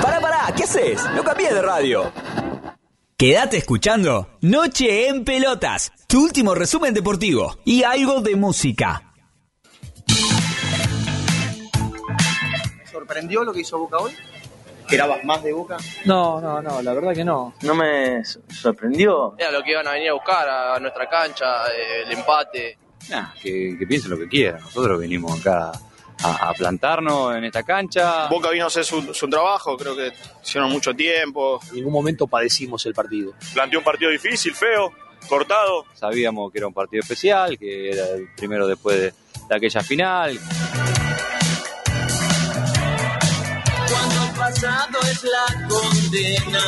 Pará, pará, ¿qué haces? No cambies de radio. Quédate escuchando Noche en Pelotas, tu último resumen deportivo y algo de música. ¿Sorprendió lo que hizo Boca hoy? ¿Esperabas más de Boca? No, no, no, la verdad que no. No me sorprendió. Era lo que iban a venir a buscar a nuestra cancha, eh, el empate. Nah, que, que piensen lo que quieran. Nosotros venimos acá a, a plantarnos en esta cancha. Boca vino a hacer su, su trabajo, creo que hicieron mucho tiempo. En ningún momento padecimos el partido. Planteó un partido difícil, feo, cortado. Sabíamos que era un partido especial, que era el primero después de, de aquella final. pasado es la condena.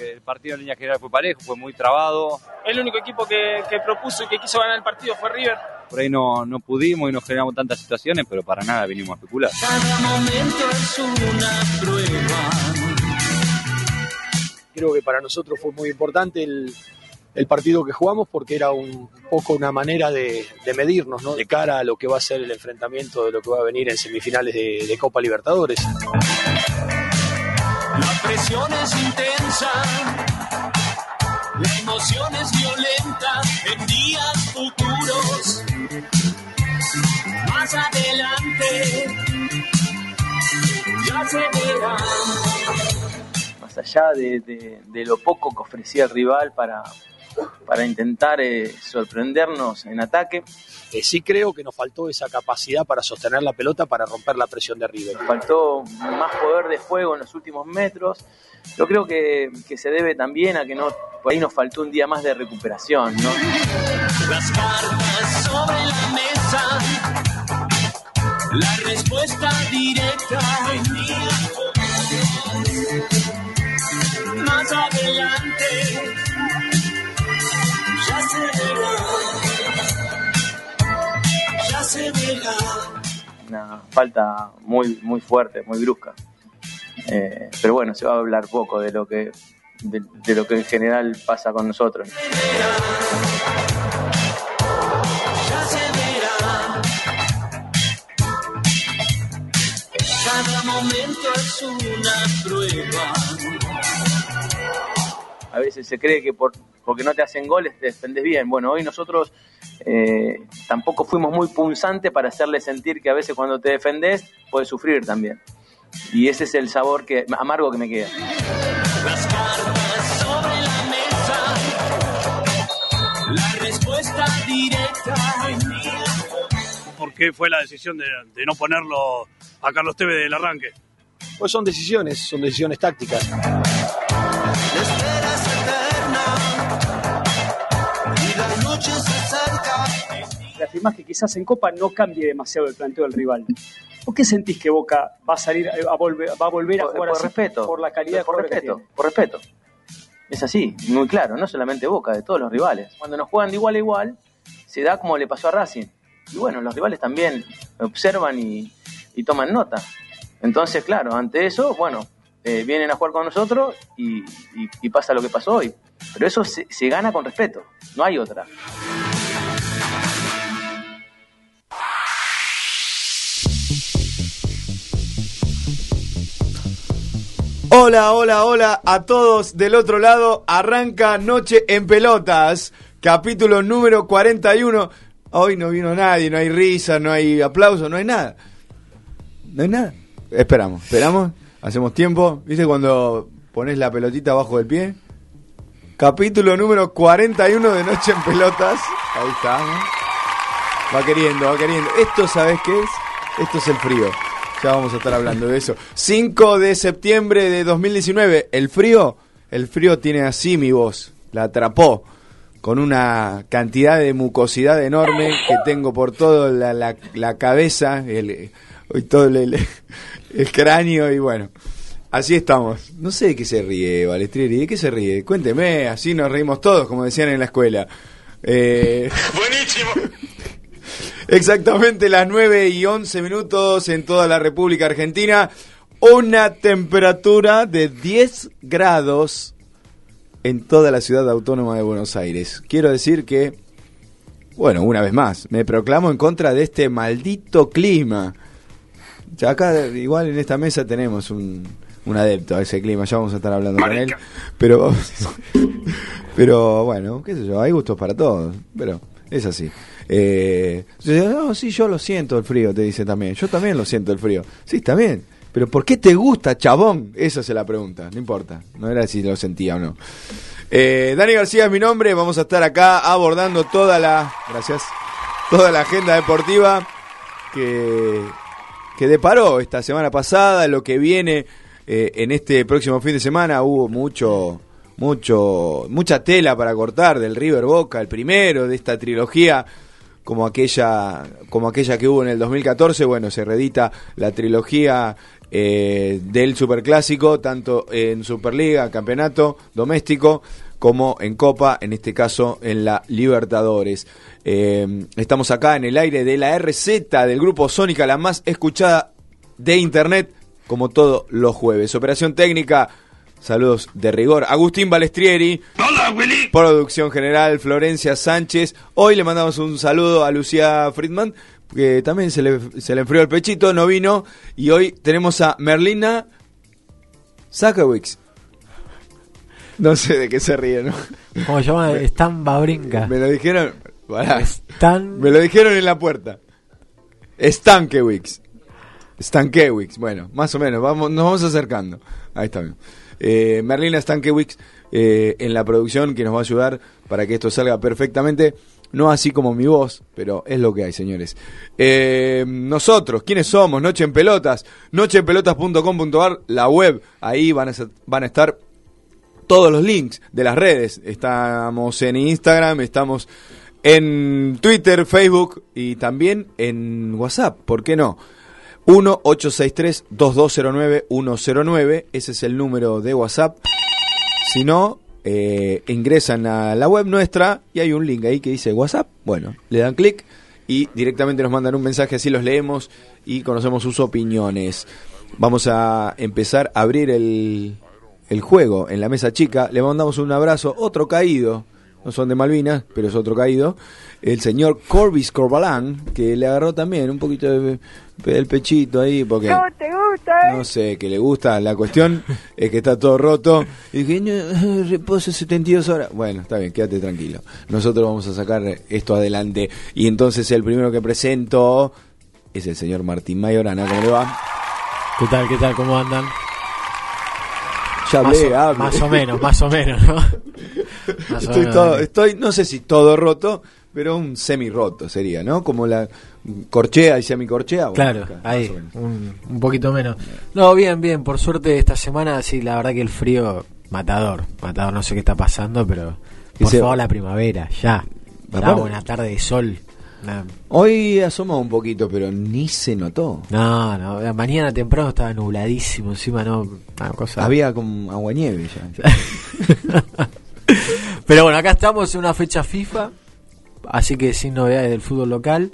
El partido en línea general fue parejo, fue muy trabado. El único equipo que, que propuso y que quiso ganar el partido fue River. Por ahí no, no pudimos y no generamos tantas situaciones, pero para nada vinimos a especular. Cada momento es una prueba. Creo que para nosotros fue muy importante el, el partido que jugamos porque era un poco una manera de, de medirnos, ¿no? De cara a lo que va a ser el enfrentamiento de lo que va a venir en semifinales de, de Copa Libertadores. La presión es intensa. La emoción es violenta en días futuros. Más adelante ya se verá. Más allá de, lo poco que ofrecía el rival para, para intentar eh, sorprendernos en ataque, Eh, sí creo que nos faltó esa capacidad para sostener la pelota para romper la presión de River. faltó más poder de juego en los últimos metros. Yo creo que, que se debe también a que no, por ahí nos faltó un día más de recuperación, ¿no? Las cartas sobre la mesa. La respuesta directa. Más adelante. Una falta muy, muy fuerte, muy brusca. Eh, pero bueno, se va a hablar poco de lo que de, de lo que en general pasa con nosotros. Cada momento es una prueba. A veces se cree que por, porque no te hacen goles te defendes bien. Bueno, hoy nosotros eh, tampoco fuimos muy punzantes para hacerle sentir que a veces cuando te defendés puedes sufrir también. Y ese es el sabor que amargo que me queda. Las cartas sobre la mesa. La respuesta directa. ¿Por qué fue la decisión de, de no ponerlo a Carlos Tevez del arranque? Pues son decisiones, son decisiones tácticas. Reafirmás que quizás en Copa no cambie demasiado el planteo del rival. ¿Por qué sentís que Boca va a salir a volver, va a, volver a Por- jugar por así? respeto. Por la calidad de por que respeto, por respeto. Es así, muy claro, no solamente Boca, de todos los rivales. Cuando nos juegan de igual a igual, se da como le pasó a Racing. Y bueno, los rivales también observan y, y toman nota. Entonces, claro, ante eso, bueno, eh, vienen a jugar con nosotros y, y- y pasa lo que pasó hoy. Pero eso se, se gana con respeto, no hay otra. Hola, hola, hola a todos del otro lado. Arranca Noche en Pelotas, capítulo número 41. Hoy no vino nadie, no hay risa, no hay aplauso, no hay nada. No hay nada. Esperamos, esperamos, hacemos tiempo. ¿Viste cuando pones la pelotita abajo del pie? Capítulo número 41 de Noche en Pelotas. Ahí está. ¿no? Va queriendo, va queriendo. Esto, ¿sabes qué es? Esto es el frío. Ya vamos a estar hablando de eso. 5 de septiembre de 2019. El frío, el frío tiene así mi voz. La atrapó. con una cantidad de mucosidad enorme que tengo por toda la, la, cabeza, el, todo el, el- cráneo y bueno. Así estamos. No sé de qué se ríe, Balestrieri. ¿De qué se ríe? Cuénteme, así nos reímos todos, como decían en la escuela. Eh, Buenísimo. Exactamente las 9 y 11 minutos en toda la República Argentina. Una temperatura de 10 grados en toda la ciudad autónoma de Buenos Aires. Quiero decir que, bueno, una vez más, me proclamo en contra de este maldito clima. Ya acá, igual en esta mesa tenemos un, un adepto a ese clima, ya vamos a estar hablando con él. Pero, pero bueno, qué sé yo, hay gustos para todos, pero es así. Eh, no, sí, yo lo siento el frío, te dice también. Yo también lo siento el frío. Sí, está bien. Pero ¿por qué te gusta, chabón? Esa es la pregunta, no importa. No era si lo sentía o no. Eh, Dani García es mi nombre, vamos a estar acá abordando toda la... Gracias. Toda la agenda deportiva que, que deparó esta semana pasada, lo que viene eh, en este próximo fin de semana. Hubo mucho, mucho, mucha tela para cortar del River Boca, el primero de esta trilogía como aquella como aquella que hubo en el 2014 bueno se reedita la trilogía eh, del superclásico tanto en superliga campeonato doméstico como en copa en este caso en la libertadores. Eh, estamos acá en el aire de la RZ del grupo Sónica la más escuchada de internet como todos los jueves. Operación técnica Saludos de rigor. Agustín Balestrieri. Producción general Florencia Sánchez. Hoy le mandamos un saludo a Lucía Friedman, que también se le, se le enfrió el pechito, no vino. Y hoy tenemos a Merlina Sakowicz. No sé de qué se ríe, ¿no? ¿Cómo se llama? Stan Babrinka. Me lo dijeron. pará. Stan- Me lo dijeron en la puerta. Stankewicz. Stankewicz, bueno, más o menos, vamos, nos vamos acercando. Ahí está bien. Eh, Merlina Stankewicz eh, en la producción que nos va a ayudar para que esto salga perfectamente. No así como mi voz, pero es lo que hay, señores. Eh, nosotros, ¿quiénes somos? Noche en Pelotas, nocheenpelotas.com.ar, la web, ahí van a, van a estar todos los links de las redes. Estamos en Instagram, estamos en Twitter, Facebook y también en WhatsApp, ¿por qué no? 1-863-2209-109, ese es el número de WhatsApp. Si no, eh, ingresan a la web nuestra y hay un link ahí que dice WhatsApp. Bueno, le dan clic y directamente nos mandan un mensaje, así los leemos y conocemos sus opiniones. Vamos a empezar a abrir el, el juego en la mesa chica. Le mandamos un abrazo, otro caído. No son de Malvinas, pero es otro caído. El señor Corbis Corbalán, que le agarró también un poquito de, del pechito ahí, porque te gusta? no sé, que le gusta. La cuestión es que está todo roto. Y dije, "No, reposo 72 horas. Bueno, está bien, quédate tranquilo. Nosotros vamos a sacar esto adelante. Y entonces el primero que presento es el señor Martín Mayorana. ¿Cómo le va? ¿Qué tal, qué tal? ¿Cómo andan? Ya más, hablé, o, hable. más o menos, más o menos, ¿no? Estoy, todo, no sé si todo roto, pero un semi roto sería, ¿no? Como la corchea y semicorchea. bueno, Claro, acá, ahí, un, un poquito menos. No, bien, bien, por suerte esta semana sí, la verdad que el frío, matador, matador, no sé qué está pasando, pero por favor la primavera, ya. Ya, buena tarde de sol. Una- Hoy asoma un poquito, pero ni se notó. No, no, mañana temprano estaba nubladísimo, encima no, una cosa. Había como agua nieve ya. Pero bueno, acá estamos en una fecha FIFA, así que sin novedades del fútbol local.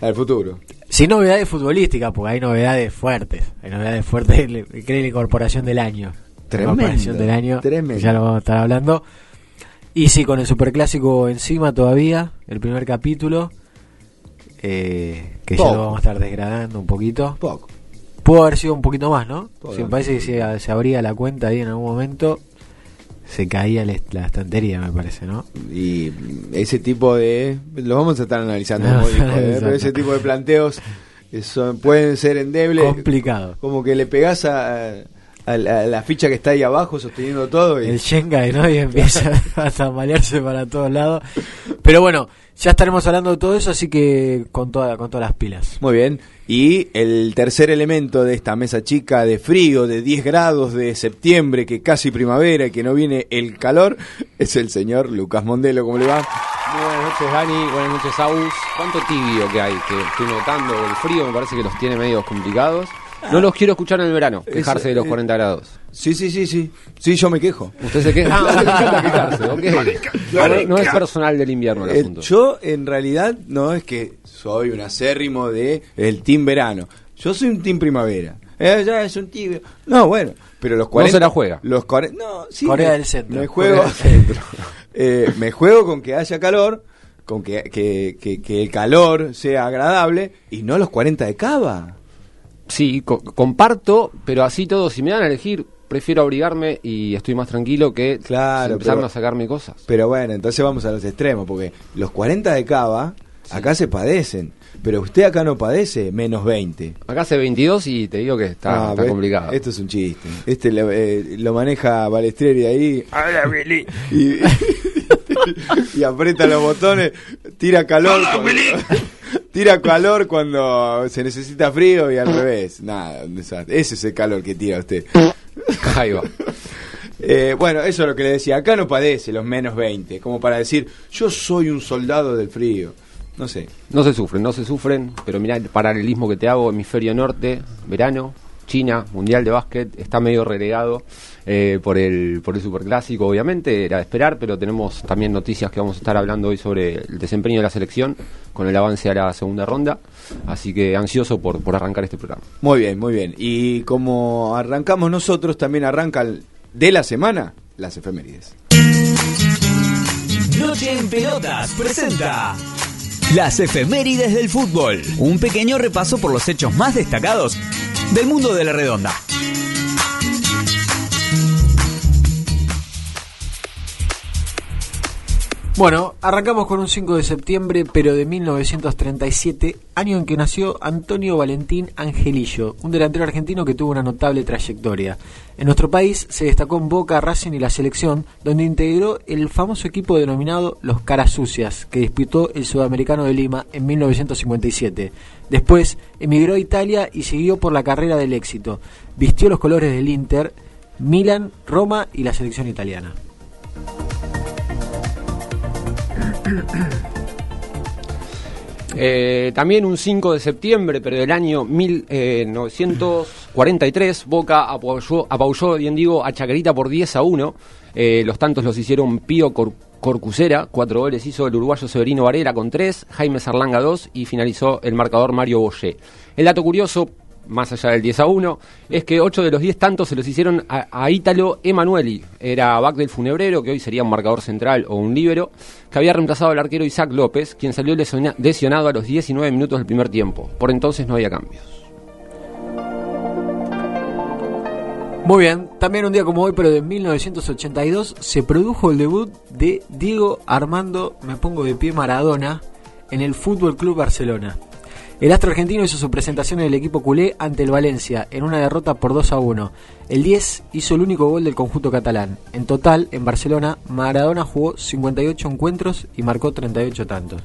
Al futuro. Sin novedades futbolísticas, porque hay novedades fuertes. Hay novedades fuertes, cree la incorporación del año. La Tremendo, incorporación del año. tremendo. Ya lo vamos a estar hablando. Y sí, con el superclásico encima todavía, el primer capítulo. eh, que ya lo vamos a estar desgradando un poquito. Poco. Pudo haber sido un poquito más, ¿no? Sí, me parece que se, se abría la cuenta ahí en algún momento. Se caía la, estantería, me parece, ¿no? Y ese tipo de. Lo vamos a estar analizando, No, ¿eh? pero ese tipo de planteos son- pueden ser endebles. Complicado. Como que le pegás a, a la, a la ficha que está ahí abajo sosteniendo todo. Y, el Shengai, ¿no? Y empieza a tambalearse para todos lados. Pero bueno, Ya estaremos hablando de todo eso, así que con, toda, con todas las pilas. Muy bien. Y el tercer elemento de esta mesa chica de frío, de 10 grados de septiembre, que casi primavera y que no viene el calor, es el señor Lucas Mondelo. ¿Cómo le va? Muy buenas noches, Dani. Buenas noches, Agus. ¿Cuánto tibio que hay? Que estoy notando. El frío me parece que los tiene medios complicados. No los quiero escuchar en el verano, quejarse de los 40 grados. Sí, sí, sí, sí. Sí, yo me quejo. Usted se queja. Ah. No, no es personal del invierno el Eh, asunto. yo, en realidad, no es que soy un acérrimo de el team verano. Yo soy un team primavera. Eh, ya es un tibio. No, bueno, pero los 40... se la juega. Los 40... No, sí. Corea me- del Centro. Me juego... Eh, me juego con que haya calor, con que, que, que- que el calor sea agradable y no los 40 de cava. Sí, co- comparto, pero así todo, si me dan a elegir, prefiero abrigarme y estoy más tranquilo que Claro, empezar pero- a sacarme cosas. Pero bueno, entonces vamos a los extremos, porque los 40 de cava acá se padecen, pero usted acá no padece menos 20. Acá hace 22 y te digo que está, Ah, complicado. Esto es un chiste. Este lo, eh, lo maneja Balestrieri ahí. Y, y aprieta los botones, tira calor. cuando- tira calor cuando se necesita frío y al revés. Nada, un desastre. Ese es el calor que tira usted. Ahí va. Eh, bueno, eso es lo que le decía. Acá no padece los menos 20, como para decir, yo soy un soldado del frío. No sé. No se sufren, no se sufren, pero mirá el paralelismo que te hago, hemisferio norte, verano, China, Mundial de Básquet, está medio relegado eh, por el por el Superclásico, obviamente, era de esperar, pero tenemos también noticias que vamos a estar hablando hoy sobre el desempeño de la selección con el avance a la segunda ronda, así que ansioso por, por arrancar este programa. Muy bien, muy bien. Y como arrancamos nosotros, también arrancan de la semana las efemérides. Noche en Pelotas presenta las efemérides del fútbol. Un pequeño repaso por los hechos más destacados del mundo de la redonda. Bueno, arrancamos con un 5 de septiembre, pero de 1937, año en que nació Antonio Valentín Angelillo, un delantero argentino que tuvo una notable trayectoria. En nuestro país se destacó en Boca, Racing y la selección, donde integró el famoso equipo denominado Los Caras Sucias, que disputó el Sudamericano de Lima en 1957. Después emigró a Italia y siguió por la carrera del éxito. Vistió los colores del Inter, Milan, Roma y la selección italiana. Eh, también un 5 de septiembre, pero del año 1943, Boca apoyó, apabulló, bien digo, a Chacarita por 10 a 1. Eh, los tantos los hicieron Pío Cor- Corcucera, cuatro goles hizo el uruguayo Severino Varela con 3, Jaime Sarlanga 2 y finalizó el marcador Mario Boyé. El dato curioso, más allá del 10 a 1, es que 8 de los 10 tantos se los hicieron a, Ítalo Emanueli, era back del Funebrero, que hoy sería un marcador central o un líbero, que había reemplazado al arquero Isaac López, quien salió lesiona- lesionado a los 19 minutos del primer tiempo. Por entonces no había cambios. Muy bien, también un día como hoy, pero de 1982, se produjo el debut de Diego Armando, me pongo de pie, Maradona, en el Fútbol Club Barcelona. El astro argentino hizo su presentación en el equipo culé ante el Valencia, en una derrota por 2 a 1. El 10 hizo el único gol del conjunto catalán. En total, en Barcelona, Maradona jugó 58 encuentros y marcó 38 tantos.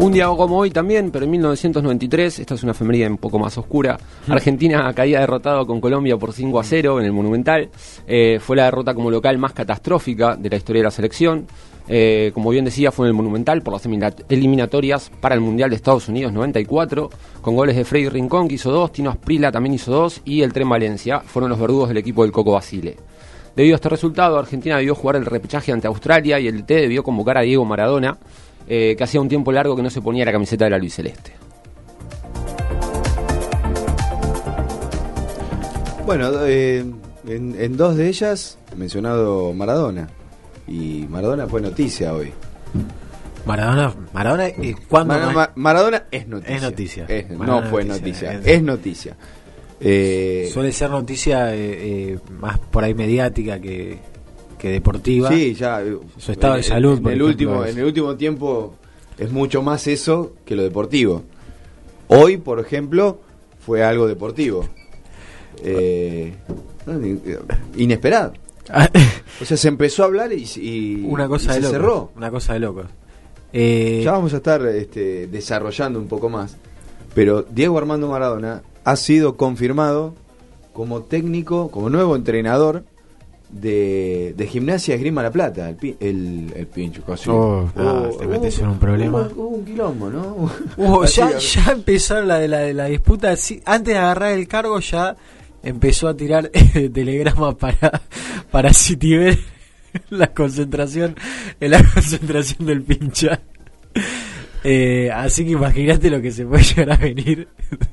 Un día como hoy también, pero en 1993, esta es una efeméride un poco más oscura, Argentina caía derrotado con Colombia por 5 a 0 en el Monumental. Eh, fue la derrota como local más catastrófica de la historia de la selección. Eh, como bien decía, fue en el Monumental por las elimina- eliminatorias para el Mundial de Estados Unidos 94, con goles de Freddy Rincón, que hizo dos, Tino Asprila también hizo dos, y el Tren Valencia fueron los verdugos del equipo del Coco Basile. Debido a este resultado, Argentina debió jugar el repechaje ante Australia y el DT debió convocar a Diego Maradona, eh, que hacía un tiempo largo que no se ponía la camiseta de la Luis Celeste. Bueno, eh, en, en dos de ellas mencionado Maradona. Y Maradona fue noticia hoy. Maradona, Maradona, eh, ¿cuándo Mara- más? Ma- Maradona es noticia. Es noticia. Es- Maradona no fue noticia, noticia, es, noticia. Eh, Suele ser noticia eh, eh, más por ahí mediática que, que deportiva. Sí, ya. eh, Su estado de salud. En, por el ejemplo, último, es- en el último tiempo es mucho más eso que lo deportivo. Hoy, por ejemplo, fue algo deportivo. Eh, inesperado. o sea, se empezó a hablar y, y- Una cosa y de se locos. cerró. Una cosa de locos. Eh, Ya vamos a estar este, desarrollando un poco más. Pero Diego Armando Maradona ha sido confirmado como técnico, como nuevo entrenador de, de Gimnasia Esgrima La Plata, el, pi- el, el pincho. casi. Oh, no, Hubo- te metes en un problema. Hubo, un quilombo, ¿no? Ya, ya empezaron la, la, la disputa. sí, antes de agarrar el cargo, ya empezó a tirar telegramas para, para Citiver la concentración, en la concentración del pincha. Eh, así que imagínate lo que se puede llegar a venir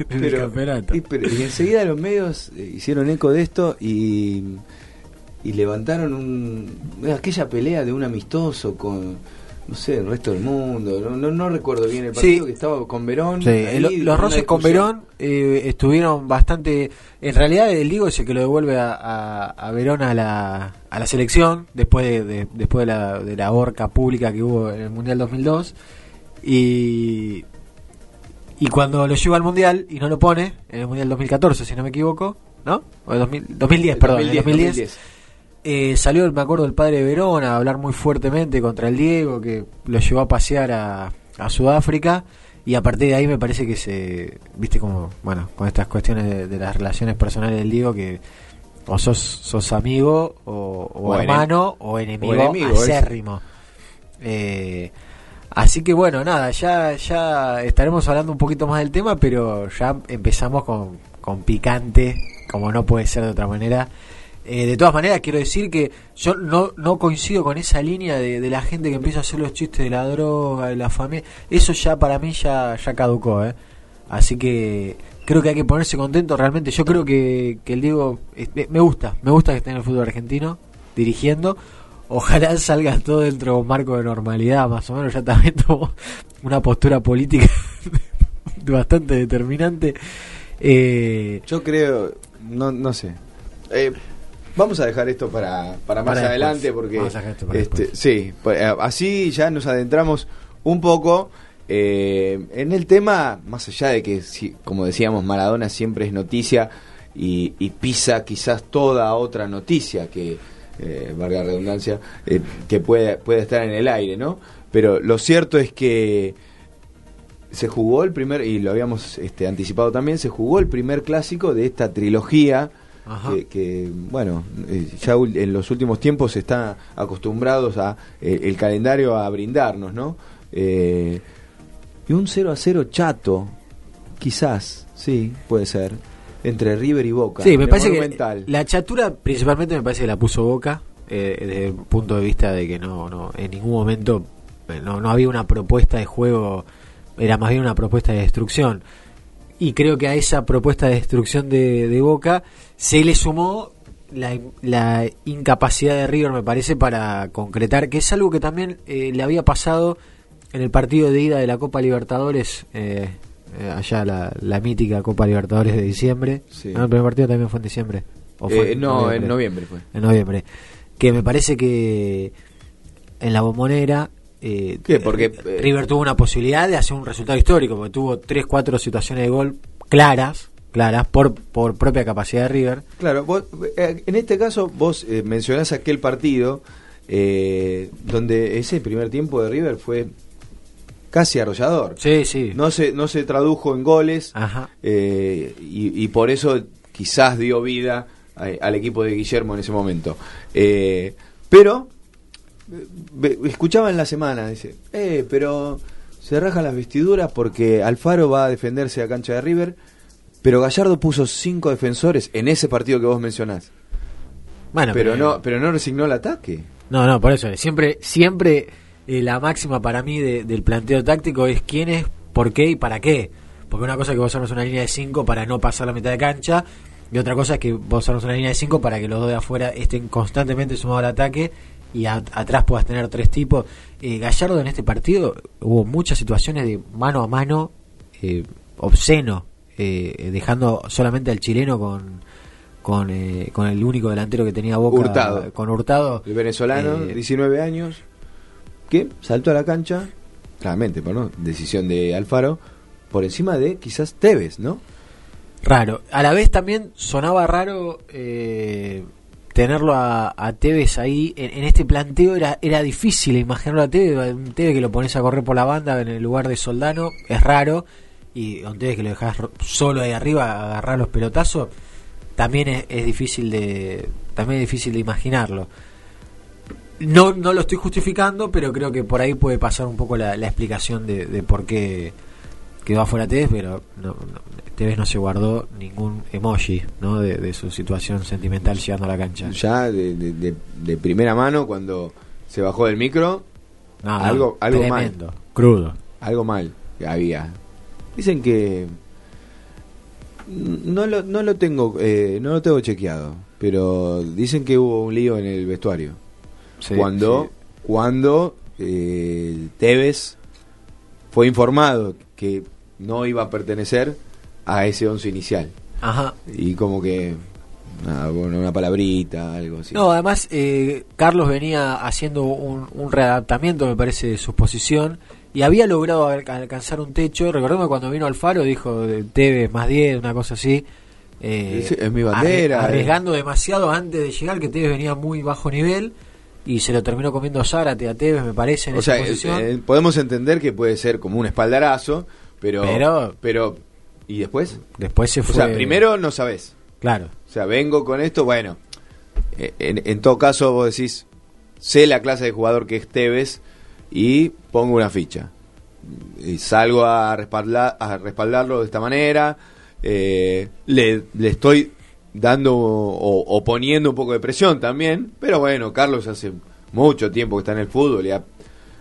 en el campeonato. Y, pero- y enseguida los medios eh, hicieron eco de esto y, y levantaron un, aquella pelea de un amistoso con, no sé, el resto del mundo. No, no, no recuerdo bien el Sí. partido que estaba con Verón. Sí, ahí, los roces con. Verón eh, estuvieron bastante. En realidad, el Diego es el que lo devuelve a, a, a Verón a la, a la selección después de, de- después de la, de la horca pública que hubo en el Mundial 2002. Y, y cuando lo lleva al Mundial y no lo pone, en el Mundial 2014, si no me equivoco, ¿no? O el 2000 2010, perdón, en el 2010, 2010. Eh, salió, me acuerdo, el padre de Verón a hablar muy fuertemente contra el Diego, que lo llevó a pasear a, a Sudáfrica. Y a partir de ahí me parece que se, viste como, bueno, con estas cuestiones de, de las relaciones personales del Diego, que o sos, sos amigo, o, o O ene- hermano, o enemigo, o enemigo, acérrimo. Eh, así que bueno, nada, ya, ya estaremos hablando un poquito más del tema, pero ya empezamos con, con picante, como no puede ser de otra manera. Eh, de todas maneras, quiero decir que yo no, no coincido con esa línea de, de la gente que empieza a hacer los chistes de la droga, de la familia. Eso ya para mí ya, ya caducó, ¿eh? Así que creo que hay que ponerse contento realmente. Yo creo que, que el Diego me gusta, me gusta que esté en el fútbol argentino dirigiendo. Ojalá salga todo dentro de un marco de normalidad, más o menos. Ya también tomó una postura política bastante determinante. Eh, Yo creo, no, no sé. Eh, vamos a dejar esto para, para más Para adelante porque Vamos a dejar esto para este, sí, pues, eh, así ya nos adentramos un poco eh, en el tema, más allá de que, si- como decíamos, Maradona siempre es noticia y, y pisa quizás toda otra noticia que, eh, valga la redundancia, eh, que puede, puede estar en el aire, ¿no? Pero lo cierto es que se jugó el primer, y lo habíamos este, anticipado también, se jugó el primer clásico de esta trilogía. Que, que, bueno, eh, ya en los últimos tiempos están acostumbrados a eh, el calendario a brindarnos, ¿no? Eh, y un 0 a 0 chato, quizás, sí, puede ser, entre River y Boca. Sí, me parece que la chatura principalmente me parece que la puso Boca eh, desde el punto de vista de que no, no en ningún momento eh, no, no había una propuesta de juego, era más bien una propuesta de destrucción. Y creo que a esa propuesta de destrucción de, de Boca se le sumó la, la incapacidad de River, me parece, para concretar, que es algo que también eh, le había pasado en el partido de ida de la Copa Libertadores, eh, eh, allá la, la mítica Copa Libertadores de diciembre. Sí. ¿No? El primer partido también fue en diciembre. ¿O fue Eh, no, en noviembre fue. En noviembre. Que me parece que en la bombonera. Eh, ¿Qué? Porque, eh, River tuvo una posibilidad de hacer un resultado histórico, porque tuvo 3-4 situaciones de gol claras, claras, por, por propia capacidad de River. Claro, vos, eh, en este caso vos eh, mencionás aquel partido eh, donde ese primer tiempo de River fue casi arrollador. Sí, sí. No se, no se tradujo en goles Ajá. eh, y, y por eso quizás dio vida a- al equipo de Guillermo en ese momento. Eh, pero eh, escuchaba en la semana, dice, eh, pero se rajan las vestiduras porque Alfaro va a defenderse a cancha de River, pero Gallardo puso cinco defensores en ese partido que vos mencionás. Bueno, pero, pero- no, pero no resignó el ataque. No, no, por eso. Siempre, siempre eh, la máxima para mí de- del planteo táctico es quién es, por qué y para qué. Porque una cosa es que vos armas una línea de 5 para no pasar la mitad de cancha, y otra cosa es que vos armas una línea de 5 para que los dos de afuera estén constantemente sumados al ataque y a- atrás puedas tener tres tipos. Eh, Gallardo en este partido hubo muchas situaciones de mano a mano eh, obsceno, eh, dejando solamente al chileno con con, eh, con el único delantero que tenía Boca Hurtado. con Hurtado El venezolano, Eh, 19 años, que saltó a la cancha, claramente, por no, decisión de Alfaro, por encima de quizás Tevez, ¿no? Raro. A la vez también sonaba raro eh, tenerlo a, a Tevez ahí en, en este planteo era era difícil imaginarlo a Tevez, un Tevez que lo pones a correr por la banda en el lugar de Soldano, es raro, y un Tevez que lo dejas solo ahí arriba agarrar los pelotazos, también es, es difícil de también es difícil de imaginarlo. No, no lo estoy justificando, pero creo que por ahí puede pasar un poco la, la explicación de, de por qué quedó afuera Tevez, pero no, no, Tevez no se guardó ningún emoji ¿no? de, de su situación sentimental llegando a la cancha. Ya de, de- primera mano, cuando se bajó del micro, no, algo, algo tremendo, mal. crudo. Algo mal que había. Dicen que. No lo, no lo tengo eh, no lo tengo chequeado, pero dicen que hubo un lío en el vestuario. Sí, cuando sí. cuando eh, Tevez fue informado que no iba a pertenecer a ese once inicial. Ajá. Y como que bueno, una palabrita, algo así. No, además eh, Carlos venía haciendo un, un readaptamiento, me parece, de su posición y había logrado al- alcanzar un techo. Recordemos que cuando vino Alfaro dijo de Tevez más 10, una cosa así. eh, Es- es mi bandera, arri- Arriesgando demasiado antes de llegar, que Tevez venía muy bajo nivel y se lo terminó comiendo Zárate a Tevez, me parece, en o esa sea, posición. eh, podemos entender que puede ser como un espaldarazo, pero Pero- pero ¿y después? Después se O fue. sea, primero no sabes. Claro. O sea, vengo con esto, bueno. eh, En, en todo caso, vos decís, sé la clase de jugador que es Tevez y pongo una ficha. Y salgo a, respaldar, a respaldarlo de esta manera. eh, le, le estoy dando o, o poniendo un poco de presión también. Pero bueno, Carlos hace mucho tiempo que está en el fútbol y ha,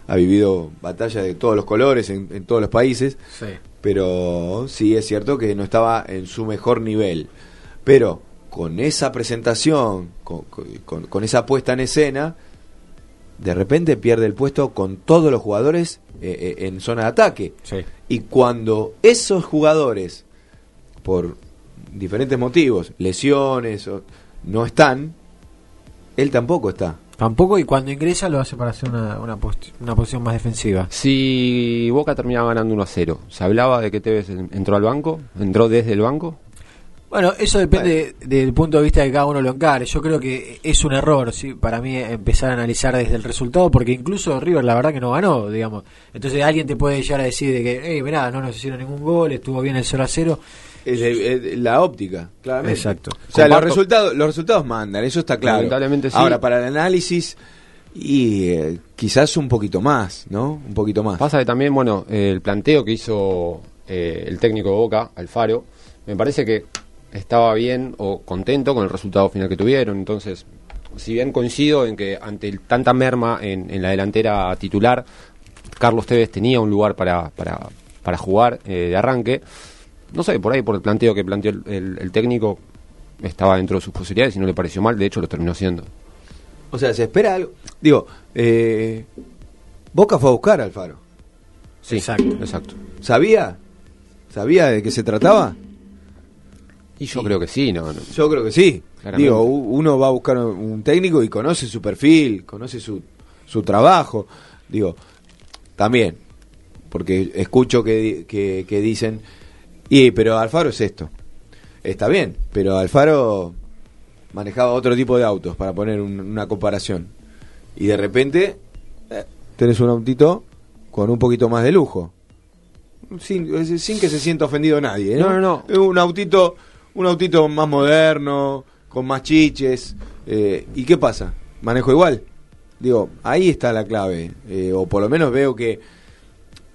ha vivido batallas de todos los colores en, en todos los países Sí. pero sí es cierto que no estaba en su mejor nivel. Pero con esa presentación, con, con- con esa puesta en escena, de repente pierde el puesto con todos los jugadores eh, eh, en zona de ataque. Y cuando esos jugadores, por diferentes motivos, lesiones, o- no están, él tampoco está. Tampoco, y cuando ingresa lo hace para hacer una, una, una posición más defensiva. Si Boca terminaba ganando 1 a 0, ¿se hablaba de que Tevez entró al banco? ¿Entró desde el banco? Bueno, eso depende del punto de vista que cada uno lo encare. Yo creo que es un error, ¿sí? para mí, empezar a analizar desde el resultado, porque incluso River, la verdad que no ganó, digamos. Entonces alguien te puede llegar a decir de que, hey, mirá, no nos hicieron ningún gol, estuvo bien el 0 a 0. Es, es la óptica, claramente. Exacto. O sea, los resultados, los resultados mandan, eso está claro. Lamentablemente sí. Ahora, para el análisis, y eh, quizás un poquito más, ¿no? Un poquito más. Pasa que también, bueno, eh, el planteo que hizo eh, el técnico de Boca, Alfaro, me parece que estaba bien o contento con el resultado final que tuvieron. Entonces, si bien coincido en que ante el- tanta merma en, en la delantera titular, Carlos Tevez tenía un lugar para, para, para jugar eh, de arranque, no sé, por ahí por el planteo que planteó el, el- el técnico, estaba dentro de sus posibilidades y no le pareció mal, de hecho lo terminó siendo. O sea, se espera algo. Digo, eh, Boca fue a buscar a Alfaro. Sí, exacto. exacto. ¿Sabía? ¿Sabía de qué se trataba? Y yo creo que sí, no, no. Yo creo que sí. Claramente. Digo, uno va a buscar un técnico y conoce su perfil, conoce su, su trabajo. Digo, también, porque escucho que, di- que, que dicen, y pero Alfaro es esto. Está bien, pero Alfaro manejaba otro tipo de autos, para poner un- una comparación. Y de repente, eh, tenés un autito con un poquito más de lujo. Sin, sin que se sienta ofendido nadie, ¿no? No, no, Es Un autito, un autito más moderno, con más chiches. eh, ¿Y qué pasa? ¿Manejo igual? Digo, ahí está la clave. eh, o por lo menos veo que.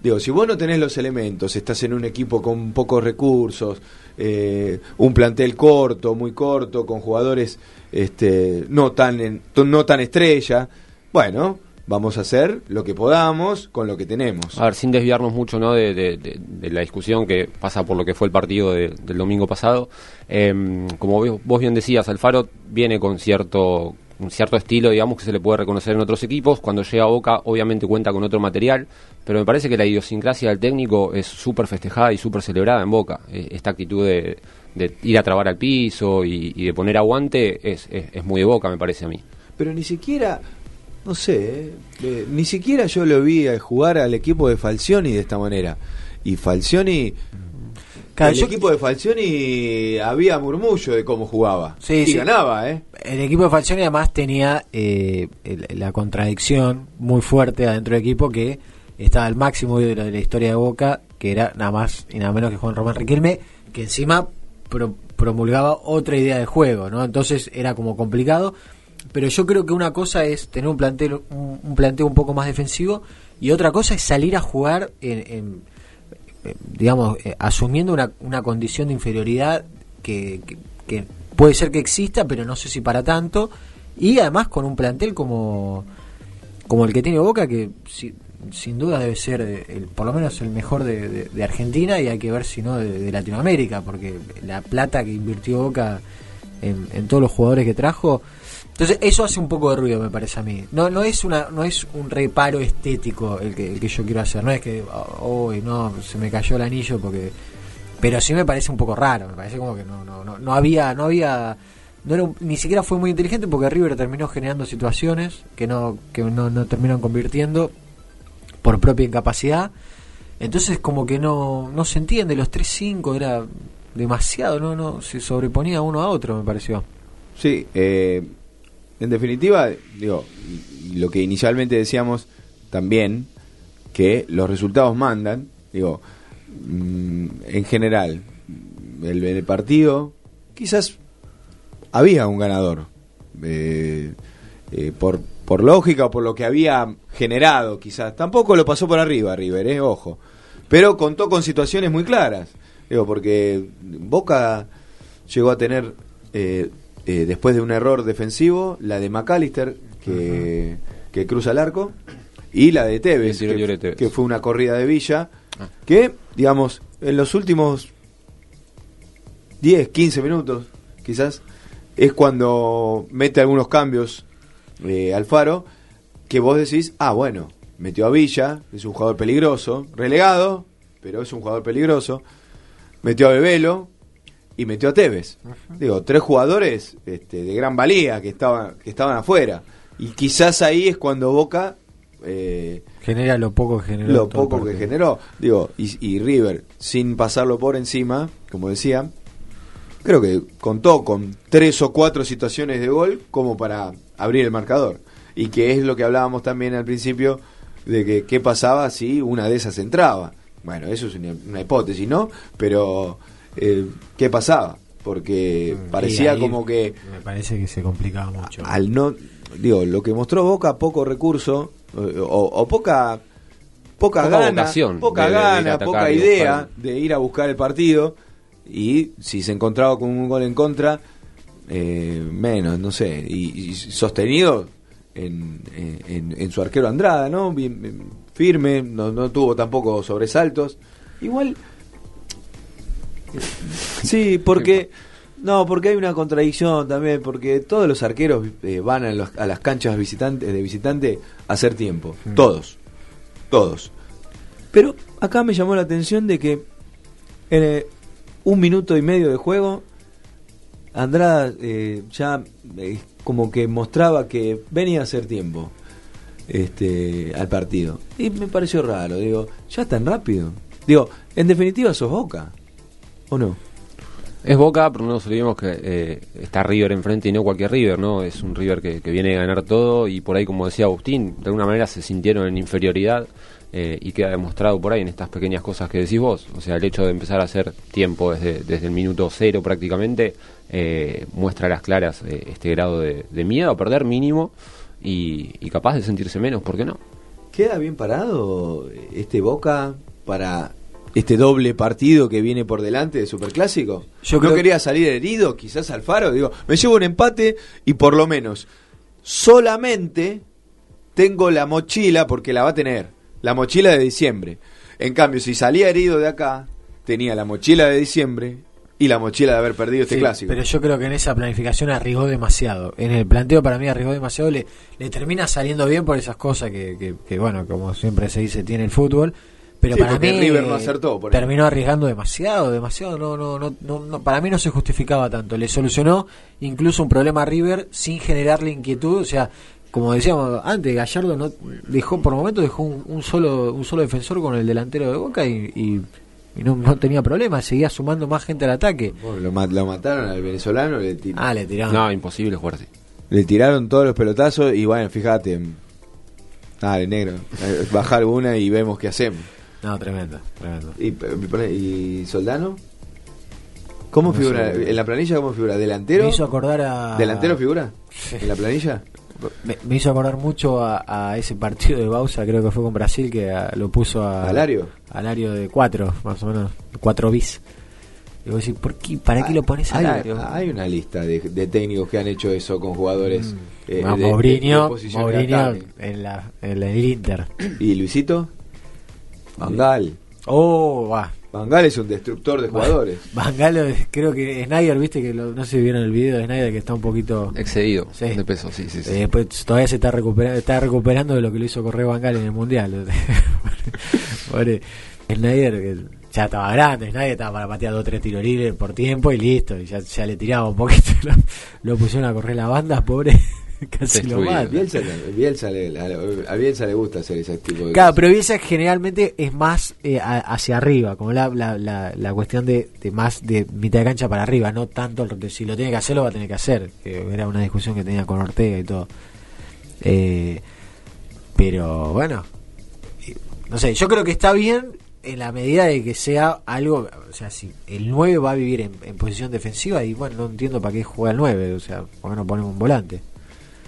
Digo, si vos no tenés los elementos, estás en un equipo con pocos recursos, eh, un plantel corto, muy corto, con jugadores este, no tan en- no tan estrella, bueno, vamos a hacer lo que podamos con lo que tenemos. A ver, sin desviarnos mucho ¿no? de, la discusión que pasa por lo que fue el partido de- del domingo pasado, eh, como vos bien decías, Alfaro viene con cierto un cierto estilo, digamos, que se le puede reconocer en otros equipos. Cuando llega a Boca, obviamente cuenta con otro material, pero me parece que la idiosincrasia del técnico es súper festejada y súper celebrada en Boca. Eh, Esta actitud de, ir a trabar al piso y, y de poner aguante es, es- es muy de Boca, me parece a mí. Pero ni siquiera, no sé, eh, eh, ni siquiera yo lo vi eh, jugar al equipo de Falcioni de esta manera. Y Falcioni Claro, el yo- equipo de Falcioni había murmullo de cómo jugaba. Sí, y sí. ganaba, ¿eh? El equipo de Falcioni además tenía eh, la contradicción muy fuerte adentro del equipo que estaba al máximo de la, de la historia de Boca, que era nada más y nada menos que Juan Román Riquelme, que encima pro- promulgaba otra idea de juego, ¿no? Entonces era como complicado. Pero yo creo que una cosa es tener un plantel, un, un planteo un poco más defensivo y otra cosa es salir a jugar en, en, digamos, eh, asumiendo una, una condición de inferioridad que, que- que puede ser que exista, pero no sé si para tanto, y además con un plantel como, como el que tiene Boca, que si- sin duda debe ser eh, el, por lo menos el mejor de, Argentina y hay que ver si no de, Latinoamérica, porque la plata que invirtió Boca en todos los jugadores que trajo, entonces eso hace un poco de ruido me parece a mí. No no es una no es un reparo estético el que, el que yo quiero hacer, no es que hoy no se me cayó el anillo porque pero sí me parece un poco raro, me parece como que no no no, no había no había no un- ni siquiera fue muy inteligente porque River terminó generando situaciones que no que no, no terminan convirtiendo por propia incapacidad. Entonces como que no no se entiende los 3-5 era demasiado, no no se sobreponía uno a otro, me pareció. Sí, eh, en definitiva, digo, lo que inicialmente decíamos también, que los resultados mandan, digo, mm, en general, el, partido, quizás había un ganador, eh, eh, por, por lógica o por lo que había generado, quizás. Tampoco lo pasó por arriba River, eh, ojo, pero contó con situaciones muy claras, digo, porque Boca llegó a tener eh, después de un error defensivo, la de McAllister, que, que cruza el arco, y la de Tevez, de que, Tevez. que fue una corrida de Villa, que, digamos, en los últimos 10, 15 minutos, quizás, es cuando mete algunos cambios eh, Alfaro, que vos decís, ah, bueno, metió a Villa, es un jugador peligroso, relegado, pero es un jugador peligroso, metió a Bebelo, y metió a Tevez. Digo, tres jugadores este, de gran valía que estaban, que estaban afuera. Y quizás ahí es cuando Boca eh, Genera lo poco que generó. lo poco que generó. Digo, y, y River, sin pasarlo por encima, como decía, creo que contó con tres o cuatro situaciones de gol como para abrir el marcador. Y que es lo que hablábamos también al principio de que qué pasaba si una de esas entraba. Bueno, eso es una, una hipótesis, ¿no? Pero, eh, ¿qué pasaba? Porque parecía ahí como que Me parece que se complicaba mucho. al no digo lo que mostró Boca poco recurso eh, o, o poca poca, Poca gana vocación poca de- gana poca idea de ir a buscar el partido y si se encontraba con un gol en contra eh, menos no sé y, y sostenido en, en- en su arquero Andrada no bien, bien firme no, no tuvo tampoco sobresaltos igual Sí, porque no, porque hay una contradicción también, porque todos los arqueros eh, van a, los- a las canchas visitantes de visitante a hacer tiempo, todos, todos. Pero acá me llamó la atención de que en eh, un minuto y medio de juego Andrada eh, ya como que mostraba que venía a hacer tiempo este al partido y me pareció raro, digo, ya tan rápido. Digo, en definitiva sos Boca. ¿O no? Es Boca, pero no nos olvidemos que eh, está River enfrente y no cualquier River, ¿no? Es un River que, que viene a ganar todo y por ahí, como decía Agustín, de alguna manera se sintieron en inferioridad eh, y queda demostrado por ahí en estas pequeñas cosas que decís vos. O sea, el hecho de empezar a hacer tiempo desde, desde el minuto cero prácticamente eh, muestra a las claras este grado de, de miedo a perder mínimo y, y capaz de sentirse menos, ¿por qué no? ¿Queda bien parado este Boca para este doble partido que viene por delante de Superclásico? Yo ¿No creo- quería salir herido quizás Alfaro? Digo, me llevo un empate y por lo menos solamente tengo la mochila, porque la va a tener, la mochila de diciembre. En cambio, si salía herido de acá, tenía la mochila de diciembre y la mochila de haber perdido este Sí, clásico. Pero yo creo que en esa planificación arriesgó demasiado. En el planteo para mí arriesgó demasiado. Le, le termina saliendo bien por esas cosas que, que, que, bueno, como siempre se dice, tiene el fútbol. Pero Sí, para mí River no acertó, por terminó arriesgando demasiado, demasiado. No, no, no, no, no, para mí no se justificaba tanto. Le solucionó incluso un problema a River sin generarle inquietud. O sea, como decíamos antes, Gallardo no dejó por momentos dejó un, un solo un solo defensor con el delantero de Boca y, y Y no, no tenía problema, seguía sumando más gente al ataque. Lo, lo mataron al venezolano, le, ti- Ah, le tiraron. No, imposible jugar así. le tiraron todos los pelotazos y bueno, fíjate. Dale, negro. eh, Bajar una y vemos qué hacemos. No, tremendo, tremendo. ¿Y, eh, y Soldano? ¿Cómo No figura? sé. ¿En la planilla cómo figura? ¿Delantero? Me hizo acordar a. ¿Delantero figura? ¿En la planilla? Me, me hizo acordar mucho a, a ese partido de Bausa, creo que fue con Brasil, que a- lo puso a. ¿Alario? Alario de 4, más o menos. 4 bis. Y vos decís, ¿por qué, ¿para qué lo pones a Hay, Alario? hay una lista de, de técnicos que han hecho eso con jugadores. eh, de- Mourinho, de Mourinho ataque. en, la, en el Inter. ¿Y Luisito? Vangal. Oh, va. Vangal es un destructor de jugadores. Bangalo, creo que Snyder, viste que lo- no sé si vieron el video de Snyder que está un poquito Excedido Sí. de peso, sí, sí, sí. Eh, después todavía se está recuperando, está recuperando de lo que lo hizo correr Bangal en el mundial. Pobre Snyder, que ya estaba grande, Snyder estaba para patear dos o tres tiros libres por tiempo y listo, y ya, ya le tiraba un poquito, lo, lo pusieron a correr la banda, pobre, casi lo mata. Bielsa, Bielsa le- a, a Bielsa le gusta hacer ese tipo de Claro, cosas. pero Bielsa generalmente es más eh, a- hacia arriba, como la, la, la, la cuestión de, de más de mitad de cancha para arriba, no tanto el- si lo tiene que hacer, lo va a tener que hacer. que era una discusión que tenía con Ortega y todo. Eh, pero bueno, no sé, yo creo que está bien en la medida de que sea algo, o sea, si el 9 va a vivir en, en posición defensiva y bueno, no entiendo para qué juega el 9, o sea, ¿por qué no ponemos un volante?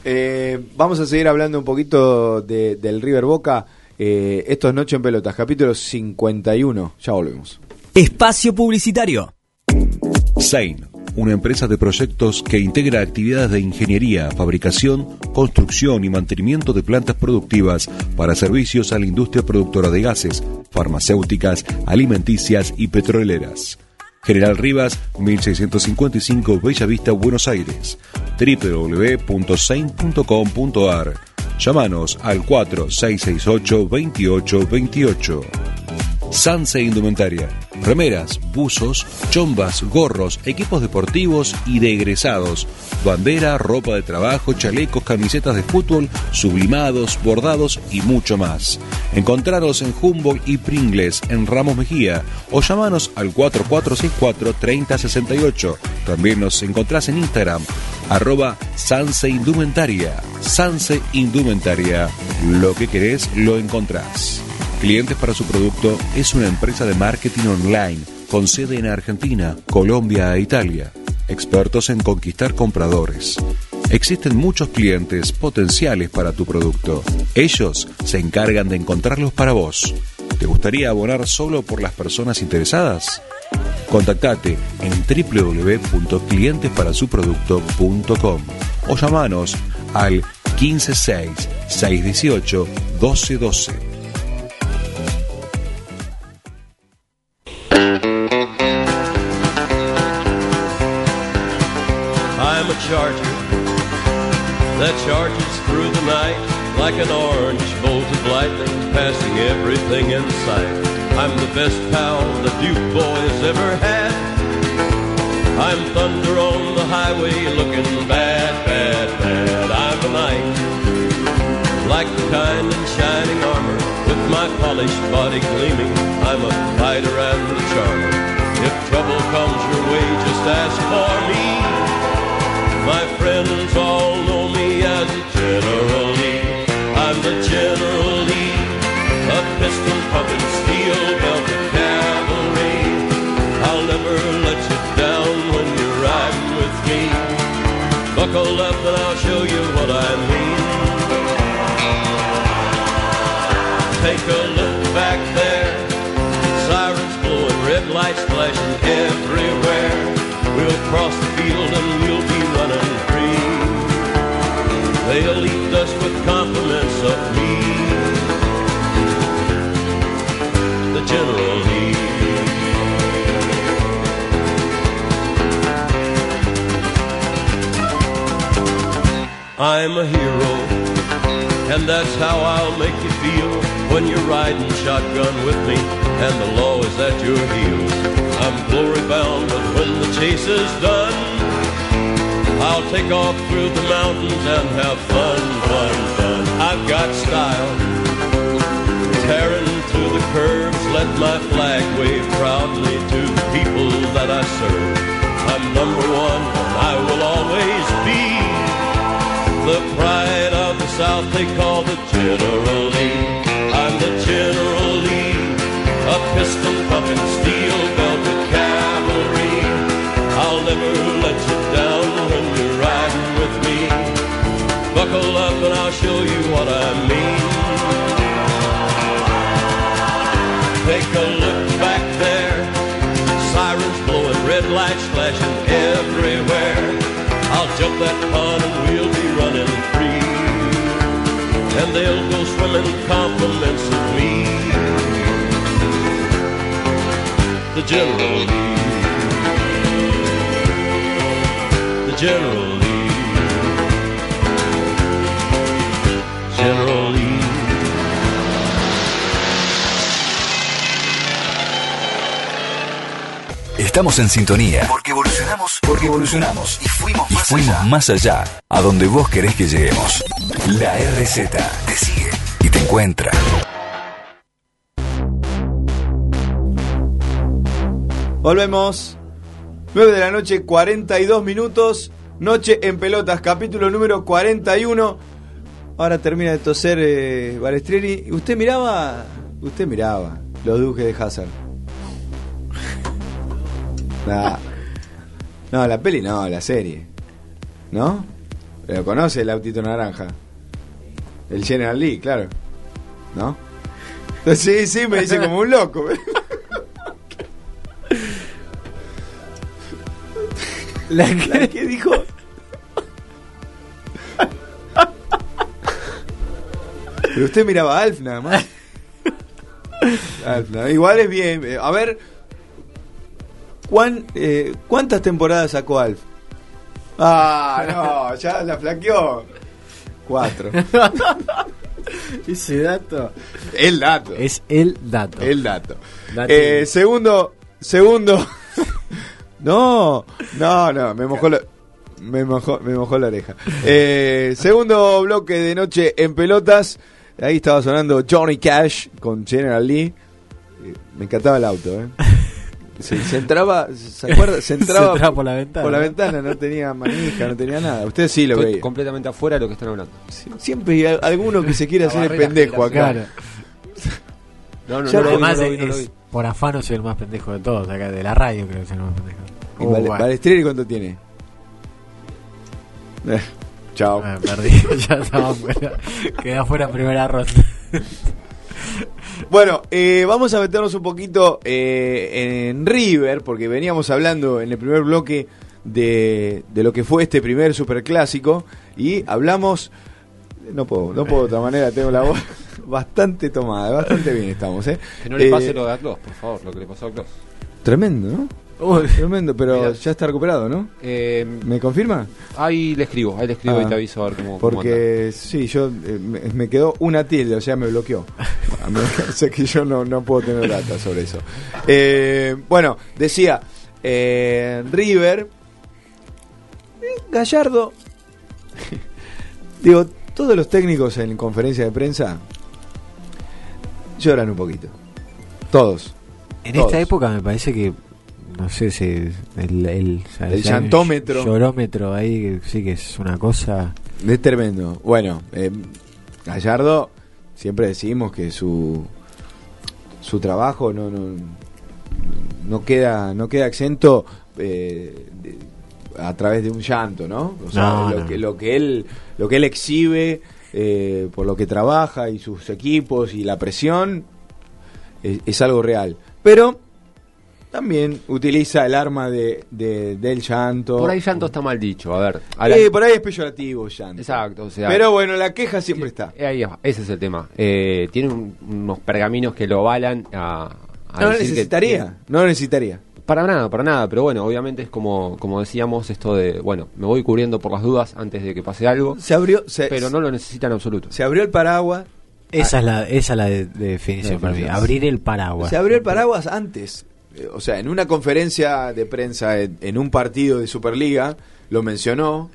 Eh, vamos a seguir hablando un poquito de- del River Boca. Eh, esto es Noche en Pelotas, capítulo 51. Ya volvemos. Espacio publicitario. Sein, una empresa de proyectos que integra actividades de ingeniería, fabricación, construcción y mantenimiento de plantas productivas para servicios a la industria productora de gases, farmacéuticas, alimenticias y petroleras. General Rivas, 1655 Bella Vista, Buenos Aires. www.sein.com.ar. Llámanos al 4668-2828. Sanse Indumentaria. Remeras, buzos, chombas, gorros, equipos deportivos y de egresados. Bandera, ropa de trabajo, chalecos, camisetas de fútbol, sublimados, bordados y mucho más. Encontraros en Humboldt y Pringles en Ramos Mejía o llamanos al 4464-3068. También nos encontrás en Instagram, arroba Sanse Indumentaria. Sanse Indumentaria. Lo que querés lo encontrás. Clientes para su producto es una empresa de marketing online con sede en Argentina, Colombia e Italia. Expertos en conquistar compradores. Existen muchos clientes potenciales para tu producto. Ellos se encargan de encontrarlos para vos. ¿Te gustaría abonar solo por las personas interesadas? Contactate en www.clientesparasuproducto.com o llamanos al 156 618 1212. Charger that charges through the night like an orange bolt of lightning passing everything in sight. I'm the best pal the Duke boys ever had. I'm thunder on the highway looking bad, bad, bad. I'm a knight like the kind in shining armor with my polished body gleaming. I'm a fighter and a charmer. If trouble comes your way, just ask for me. My friends all know me as a General Lee. I'm the General Lee, a pistol pumping steel belted cavalry. I'll never let you down when you're riding with me. Buckle up and I'll show you what I mean. Take a look back there, sirens blowing, red lights flashing everywhere. We'll cross the field and we'll. They'll eat us with compliments of me, the General Lee. I'm a hero, and that's how I'll make you feel when you're riding shotgun with me and the law is at your heels. I'm glory bound, but when the chase is done, I'll take off through the mountains and have fun, fun, fun. I've got style, tearing through the curves, let my flag wave proudly to the people that I serve. I'm number one and I will always be the pride of the South they call the General Lee. I'm the General Lee, a pistol puffing steel belted cavalry. Never let you down when you're riding with me. Buckle up and I'll show you what I mean. Take a look back there, sirens blowing, red lights flashing everywhere. I'll jump that pond and we'll be running free. And they'll go swimming compliments of me. The General Lee. The General Lee. General Lee. Estamos en sintonía. Porque evolucionamos. Porque evolucionamos. Y fuimos más fuimos más allá. A donde vos querés que lleguemos. La RZ te sigue y te encuentra. Volvemos. 9 de la noche, 42 minutos. Noche en pelotas, capítulo número 41. Ahora termina de toser eh. ¿Usted miraba? Usted miraba los duques de Hazard. Nah. No, la peli no, la serie. ¿No? Pero conoce el autito naranja. El General Lee, claro. ¿No? Sí, sí, me dice como un loco. La ¿La que dijo? Pero usted miraba a Alf nada más. Alf, nada- Igual es bien. eh, A ver, ¿cuán, eh, ¿cuántas temporadas sacó Alf? Ah, no, ya la flaqueó. Cuatro. Ese dato. El dato. Es el dato. El dato. Dato. Eh, segundo, segundo. No, no, no, me mojó la, me mojó, me mojó la oreja. Eh, segundo bloque de noche en pelotas. Ahí estaba sonando Johnny Cash con General Lee. Eh, Me encantaba el auto, ¿eh? Se, se entraba, ¿se acuerda? Se entraba, Se entraba por la ventana. Por la ventana, no tenía manija, no tenía nada. Usted sí lo Estoy veía. completamente afuera de lo que están hablando. Siempre hay al- alguno que se quiere hacer el pendejo acá. No, no, no, lo vi, no lo vi, no lo vi. Por afano soy el más pendejo de todos, acá de la radio creo que soy el más pendejo. ¿Y Uh, Vale-. Balestrieri cuánto tiene? Eh, chao. Ah, perdí, ya estaba fuera. Quedé afuera en primera ronda. Bueno, eh, vamos a meternos un poquito eh, en River, porque veníamos hablando en el primer bloque de, de lo que fue este primer superclásico y hablamos, no puedo, no puedo de otra manera, tengo la voz bastante tomada, bastante bien estamos, ¿eh? Que no le Eh, pase lo de Atlos, por favor, lo que le pasó a Atlos. Tremendo, ¿no? Tremendo, pero ya está recuperado, ¿no? Eh, ¿Me confirma? ahí le escribo, ahí le escribo Ah, y te aviso a ver cómo. Porque sí, yo eh, me, me quedó una tilde, o sea, me bloqueó. O sea que yo no, no puedo tener data sobre eso. Eh, bueno, decía, River, Gallardo, digo, todos los técnicos en conferencia de prensa lloran un poquito. Todos. En Todos. esta época me parece que, no sé si el, el, El llantómetro. llorómetro ahí, que sí que es una cosa. Es tremendo. Bueno, eh, Gallardo, siempre decimos que su su trabajo no no, no queda no queda exento eh, de- a través de un llanto, ¿no? O sea, No, lo no. que lo que él lo que él exhibe eh, por lo que trabaja y sus equipos y la presión es, es algo real. Pero también utiliza el arma de, de- del llanto. Por ahí llanto está mal dicho, a ver. a la- Eh, por ahí es peyorativo llanto. Exacto, o sea. Pero bueno, la queja siempre está. Eh, ahí ese es el tema. Eh, tiene un- unos pergaminos que lo avalan a. a No lo decir que necesitaría, tiene- no lo necesitaría. Para nada, para nada, pero bueno, obviamente es como, como decíamos, esto de, bueno, me voy cubriendo por las dudas antes de que pase algo, Se abrió, se, pero no lo necesita en absoluto. se abrió el paraguas. Esa es la, esa es la de, de definición para mí. Abrir el paraguas. Se abrió el paraguas antes. Eh, O sea, en una conferencia de prensa en, en un partido de Superliga lo mencionó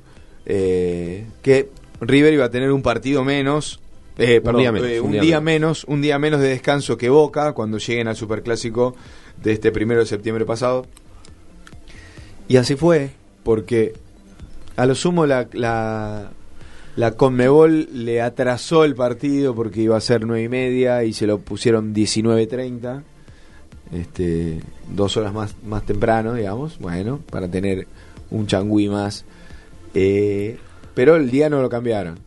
eh, que River iba a tener un partido menos Eh, Un perdón, día menos, eh, un un día día menos, un día menos de descanso que Boca cuando lleguen al Superclásico de este primero de septiembre pasado. Y así fue, porque a lo sumo la, la, la Conmebol le atrasó el partido porque iba a ser nueve y media y se lo pusieron 19.30, este, dos horas más, más temprano, digamos, bueno, para tener un changüí más. Eh, pero el día no lo cambiaron.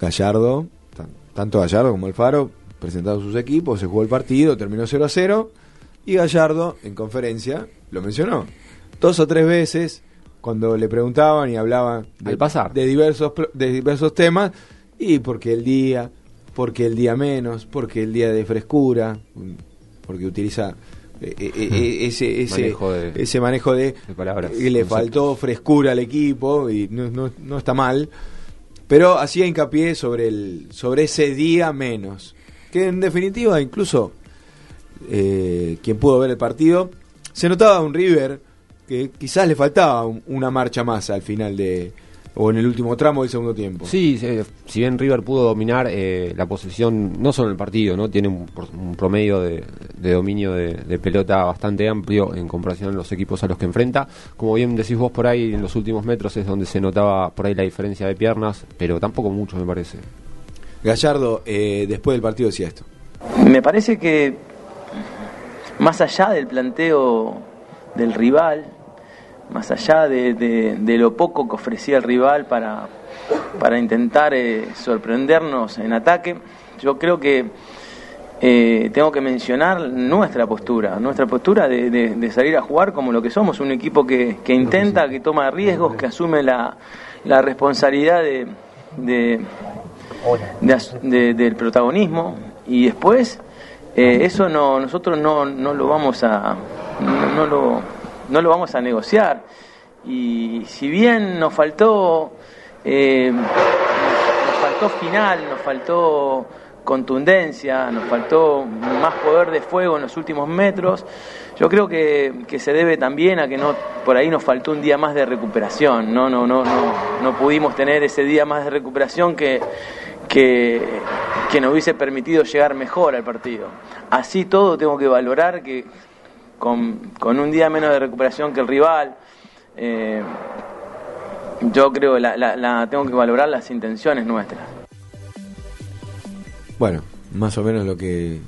Gallardo, tan- tanto Gallardo como Alfaro presentaron sus equipos, se jugó el partido, terminó 0 a 0 y Gallardo en conferencia lo mencionó. Dos o tres veces cuando le preguntaban y hablaban de, de diversos de diversos temas y porque el día, porque el día menos, porque el día de frescura, mm, porque utiliza eh, eh, eh, ese ese Manejo de- ese manejo de, de palabras, y le faltó frescura al equipo y no, no, no está mal. Pero hacía hincapié sobre el sobre ese día menos que en definitiva incluso eh, quien pudo ver el partido se notaba un River que quizás le faltaba un- una marcha más al final de o en el último tramo del segundo tiempo Sí, se- si bien River pudo dominar eh, la posesión, no solo en el partido, no tiene un, promedio de, de dominio de, de pelota bastante amplio en comparación a los equipos a los que enfrenta. Como bien decís vos por ahí, en los últimos metros es donde se notaba por ahí la diferencia de piernas, pero tampoco mucho me parece. Gallardo eh, después del partido decía esto Me parece que más allá del planteo del rival, más allá de, de- de lo poco que ofrecía el rival para, para intentar eh, sorprendernos en ataque, yo creo que eh, tengo que mencionar nuestra postura, nuestra postura de, de- de salir a jugar como lo que somos, un equipo que, que intenta, que toma riesgos, que asume la, la responsabilidad de, de- del protagonismo y después eh, eso no nosotros no, no lo vamos a no, no lo no lo vamos a negociar. Y si bien nos faltó eh, nos faltó final nos faltó contundencia nos faltó más poder de fuego en los últimos metros yo creo que, que se debe también a que no por ahí nos faltó un día más de recuperación no no no no no pudimos tener ese día más de recuperación que que, que nos hubiese permitido llegar mejor al partido. Así todo tengo que valorar que con, con un día menos de recuperación que el rival, eh, yo creo la, la, la- tengo que valorar las intenciones nuestras. Bueno, más o menos lo que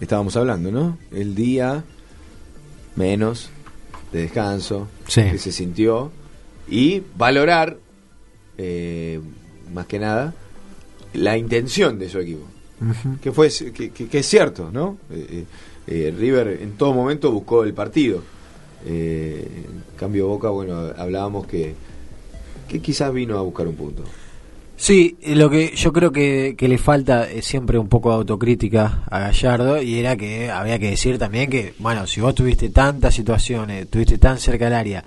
estábamos hablando, ¿no? El día menos de descanso Sí. que se sintió y valorar, eh, más que nada, la intención de su equipo. Que, fue, que, que- que es cierto, ¿no? Eh, eh, eh, River en todo momento buscó el partido. Eh, en cambio Boca, bueno, hablábamos que, que quizás vino a buscar un punto. Sí, lo que yo creo que, que le falta es siempre un poco de autocrítica a Gallardo y era que había que decir también que, bueno, si vos tuviste tantas situaciones, estuviste tan cerca del área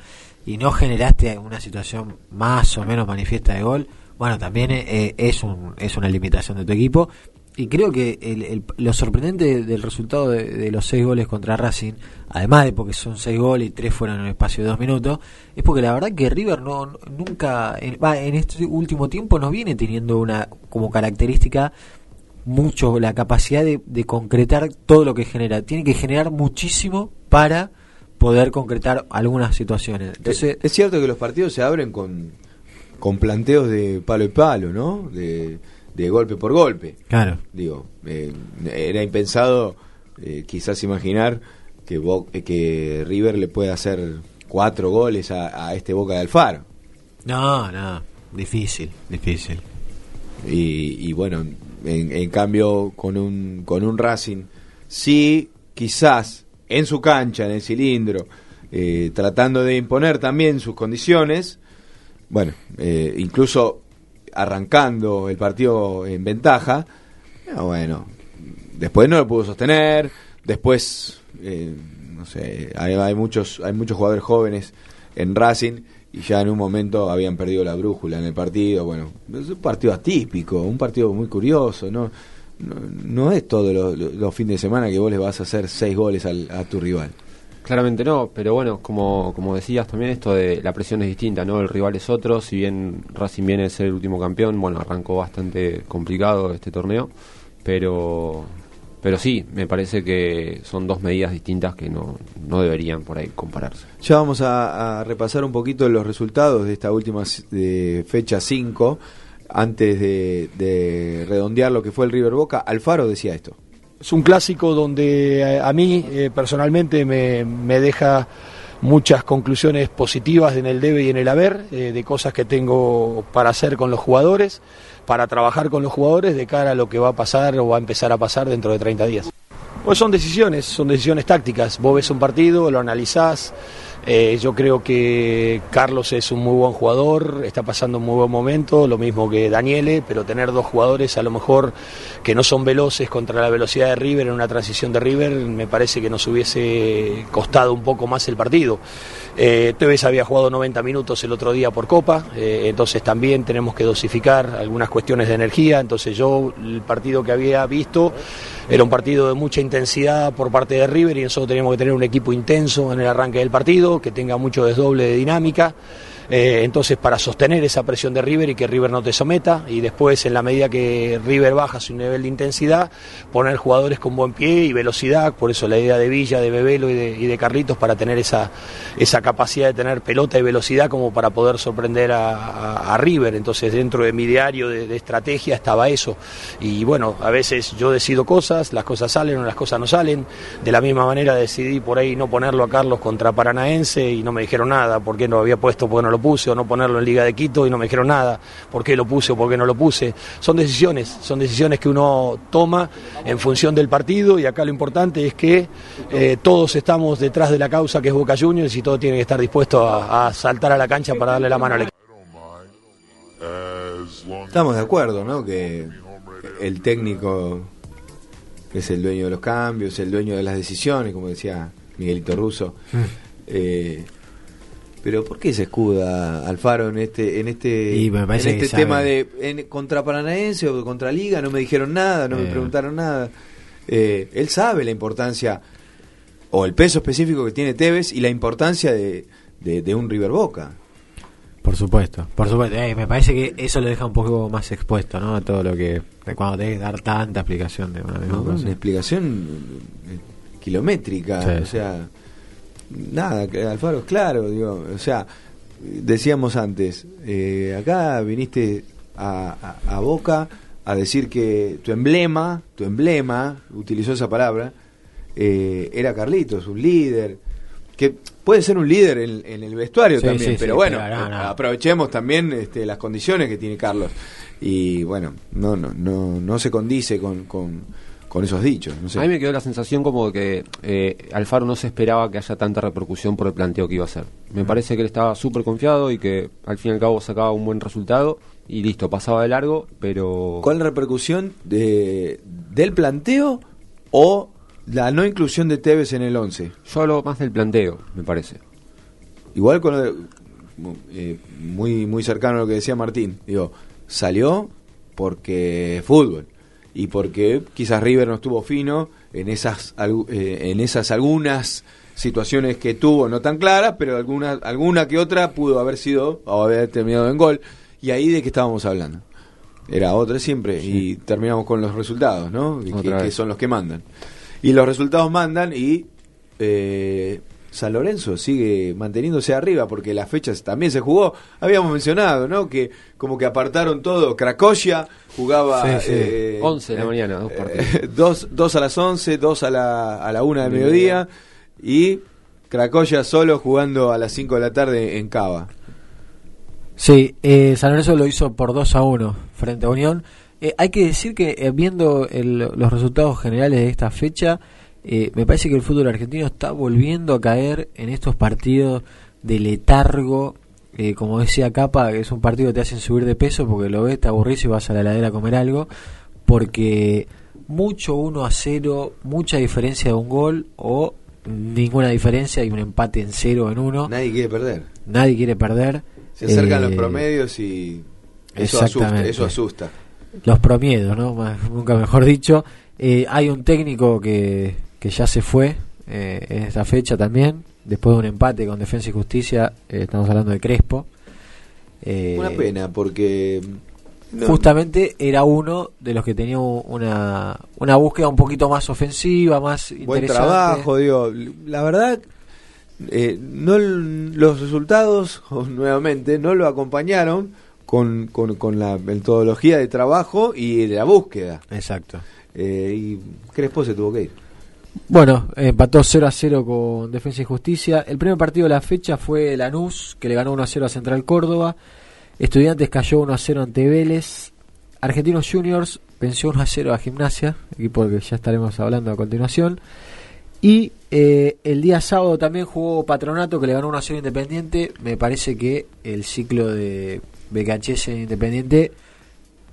y no generaste una situación más o menos manifiesta de gol, bueno, también eh, es, un, es una limitación de tu equipo. Y creo que el- el- lo sorprendente del resultado de, de los seis goles contra Racing, además de porque son seis goles y tres fueron en un espacio de dos minutos, es porque la verdad que River no no- nunca, en, va, en este último tiempo no viene teniendo una como característica mucho la capacidad de, de concretar todo lo que genera. Tiene que generar muchísimo para poder concretar algunas situaciones. Entonces, es cierto que los partidos se abren con, con planteos de palo y palo, ¿no? De, de golpe por golpe. Claro. Digo, eh, era impensado eh, quizás imaginar que, Bo- eh, que River le pueda hacer cuatro goles a, a este Boca de Alfaro. no, no, difícil, difícil. Y, y bueno, en, en cambio con un, con un Racing, sí, quizás en su cancha, en el cilindro, eh, tratando de imponer también sus condiciones, bueno, eh, incluso arrancando el partido en ventaja, ah, bueno, después no lo pudo sostener, después, eh, no sé, hay, hay muchos, hay muchos jugadores jóvenes en Racing y ya en un momento habían perdido la brújula en el partido, bueno, es un partido atípico, un partido muy curioso, ¿no? No, no es todos los, los fines de semana que vos le vas a hacer seis goles al- a tu rival. Claramente no, pero bueno, como, como decías también, esto de la presión es distinta, ¿no? El rival es otro, si bien Racing viene a ser el último campeón, bueno, arrancó bastante complicado este torneo, pero pero sí, me parece que son dos medidas distintas que no, no deberían por ahí compararse. Ya vamos a, repasar un poquito los resultados de esta última de fecha 5, antes de, de redondear lo que fue el River Boca. Alfaro decía esto. Es un clásico donde eh, a mí eh, personalmente me, me deja muchas conclusiones positivas en el debe y en el haber, eh, de cosas que tengo para hacer con los jugadores, para trabajar con los jugadores de cara a lo que va a pasar o va a empezar a pasar dentro de 30 días. Pues son decisiones, son decisiones tácticas. Vos ves un partido, lo analizás. Eh, yo creo que Carlos es un muy buen jugador, está pasando un muy buen momento, lo mismo que Daniele, pero tener dos jugadores a lo mejor que no son veloces contra la velocidad de River en una transición de River, me parece que nos hubiese costado un poco más el partido. Eh, Tevez había jugado 90 minutos el otro día por Copa, eh, entonces también tenemos que dosificar algunas cuestiones de energía, entonces yo el partido que había visto era un partido de mucha intensidad por parte de River y nosotros teníamos que tener un equipo intenso en el arranque del partido, que tenga mucho desdoble de dinámica. Eh, entonces, para sostener esa presión de River y que River no te someta, y después, en la medida que River baja su nivel de intensidad, poner jugadores con buen pie y velocidad. Por eso la idea de Villa, de Bebelo y de, y Carlitos para tener esa, esa capacidad de tener pelota y velocidad como para poder sorprender a, River. Entonces, dentro de mi diario de, estrategia estaba eso. Y bueno, a veces yo decido cosas, las cosas salen o las cosas no salen. De la misma manera decidí por ahí no ponerlo a Carlos contra Paranaense y no me dijeron nada, por qué no había puesto, por qué no lo puse, o no ponerlo en Liga de Quito y no me dijeron nada, por qué lo puse o por qué no lo puse. Son decisiones, son decisiones que uno toma en función del partido y acá lo importante es que eh, todos estamos detrás de la causa que es Boca Juniors y todos tienen que estar dispuestos a, a saltar a la cancha para darle la mano al equipo. Estamos de acuerdo, ¿no? Que el técnico es el dueño de los cambios, el dueño de las decisiones, como decía Miguelito Russo. Eh, pero ¿por qué se escuda Alfaro en este en este Y me parece en este sabe. tema de en- contra Paranaense o contra Liga? No me dijeron nada, no me Eh. preguntaron nada. Eh, él sabe la importancia o el peso específico que tiene Tevez y la importancia de, de, de un River Boca. Por supuesto, por supuesto. Eh, me parece que eso lo deja un poco más expuesto, ¿no? A todo lo que. cuando tenés que dar tanta explicación de una misma ¿no? cosa. Una explicación eh, kilométrica, Sí, o sí. Nada, Alfaro claro, digo, o sea, decíamos antes, eh, acá viniste a, a- a Boca a decir que tu emblema, tu emblema, utilizó esa palabra, eh, era Carlitos, un líder, que puede ser un líder en, en el vestuario Sí, también, sí, pero sí, bueno, pero no, no. aprovechemos también este, las condiciones que tiene Carlos. Y bueno, no, no, no, no se condice con, con, con esos dichos. No sé. A mí me quedó la sensación como que eh, Alfaro no se esperaba que haya tanta repercusión por el planteo que iba a hacer. Me parece que él estaba súper confiado y que al fin y al cabo sacaba un buen resultado y listo, pasaba de largo, pero... ¿Cuál repercusión de, del planteo o la no inclusión de Tevez en el 11? Yo hablo más del planteo, me parece. Igual con lo de- eh, muy muy cercano a lo que decía Martín. Digo, salió porque fútbol y porque quizás River no estuvo fino en esas eh, en esas algunas situaciones que tuvo no tan claras, pero alguna alguna que otra pudo haber sido o haber terminado en gol y ahí de qué estábamos hablando. Era otra siempre y terminamos con los resultados, ¿no? Que, que son los que mandan. Y los resultados mandan y eh, San Lorenzo sigue manteniéndose arriba porque las fechas también se jugó. Habíamos mencionado, ¿no? Que como que apartaron todo. Cracovia jugaba Sí, sí. eh, 11 de la mañana, dos partidos. dos, dos a las 11, dos a la, a la una del mediodía y Cracovia solo jugando a las 5 de la tarde en Cava. Sí, eh, San Lorenzo lo hizo por 2 a 1 frente a Unión. Eh, hay que decir que eh, viendo el- los resultados generales de esta fecha, eh, me parece que el fútbol argentino está volviendo a caer en estos partidos de letargo. eh, como decía Capa, que es un partido que te hacen subir de peso porque lo ves, te aburrís y vas a la heladera a comer algo. Porque mucho 1 a 0, mucha diferencia de un gol o ninguna diferencia y un empate en 0 en 1. Nadie quiere perder. Nadie quiere perder. Se acercan Eh, los promedios y eso asusta, eso asusta. los promiedos, ¿no? Más- nunca mejor dicho. Eh, hay un técnico que, que ya se fue, eh, en esta fecha también. Después de un empate con Defensa y Justicia, eh, estamos hablando de Crespo. Eh, Una pena, porque. no- Justamente era uno de los que tenía una, una búsqueda un poquito más ofensiva, más Buen interesante. trabajo, digo. La verdad, eh, no los resultados, nuevamente, no lo acompañaron con, con, con la metodología de trabajo y de la búsqueda. Exacto. Y Crespo se tuvo que ir. Bueno, empató 0 a 0 con Defensa y Justicia. El primer partido de la fecha fue Lanús, que le ganó 1 a 0 a Central Córdoba. Estudiantes cayó 1 a 0 ante Vélez. Argentinos Juniors venció 1 a 0 a Gimnasia, equipo del que ya estaremos hablando a continuación. Y eh, el día sábado también jugó Patronato, que le ganó 1 a 0 a Independiente. Me parece que el ciclo de en Independiente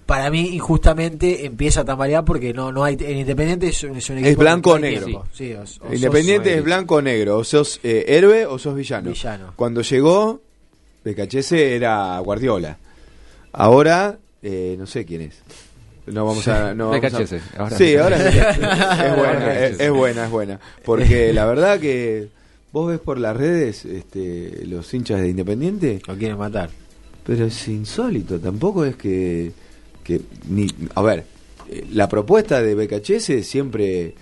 para mí injustamente empieza a tambalear porque no no hay en Independiente es, un- es un equipo Es blanco o negro. tiempo. Sí, o- o sos- Independiente es blanco o negro. O sos eh, héroe o sos villano. Villano. Cuando llegó, Becachese era Guardiola. Ahora, eh, no sé quién es. No vamos a. No vamos a- ahora. Sí, ahora es, es buena, es, es buena, es buena. Porque la verdad que vos ves por las redes este, los hinchas de Independiente. Lo quieren matar. Pero es insólito, tampoco es que. Que ni A ver, eh, la propuesta de Becachese siempre. eh,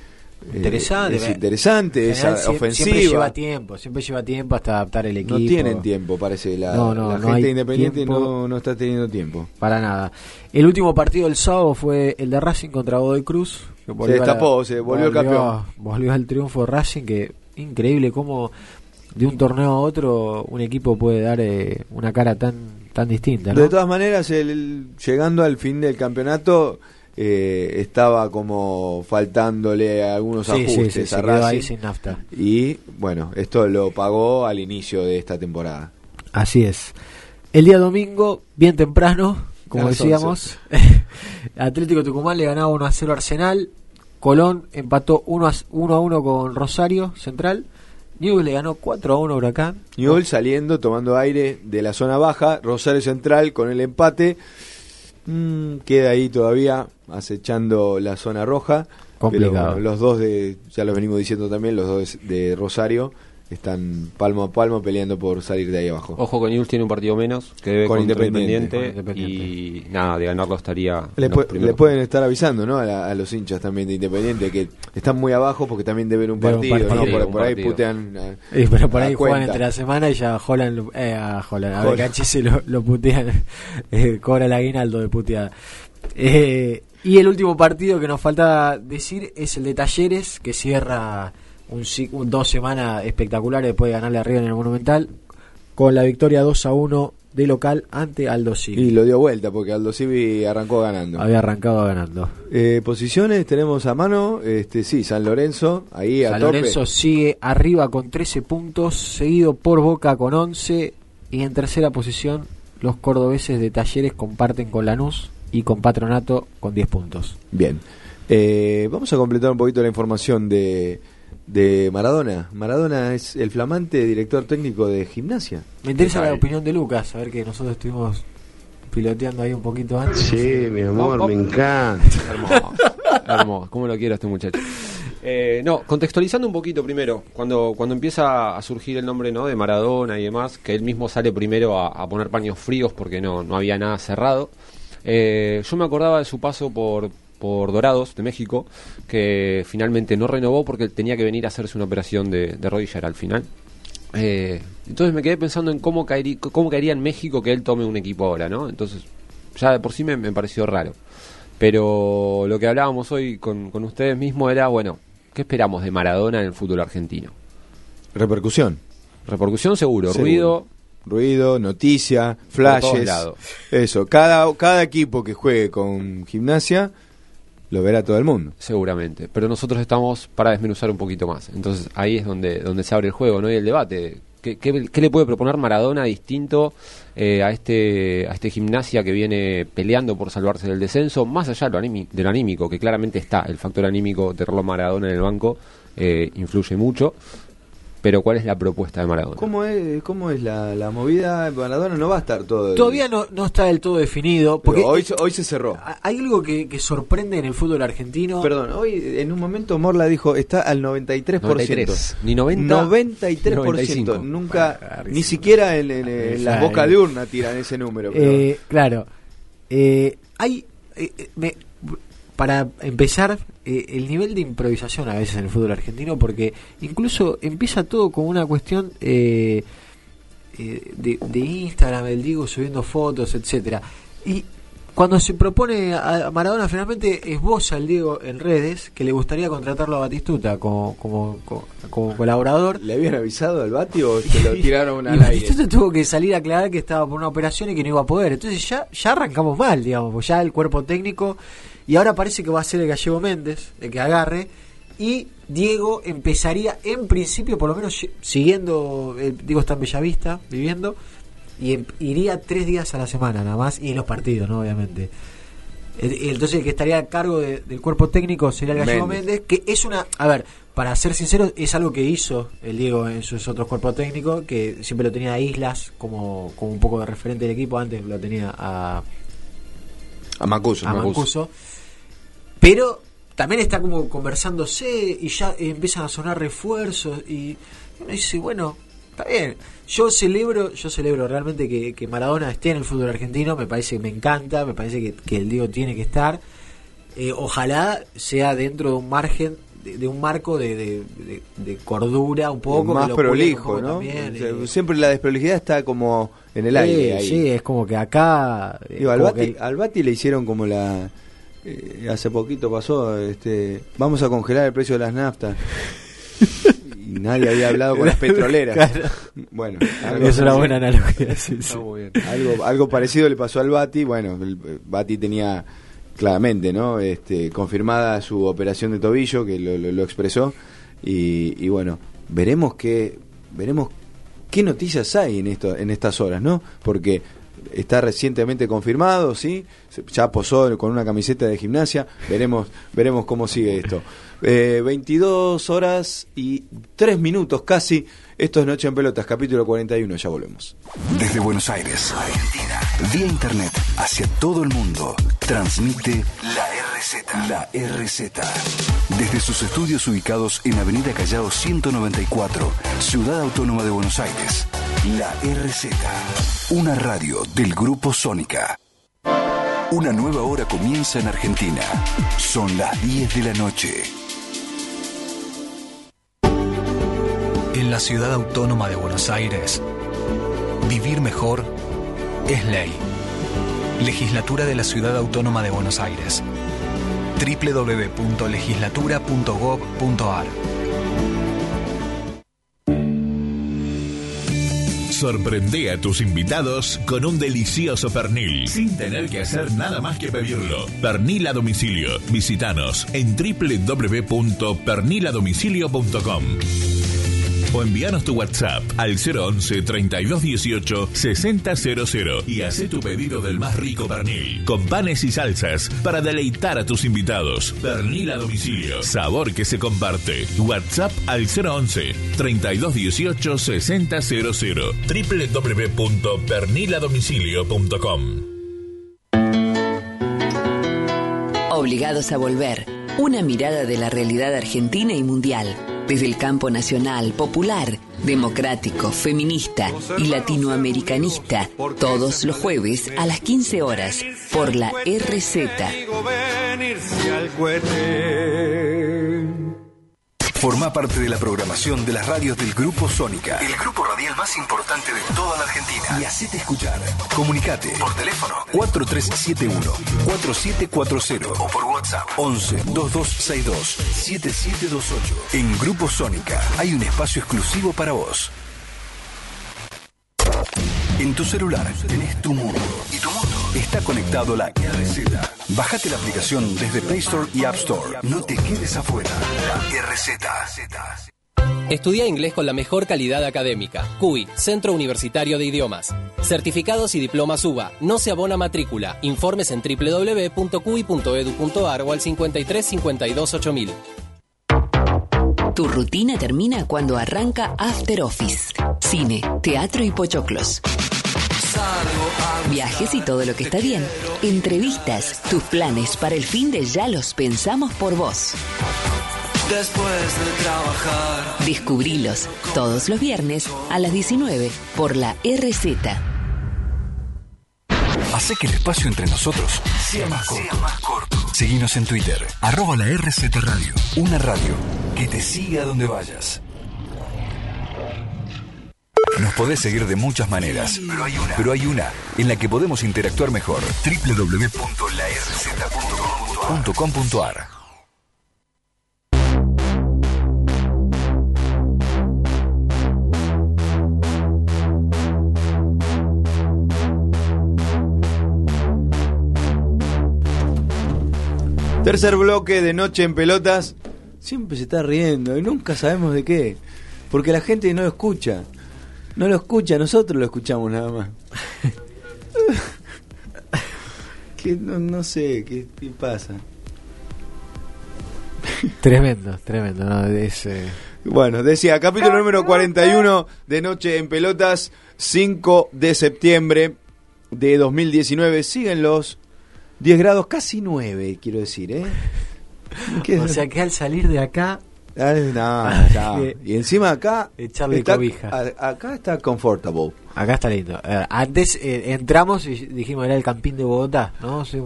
Interesante. es interesante, es ofensiva. Siempre lleva tiempo, siempre lleva tiempo hasta adaptar el equipo. No tienen tiempo, parece. La, No, no, la no gente independiente no, no está teniendo tiempo. Para nada. El último partido del sábado fue el de Racing contra Godoy Cruz. que volvió la- destapó, se volvió campeón. Volvió al triunfo de Racing, que increíble cómo de un torneo a otro un equipo puede dar eh, una cara tan tan distinta. ¿no? De todas maneras, el, llegando al fin del campeonato, eh, estaba como faltándole algunos Sí, ajustes sí, se a quedó ahí Racing. sin nafta. Y bueno, esto lo pagó al inicio de esta temporada. Así es. El día domingo, bien temprano, como las decíamos, Atlético Tucumán le ganaba 1 a 0 a Arsenal. Colón empató 1 a 1, a 1 con Rosario Central. Newell's le ganó 4 a 1 a Huracán. Newell saliendo, tomando aire de la zona baja, Rosario Central con el empate. Mm, queda ahí todavía acechando la zona roja. Complicado. Pero los dos de, ya los venimos diciendo también, los dos de Rosario están palmo a palmo peleando por salir de ahí abajo. Ojo con Newell's tiene un partido menos que debe Con Independiente. Independiente, y nada, de ganarlo estaría Le, pu- pueden estar avisando ¿no? a, la- a los hinchas también de Independiente que están muy abajo porque también deben un Deben un partido, por, Un por ahí putean a- pero por ahí juegan cuenta. entre la semana y ya Holland, eh, a Holland, a se lo, lo putean, eh, cobra el aguinaldo de puteada. Eh, y el último partido que nos falta decir es el de Talleres, que cierra un, dos semanas espectaculares después de ganarle arriba en el Monumental, con la victoria 2 a 1 de local ante Aldo Civi. Y lo dio vuelta porque Aldo Civi arrancó ganando. Había arrancado ganando. Eh, posiciones tenemos a mano, este sí, San Lorenzo, ahí a San tope. Lorenzo sigue arriba con 13 puntos, seguido por Boca con 11 y en tercera posición los cordobeses de Talleres comparten con Lanús y con Patronato con 10 puntos. Bien. Eh, vamos a completar un poquito la información de, de Maradona. Maradona es el flamante director técnico de gimnasia. Me interesa ¿Qué la opinión de Lucas, a ver que nosotros estuvimos piloteando ahí un poquito antes. Sí, mi amor, me encanta. Hermoso, hermoso, cómo lo quiero a este muchacho. Eh, no, contextualizando un poquito primero, cuando, cuando empieza a surgir el nombre ¿no? de Maradona y demás, que él mismo sale primero a, a poner paños fríos porque no, no había nada cerrado, eh, yo me acordaba de su paso por, por Dorados de México, que finalmente no renovó porque tenía que venir a hacerse una operación de, de rodilla al final. Eh, entonces me quedé pensando en cómo, caería, cómo caería en México que él tome un equipo ahora, ¿no? Entonces, ya de por sí me, me pareció raro. Pero lo que hablábamos hoy con, con ustedes mismos era, bueno, ¿qué esperamos de Maradona en el fútbol argentino? Repercusión. Repercusión seguro, Seguro. ruido, Ruido, noticia, flashes. Eso, cada, cada equipo que juegue con gimnasia lo verá todo el mundo. seguramente. Pero nosotros estamos para desmenuzar un poquito más. Entonces ahí es donde, donde se abre el juego, ¿no? Y el debate. ¿Qué, qué- le puede proponer Maradona distinto eh, a este a este gimnasia que viene peleando por salvarse del descenso? Más allá de lo, animi- de anímico, que claramente está. El factor anímico, a Maradona en el banco, eh, influye mucho. Pero ¿cuál es la propuesta de Maradona? ¿Cómo es, cómo es la, la movida? Maradona no va a estar todo. Todavía no, no está del todo definido. Porque Pero hoy, se- hoy se cerró. hay algo que, que sorprende en el fútbol argentino. Perdón, hoy en un momento Morla dijo está al 93%. 93. Ni 90, 93%. 95. Nunca, ni siquiera en, en- en las Exacto. bocas de urna tiran ese número. pero- Eh, claro. Eh, hay. eh, eh, me- para empezar, eh, el nivel de improvisación a veces en el fútbol argentino, porque incluso empieza todo con una cuestión eh, eh, de, de Instagram, el Diego subiendo fotos, etcétera Y cuando se propone a Maradona, finalmente esboza el Diego en redes que le gustaría contratarlo a Batistuta como, como, como, como colaborador. ¿Le habían avisado al Bati o se lo tiraron Y al aire? Batistuta tuvo que salir a aclarar que estaba por una operación y que no iba a poder. Entonces ya, ya arrancamos mal, digamos, ya el cuerpo técnico. Y ahora parece que va a ser el gallego Méndez el que agarre. Y Diego empezaría, en principio, por lo menos si- siguiendo. eh, Diego está en Bellavista, viviendo. Y em- iría tres días a la semana nada más. Y en los partidos, ¿no? Obviamente. Entonces el que estaría a cargo de- del cuerpo técnico sería el gallego Méndez. Méndez, que es una... A ver, para ser sincero, es algo que hizo el Diego en sus otros cuerpos técnicos, que siempre lo tenía a Islas como, como un poco de referente del equipo, antes lo tenía a, A Macuso. a Mancuso. Pero también está como conversándose y ya empiezan a sonar refuerzos y uno dice, bueno, está bien. Yo celebro, yo celebro realmente que, que Maradona esté en el fútbol argentino, me parece que me encanta, me parece que, que el Diego tiene que estar. Eh, ojalá sea dentro de un margen, de, de un marco de, de- de- de cordura un poco. más prolijo, eh. Siempre la desprolijidad está como en el aire. Sí, ahí. sí, es como que acá... eh, Digo, al, Bati, que- al Bati le hicieron como la... eh, hace poquito pasó, este, vamos a congelar el precio de las naftas. y nadie había hablado con las petroleras. Claro. Bueno, Es una así. buena analogía, sí, sí. Está muy bien. Algo, algo parecido le pasó al Bati. Bueno, el eh, Bati tenía claramente, ¿no? Este, confirmada su operación de tobillo, que lo, lo- lo expresó. Y, y bueno, veremos qué, veremos qué noticias hay en esto, en estas horas, ¿no? Porque está recientemente confirmado, sí, ya posó con una camiseta de gimnasia. Veremos, veremos cómo sigue esto. Eh, 22 horas y 3 minutos casi. Esto es Noche en Pelotas, capítulo 41. Ya volvemos. Desde Buenos Aires, Argentina, vía internet hacia todo el mundo, transmite la RZ. La RZ. Desde sus estudios ubicados en Avenida Callao 194, Ciudad Autónoma de Buenos Aires, la RZ. Una radio del Grupo Sónica. Una nueva hora comienza en Argentina. Son las 10 de la noche. En la ciudad autónoma de Buenos Aires, vivir mejor es ley. Legislatura de la Ciudad Autónoma de Buenos Aires. www.legislatura.gov.ar Sorprende a tus invitados con un delicioso pernil, sin tener que hacer nada más que pedirlo. Pernil a domicilio. Visítanos en www.perniladomicilio.com o envíanos tu WhatsApp al 011 3218 6000 y haz tu pedido del más rico pernil, con panes y salsas para deleitar a tus invitados. Pernil a domicilio, sabor que se comparte. WhatsApp al 011 3218 6000 www.perniladomicilio.com Obligados a volver. Una mirada de la realidad argentina y mundial. Desde el campo nacional, popular, democrático, feminista y latinoamericanista. Todos los jueves a las 15 horas por la RZ. Forma parte de la programación de las radios del Grupo Sónica, el grupo radial más importante de toda la Argentina. Y hacete escuchar. Comunicate por teléfono 4371-4740 o por WhatsApp 11 2262 7728. En Grupo Sónica hay un espacio exclusivo para vos. En tu celular tenés tu mundo y tu mundo está conectado la RZ. Bájate la aplicación desde Play Store y App Store. No te quedes afuera. La RZ. Estudia inglés con la mejor calidad académica. CUI, Centro Universitario de Idiomas. Certificados y diplomas UBA. No se abona matrícula. Informes en www.cui.edu.ar o al 53 52 8000. Tu rutina termina cuando arranca After Office. Cine, teatro y pochoclos. Viajes y todo lo que está bien. Entrevistas, tus planes para el fin de ya los pensamos por vos. Después de trabajar. Descubrilos todos los viernes a las 19 por la RZ. Hace que el espacio entre nosotros sea más corto. Seguinos en Twitter, arroba la RZ Radio. Una radio que te siga donde vayas. Nos podés seguir de muchas maneras, pero hay una, en la que podemos interactuar mejor. www.larz.com.ar Tercer bloque de Noche en Pelotas. Siempre se está riendo y nunca sabemos de qué. Porque la gente no escucha. No lo escucha, nosotros lo escuchamos nada más. que no, no sé qué, qué pasa. Tremendo, tremendo. ¿no? Es, eh, Bueno, decía, capítulo número 41 de Noche en Pelotas, 5 de septiembre de 2019. Siguen los 10 grados, casi 9, quiero decir, ¿eh? ¿Qué- O sea que al salir de acá. No, ya. Y encima acá. Echarle está- cobija. a- acá está comfortable. Acá está lindo. Eh, antes eh, entramos y dijimos era el campín de Bogotá, ¿no? Sí,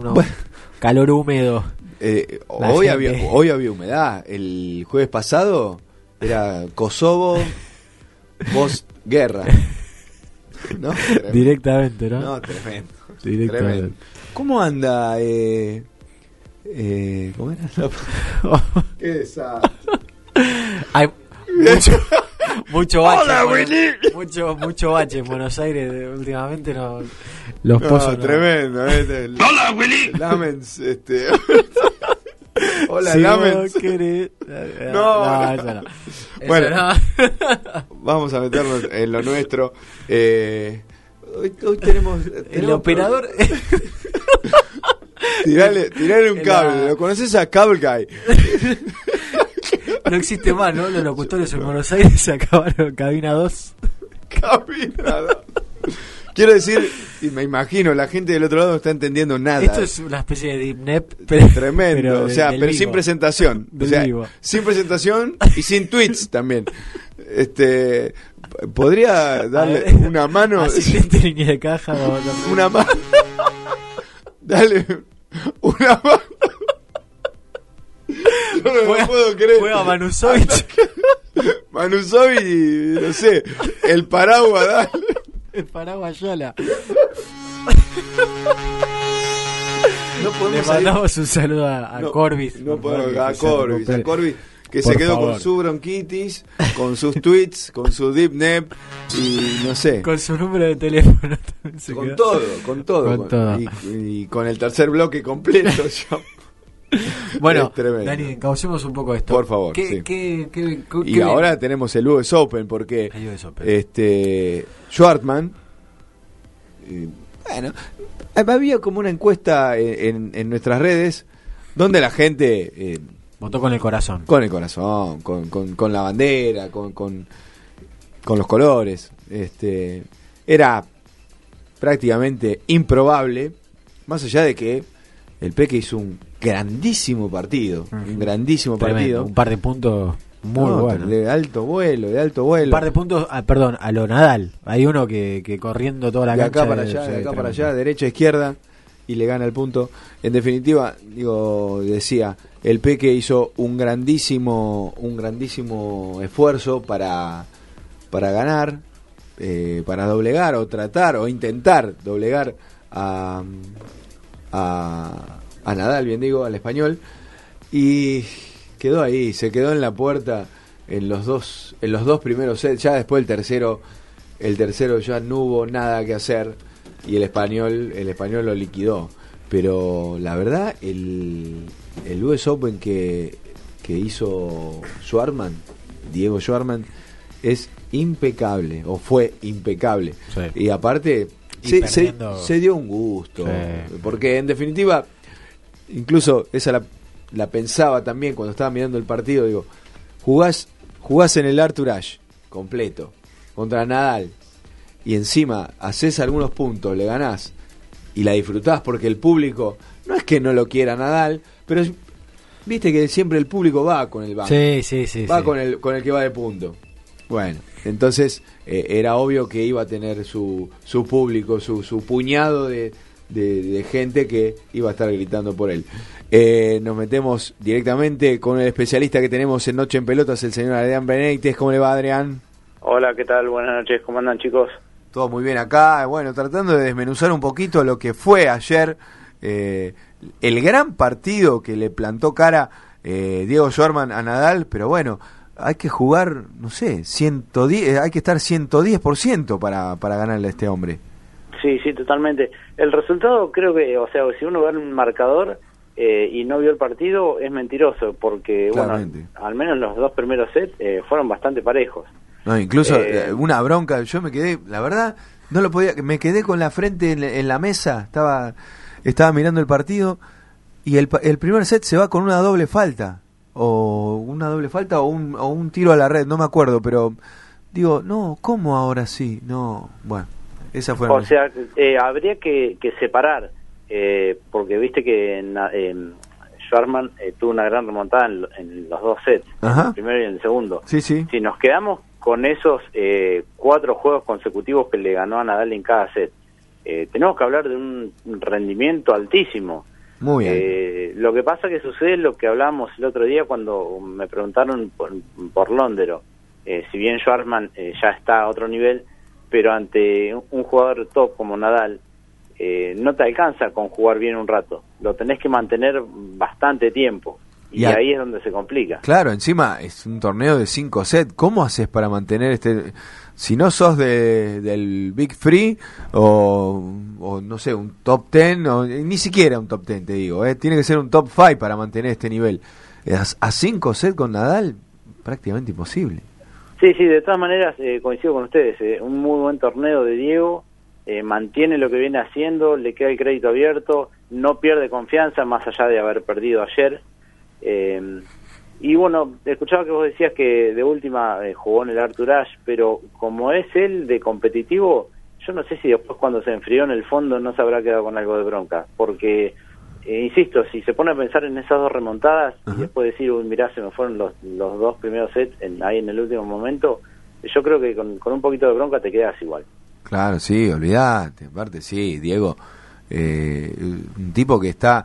calor húmedo. Eh, hoy, gente- había, hoy había humedad. El jueves pasado era Kosovo, post guerra. ¿No? Tremendo. Directamente, ¿no? No, tremendo. Directamente. Tremendo. ¿Cómo anda? Eh, eh, ¿Cómo era? Qué desastre. Hay mucho, mucho bache. Hola. Mucho, mucho bache en Buenos Aires. de- Últimamente no. Los No, pozos. no- tremendo. este, el- Hola, Willy. Lamens, este. Hola, Si Lamens. vos querés- No, No, no. eso no. Eso Bueno, no. vamos a meternos en lo nuestro. Eh, hoy, hoy tenemos, El tenemos- operador. Tirale, tirale un cable. la- ¿Lo conoces a Cable Guy? No existe más, ¿no? Los locutores en Buenos Aires se acabaron cabina 2. Cabina 2. Quiero decir, y me imagino, la gente del otro lado no está entendiendo nada. Esto es una especie de deep nep, pero, Tremendo, pero o sea, del pero vivo. sin presentación. O Del sea, vivo. sin presentación y sin tweets también. Este, podría darle ver, una mano, Asistente línea de caja. a- una mano, dale una mano. No Juega- lo puedo creer. juega Manusovic. Manusovic, no sé, el paraguas, dale. El paraguas Yola. No Le podemos salir- mandamos un saludo a, a No, Corbis. No favor, a Corbis, a. Corbis, que Por se quedó favor. con su bronquitis, con sus tweets, con su deep nep y no sé. Con su número de teléfono. también se Con quedó. todo, con todo. Con todo. Y, y con el tercer bloque completo. Bueno. Dani, encaucemos un poco esto. Por favor, ¿Qué, sí. qué, qué- qué- Y ahora tenemos el US Open porque El US Open. este Schwartman eh, bueno, había como una encuesta en, en- en nuestras redes donde la gente eh, Votó con el corazón. con el corazón, con, con- con la bandera, con, con, con los colores. Este, era prácticamente improbable, más allá de que el Peque hizo un grandísimo partido, un grandísimo Tremendo, partido. Un par de puntos muy No, buenos. De alto vuelo, de alto vuelo. Un par de puntos, ah, perdón, a lo Nadal. Hay uno que, que corriendo toda la de cancha. acá para allá, de acá para allá, derecha, izquierda, y le gana el punto. En definitiva, digo, decía, el Peque hizo un grandísimo, un grandísimo esfuerzo para, para ganar, eh, para doblegar o tratar o intentar doblegar a, a, a Nadal, bien digo, al español, y quedó ahí, se quedó en la puerta en los dos, en los dos primeros sets, ya después el tercero, el tercero ya no hubo nada que hacer y el español, el español lo liquidó. Pero la verdad, el, el US Open que, que hizo Schwarman, Diego Schwarman, es impecable, o fue impecable. Sí. Y aparte, Y se, se- perdiendo- se dio un gusto. Sí. Porque en definitiva, incluso esa la, la pensaba también cuando estaba mirando el partido, digo, jugás jugás en el Arthur Ashe completo contra Nadal y encima haces algunos puntos, le ganás y la disfrutás porque el público no es que no lo quiera Nadal, pero viste que siempre el público va con el banco. Sí, sí, sí, Va sí. con el con el que va de punto. Bueno, entonces eh, era obvio que iba a tener su, su público, su, su puñado de, de- de gente que iba a estar gritando por él. Eh, nos metemos directamente con el especialista que tenemos en Noche en Pelotas, el señor Adrián Benítez. ¿Cómo le va, Adrián? Hola, ¿qué tal? Buenas noches, ¿cómo andan chicos? Todo muy bien acá. Bueno, tratando de desmenuzar un poquito lo que fue ayer eh, el gran partido que le plantó cara eh, Diego Schwarman a Nadal, pero bueno, hay que jugar, no sé, 110, eh, hay que estar 110% para, para ganarle a este hombre. Sí, sí, totalmente. El resultado creo que, o sea, si uno ve un marcador eh, y no vio el partido, es mentiroso, porque, Claramente. bueno, al menos los dos primeros sets eh, fueron bastante parejos. No, incluso Eh, eh, una bronca, yo me quedé, la verdad, no lo podía, me quedé con la frente en, en la mesa, estaba, estaba mirando el partido y el, el primer set se va con una doble falta, o una doble falta o un, o un tiro a la red, no me acuerdo, pero digo, no, ¿cómo ahora sí? No, bueno, esa fue O sea, eh, habría que, que separar, eh, porque viste que na- eh, Schwarman eh, tuvo una gran remontada en, en los dos sets, Ajá. en el primero y en el segundo. Sí, sí. Si nos quedamos con esos eh, cuatro juegos consecutivos que le ganó a Nadal en cada set, eh, tenemos que hablar de un rendimiento altísimo. Muy bien. Eh, lo que pasa que sucede lo que hablábamos el otro día cuando me preguntaron por, por Londero. Eh, si bien Schwarman eh, ya está a otro nivel, pero ante un- jugador top como Nadal, eh, no te alcanza con jugar bien un rato. Lo tenés que mantener bastante tiempo. Y, Y a- ahí es donde se complica. Claro, encima es un torneo de 5 sets. ¿Cómo haces para mantener este... Si no sos de, del Big Free o, o no sé, un top 10, o, ni siquiera un top 10 te digo, ¿eh? tiene que ser un top 5 para mantener este nivel. A 5 sets con Nadal, prácticamente imposible. Sí, sí, de todas maneras eh, coincido con ustedes. eh, un muy buen torneo de Diego, eh, mantiene lo que viene haciendo, le queda el crédito abierto, no pierde confianza más allá de haber perdido ayer. Eh, y bueno, escuchaba que vos decías que de última jugó en el Arthur Ashe, pero como es él de competitivo, yo no sé si después cuando se enfrió en el fondo no se habrá quedado con algo de bronca, porque, eh, insisto, si se pone a pensar en esas dos remontadas y después decir, uy, mirá, se me fueron los, los dos primeros sets en- ahí en el último momento, yo creo que con, con un poquito de bronca te quedas igual. Claro, sí, olvídate. Aparte, sí, Diego, eh, un tipo que está...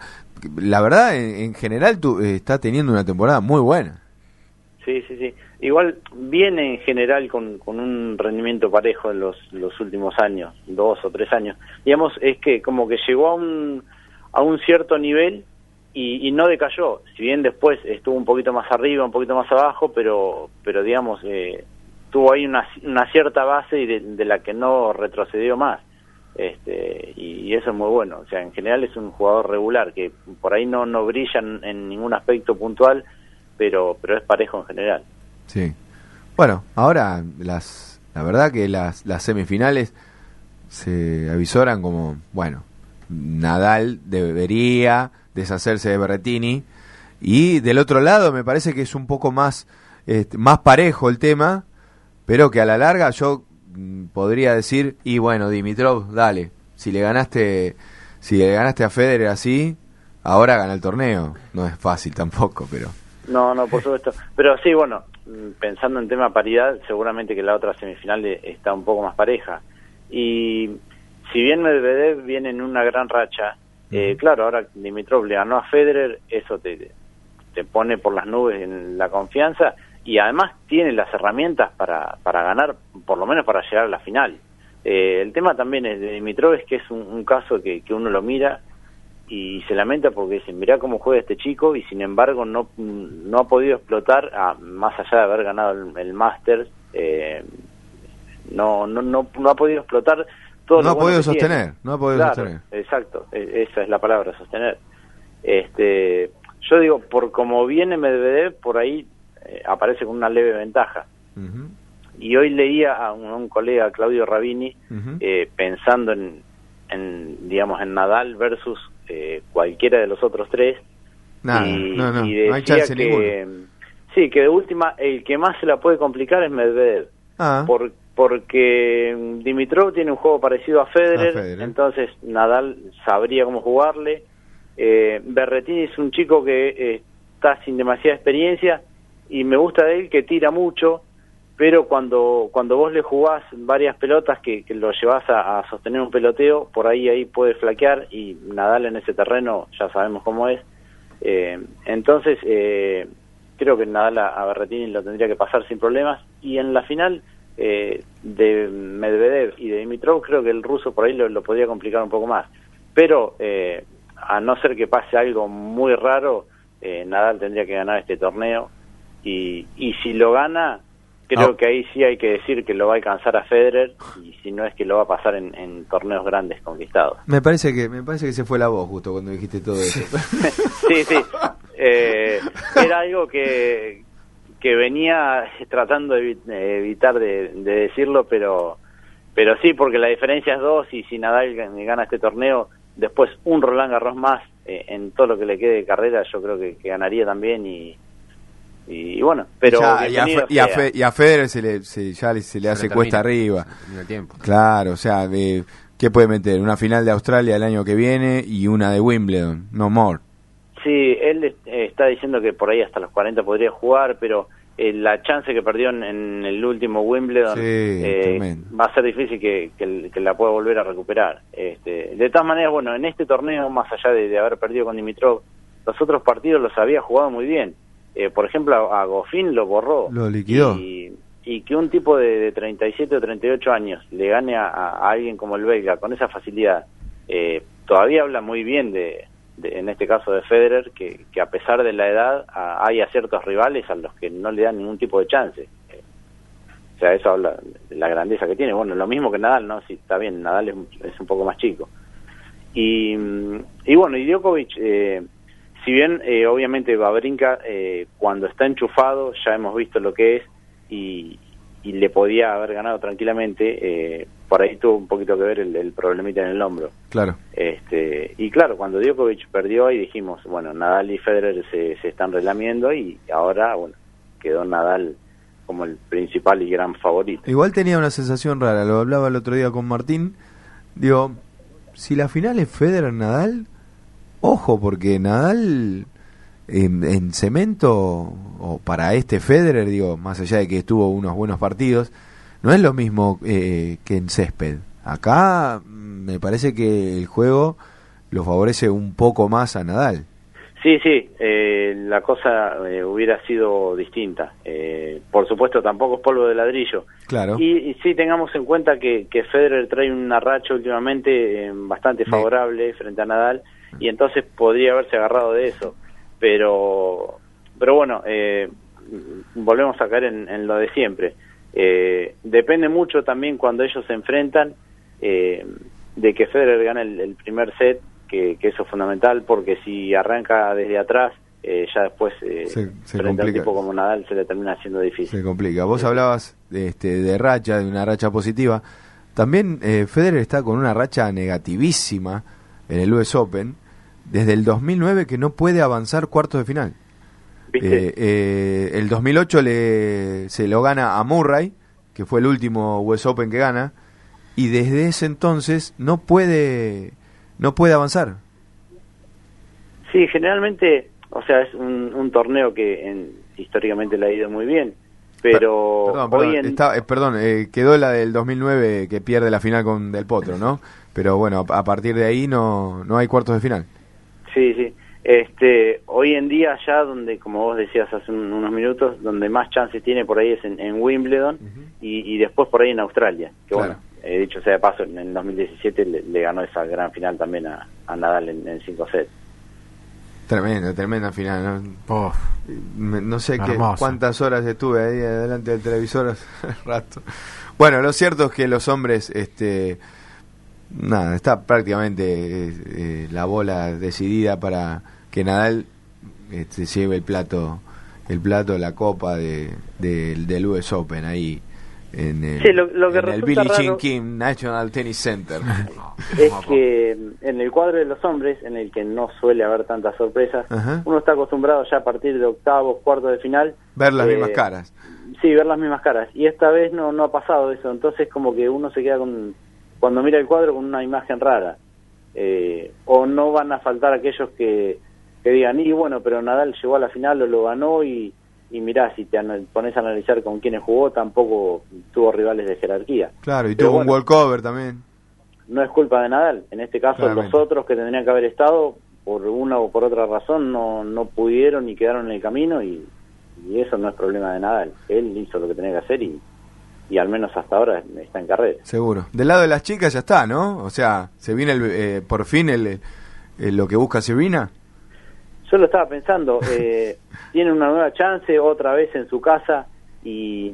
La verdad, en, en general, tú, eh, está teniendo una temporada muy buena. Sí, sí, sí. Igual viene en general con, con un rendimiento parejo en los, los últimos años, dos o tres años. Digamos, es que como que llegó a un, a un cierto nivel y, no decayó. Si bien después estuvo un poquito más arriba, un poquito más abajo, pero, pero digamos, eh, tuvo ahí una, una cierta base y de, la que no retrocedió más. Este, y, y eso es muy bueno. O sea, en general es un jugador regular que por ahí no, no brilla en, en ningún aspecto puntual, pero, pero es parejo en general. Sí. Bueno, ahora las, la verdad que las, las semifinales se avisoran como, bueno, Nadal debería deshacerse de Berretini y del otro lado me parece que es un poco más, este, más parejo el tema, pero que a la larga yo mm, podría decir, y bueno, Dimitrov, dale, si le ganaste, si le ganaste a Federer así, ahora gana el torneo. No es fácil tampoco, pero... No, no, por supuesto. Pero sí, bueno, mm, pensando en tema paridad, seguramente que la otra semifinal está un poco más pareja. Y si bien Medvedev viene en una gran racha, eh, claro, ahora Dimitrov le ganó a Federer, eso te, te pone por las nubes en la confianza y además tiene las herramientas para, para ganar, por lo menos para llegar a la final. Eh, el tema también es de Dimitrov es que es un, un caso que, que uno lo mira y se lamenta porque dicen, mirá cómo juega este chico y sin embargo no, no ha podido explotar, a- más allá de haber ganado el, el Masters, eh, no, no, no, no ha podido explotar todo No lo ha bueno podido tiene. sostener, no ha podido Claro, sostener. Exacto, e- esa es la palabra, sostener. Este, yo digo, por como viene Medvedev, por ahí eh, aparece con una leve ventaja. Y hoy leía a un, a un colega, Claudio Rabini, eh, pensando en, en, digamos, en Nadal versus eh, cualquiera de los otros tres. Nada, y, no, no, y no hay decía chance que, ninguno. Sí, que de última, el que más se la puede complicar es Medvedev. Ah. Por, porque Dimitrov tiene un juego parecido a Federer, A Federer. entonces Nadal sabría cómo jugarle. Eh, Berretini es un chico que eh, está sin demasiada experiencia y me gusta de él que tira mucho, pero cuando cuando vos le jugás varias pelotas que, que lo llevas a, a sostener un peloteo, por ahí ahí puede flaquear y Nadal en ese terreno ya sabemos cómo es. Eh, entonces, eh, creo que Nadal a, a Berretini lo tendría que pasar sin problemas. Y en la final eh, de Medvedev y de Dimitrov, creo que el ruso por ahí lo, lo podría complicar un poco más. Pero, eh, a no ser que pase algo muy raro, eh, Nadal tendría que ganar este torneo. Y, y si lo gana, creo que ahí sí hay que decir que lo va a alcanzar a Federer. Y si no es que lo va a pasar en, en torneos grandes conquistados. Me parece que me parece que se fue la voz justo cuando dijiste todo eso. Sí, sí. Eh, era algo que, que venía tratando de de evitar de, de decirlo, pero pero sí, porque la diferencia es dos y si Nadal gan- gana este torneo, después un Roland Garros más eh, en todo lo que le quede de carrera, yo creo que, que ganaría también y, y, bueno, pero Ya, y, a, Fe- y a. Fe- y a Federer se le, se- ya le- se le Se hace cuesta arriba. Tiempo. Claro, o sea, de, ¿qué puede meter? Una final de Australia el año que viene y una de Wimbledon, no more. Sí, él eh, está diciendo que por ahí hasta los 40 podría jugar, pero eh, la chance que perdió en, en el último Wimbledon Sí, eh, va a ser difícil que, que- que la pueda volver a recuperar. Este, de todas maneras, bueno, en este torneo, más allá de, de haber perdido con Dimitrov, los otros partidos los había jugado muy bien. Eh, por ejemplo, a, a Goffin lo borró. Lo liquidó. Y, y que un tipo de, de 37 o 38 años le gane a, a alguien como el belga con esa facilidad, eh, todavía habla muy bien de, de- en este caso de Federer, que, que a pesar de la edad hay a ciertos rivales a los que no le dan ningún tipo de chance. Eh, o sea, eso habla de la grandeza que tiene. Bueno, lo mismo que Nadal, ¿no? Sí, está bien, Nadal es, es un poco más chico. Y, mm, y bueno, y Djokovic, eh, si bien eh, obviamente Babrinka eh, cuando está enchufado ya hemos visto lo que es y, y le podía haber ganado tranquilamente, eh, por ahí tuvo un poquito que ver el, el problemita en el hombro. Claro. Este, y claro, cuando Djokovic perdió ahí dijimos, bueno, Nadal y Federer se, se están relamiendo y ahora, bueno, quedó Nadal como el principal y gran favorito. Igual tenía una sensación rara, lo hablaba el otro día con Martín. Digo, si la final es Federer-Nadal, ojo, porque Nadal en, en cemento, o para este Federer, digo, más allá de que tuvo unos buenos partidos, no es lo mismo eh, que en césped. Acá mm, me parece que el juego lo favorece un poco más a Nadal. Sí, sí, eh, la cosa eh, hubiera sido distinta. Eh, por supuesto, tampoco es polvo de ladrillo. Claro. Y, y sí, tengamos en cuenta que, que Federer trae una racha últimamente eh, bastante favorable frente a Nadal y entonces podría haberse agarrado de eso. Pero, pero bueno, eh, volvemos a caer en, en lo de siempre. Eh, depende mucho también cuando ellos se enfrentan eh, de que Federer gane el, el primer set, que, que eso es fundamental, porque si arranca desde atrás, eh, ya después eh, Se- se frente a un tipo como Nadal se le termina haciendo difícil. Se complica. Vos hablabas de, este, de racha, de una racha positiva. También eh, Federer está con una racha negativísima en el US Open desde el 2009 que no puede avanzar cuartos de final. Eh, eh, el 2008 le, se lo gana a Murray, que fue el último US Open que gana, y desde ese entonces no puede no puede avanzar. Sí, generalmente, o sea, es un, un torneo que en- históricamente le ha ido muy bien, pero Perdón, perdón, hoy en... está- eh, perdón, eh, quedó la del 2009 que pierde la final con Del Potro, ¿no? Pero bueno, a partir de ahí no, no hay cuartos de final. Sí, sí. Este, hoy en día ya donde, como vos decías hace un- unos minutos, donde más chances tiene por ahí es en, en Wimbledon y, y después por ahí en Australia. Que Claro. bueno, eh, dicho sea de paso, en, en 2017 le, le ganó esa gran final también a, a Nadal en, en 5 sets. Tremenda, tremenda final. ¿no? Me- no sé qué, cuántas horas estuve ahí delante del televisor rato. Bueno, lo cierto es que los hombres, este, nada, está prácticamente eh, eh, la bola decidida para que Nadal este, lleve el plato, el plato, la copa de, del- del US Open ahí. en el, Sí, lo- lo que en el Billie Jean King National Tennis Center. es que en el cuadro de los hombres, en el que no suele haber tantas sorpresas, Ajá. uno está acostumbrado ya a partir de octavos, cuartos de final. Ver las eh, mismas caras. Sí, ver las mismas caras. Y esta vez no, no ha pasado eso. Entonces como que uno se queda con, cuando mira el cuadro con una imagen rara. Eh, o no van a faltar aquellos que, que digan, y bueno, pero Nadal llegó a la final o lo ganó y, y mirá, si te pones a analizar con quiénes jugó, tampoco tuvo rivales de jerarquía. Claro, y Pero tuvo un walkover también. No es culpa de Nadal. En este caso, Claramente. los otros que tendrían que haber estado, por una o por otra razón, no, no pudieron y quedaron en el camino y, y eso no es problema de Nadal. Él hizo lo que tenía que hacer y, y al menos hasta ahora está en carrera. Seguro. Del lado de las chicas ya está, ¿no? O sea, se viene el, eh, por fin el, el- lo que busca Serena. Yo lo estaba pensando, eh, tiene una nueva chance otra vez en su casa y,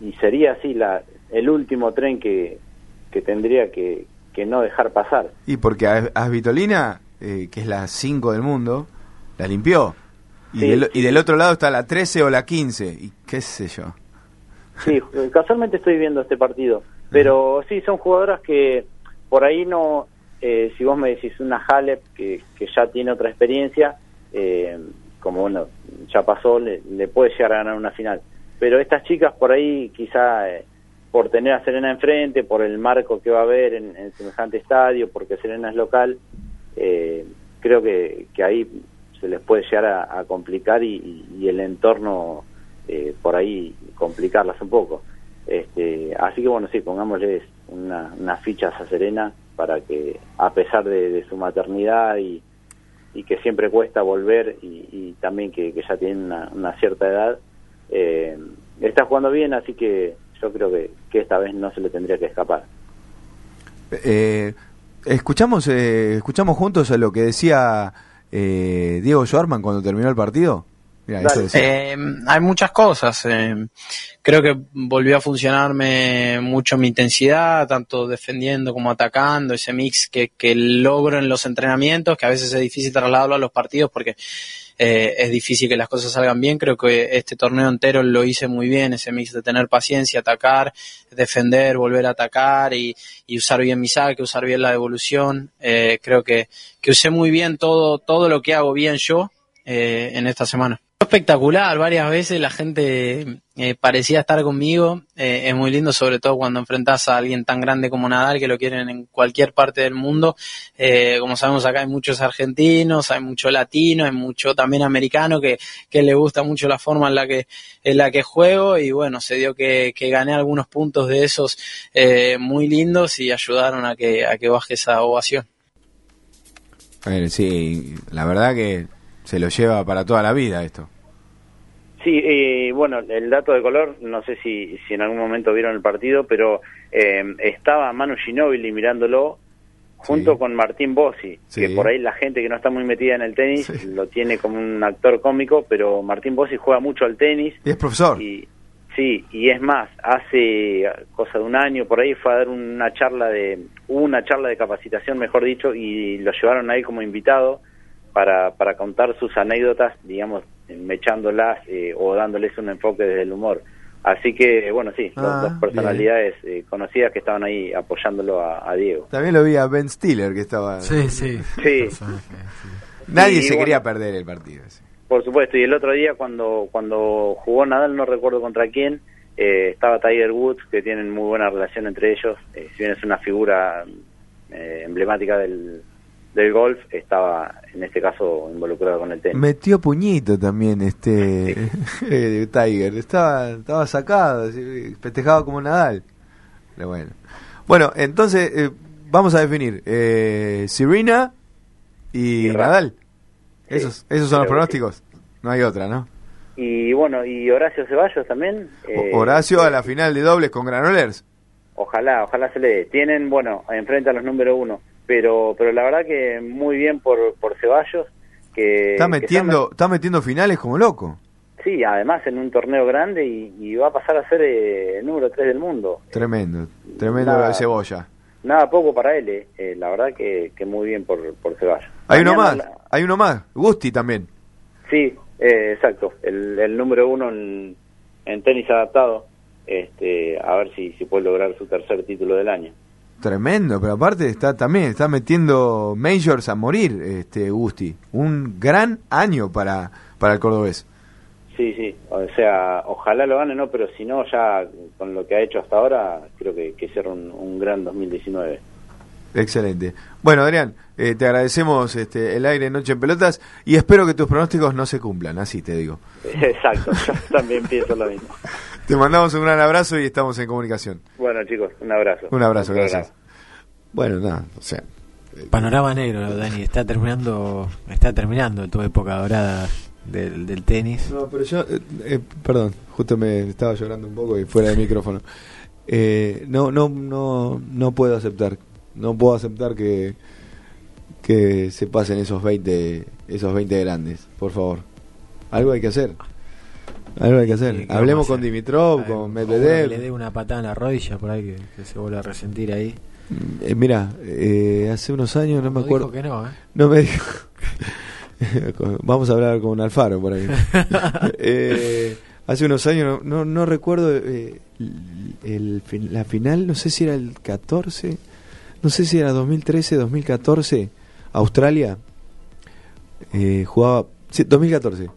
y sería así la, el último tren que, que tendría que, que no dejar pasar. Y porque a Asvitolina, eh, que es la 5 del mundo, la limpió. Y, Sí, del, y del otro lado está la 13 o la 15. Y qué sé yo. Sí, casualmente estoy viendo este partido, pero sí, son jugadoras que por ahí no, eh, si vos me decís una Halep que, que ya tiene otra experiencia, eh, como bueno, ya pasó, le, le puede llegar a ganar una final. Pero estas chicas por ahí quizá eh, por tener a Serena enfrente, por el marco que va a haber en, semejante estadio, porque Serena es local, eh, creo que, que ahí se les puede llegar a, complicar y, y- el entorno eh, por ahí complicarlas un poco. Este, así que bueno, sí, pongámosles una, unas fichas a Serena para que a pesar de su maternidad y, y que siempre cuesta volver y, también que, ya tiene una, cierta edad, eh, está jugando bien, así que yo creo que, que esta vez no se le tendría que escapar. Eh, escuchamos, eh, escuchamos juntos lo que decía eh, Diego Schwarman cuando terminó el partido. Mira, eso decía. Eh, hay muchas cosas. eh, creo que volvió a funcionarme mucho mi intensidad, tanto defendiendo como atacando, ese mix que, que logro en los entrenamientos, que a veces es difícil trasladarlo a los partidos porque eh, es difícil que las cosas salgan bien. Creo que este torneo entero lo hice muy bien, ese mix de tener paciencia, atacar, defender, volver a atacar y, y usar bien mi saque, usar bien la devolución. Eh, creo que, que usé muy bien todo, todo lo que hago bien yo eh, en esta semana. Espectacular, varias veces la gente eh, parecía estar conmigo, eh, es muy lindo sobre todo cuando enfrentas a alguien tan grande como Nadal que lo quieren en cualquier parte del mundo, Eh, como sabemos acá hay muchos argentinos, hay mucho latino, hay mucho también americano que, le gusta mucho la forma en la que, en la que juego y bueno, se dio que, que gané algunos puntos de esos muy lindos y ayudaron a que, a que baje esa ovación. Sí, la verdad que se lo lleva para toda la vida esto. Sí, eh, bueno, el dato de color, no sé si, si en algún momento vieron el partido, pero eh, estaba Manu Ginóbili mirándolo junto con Martín Bossi, Sí. que por ahí la gente que no está muy metida en el tenis lo tiene como un actor cómico, pero Martín Bossi juega mucho al tenis. Y es profesor. Y, sí, y es más, hace cosa de un año por ahí fue a dar una charla de, una charla de capacitación, mejor dicho, y lo llevaron ahí como invitado para, para contar sus anécdotas, digamos, mechándolas eh, o dándoles un enfoque desde el humor. Así que, bueno, sí, dos- Ah, dos personalidades eh, conocidas que estaban ahí apoyándolo a, a Diego. También lo vi a Ben Stiller que estaba. Sí, sí. Sí. Nadie Y se bueno, quería perder el partido. sí. Por supuesto, y el otro día cuando cuando jugó Nadal, no recuerdo contra quién, eh, estaba Tiger Woods, que tienen muy buena relación entre ellos, eh, si bien es una figura eh, emblemática del, del golf, estaba en este caso involucrado con el tenis. Metió puñito también este eh, Tiger. Estaba, estaba sacado, así, festejaba como Nadal. Pero bueno. Bueno, entonces eh, vamos a definir eh, Serena y. Nadal. Esos, esos son los que pronósticos. No hay otra, ¿no? Y bueno, y Horacio Ceballos también. eh, Horacio a la final de dobles con Granollers. Ojalá, ojalá se le dé. Tienen, bueno, enfrente a los número uno, pero pero la verdad que muy bien por, por Ceballos. Que, Está que metiendo, está metiendo finales como loco. Sí, además en un torneo grande y, y va a pasar a ser eh, el número 3 del mundo. Tremendo, tremendo Nada. cebolla. Nada poco para él, eh. Eh, la verdad que, que muy bien por, por Ceballos. Hay uno más, la- hay uno más, Gusti también. Sí, eh, exacto, el, el número uno en, en tenis adaptado. este, a ver si, si puede lograr su tercer título del año. Tremendo, pero aparte está también está metiendo majors a morir, este Gusti. Un gran año para, para el cordobés. Sí, sí, o sea, ojalá lo gane, no, pero si no, ya con lo que ha hecho hasta ahora, creo que, que será un, un gran 2019. Excelente. Bueno, Adrián, eh, te agradecemos este, el aire Noche en Pelotas y espero que tus pronósticos no se cumplan, así te digo. Exacto, yo también pienso lo mismo. Te mandamos un gran abrazo y estamos en comunicación. Bueno, chicos, un abrazo. Un abrazo, gracias. Bueno, nada, o sea, Panorama negro, Dani. Está terminando, está terminando tu época dorada del, del tenis. No, pero yo, eh, eh, perdón, justo me estaba llorando un poco y fuera de micrófono. Eh, no, no, no, no puedo aceptar, no puedo aceptar que que se pasen esos 20, esos 20 grandes, por favor. Algo hay que hacer. Algo hay que hacer. Sí, ¿qué Hablemos con? Dimitrov, con uno que Medvedev. le dé una patada en la rodilla por ahí que, que se vuelva a resentir ahí. Eh, mira, eh, hace unos años, no me No acuerdo. dijo que no, ¿eh? No me dijo. Vamos a hablar con Alfaro por ahí. Eh, hace unos años, no, no, no recuerdo eh, el, la final, no sé si era el 14, no sé si era 2013, 2014, Australia. Eh, jugaba. Sí, 2014.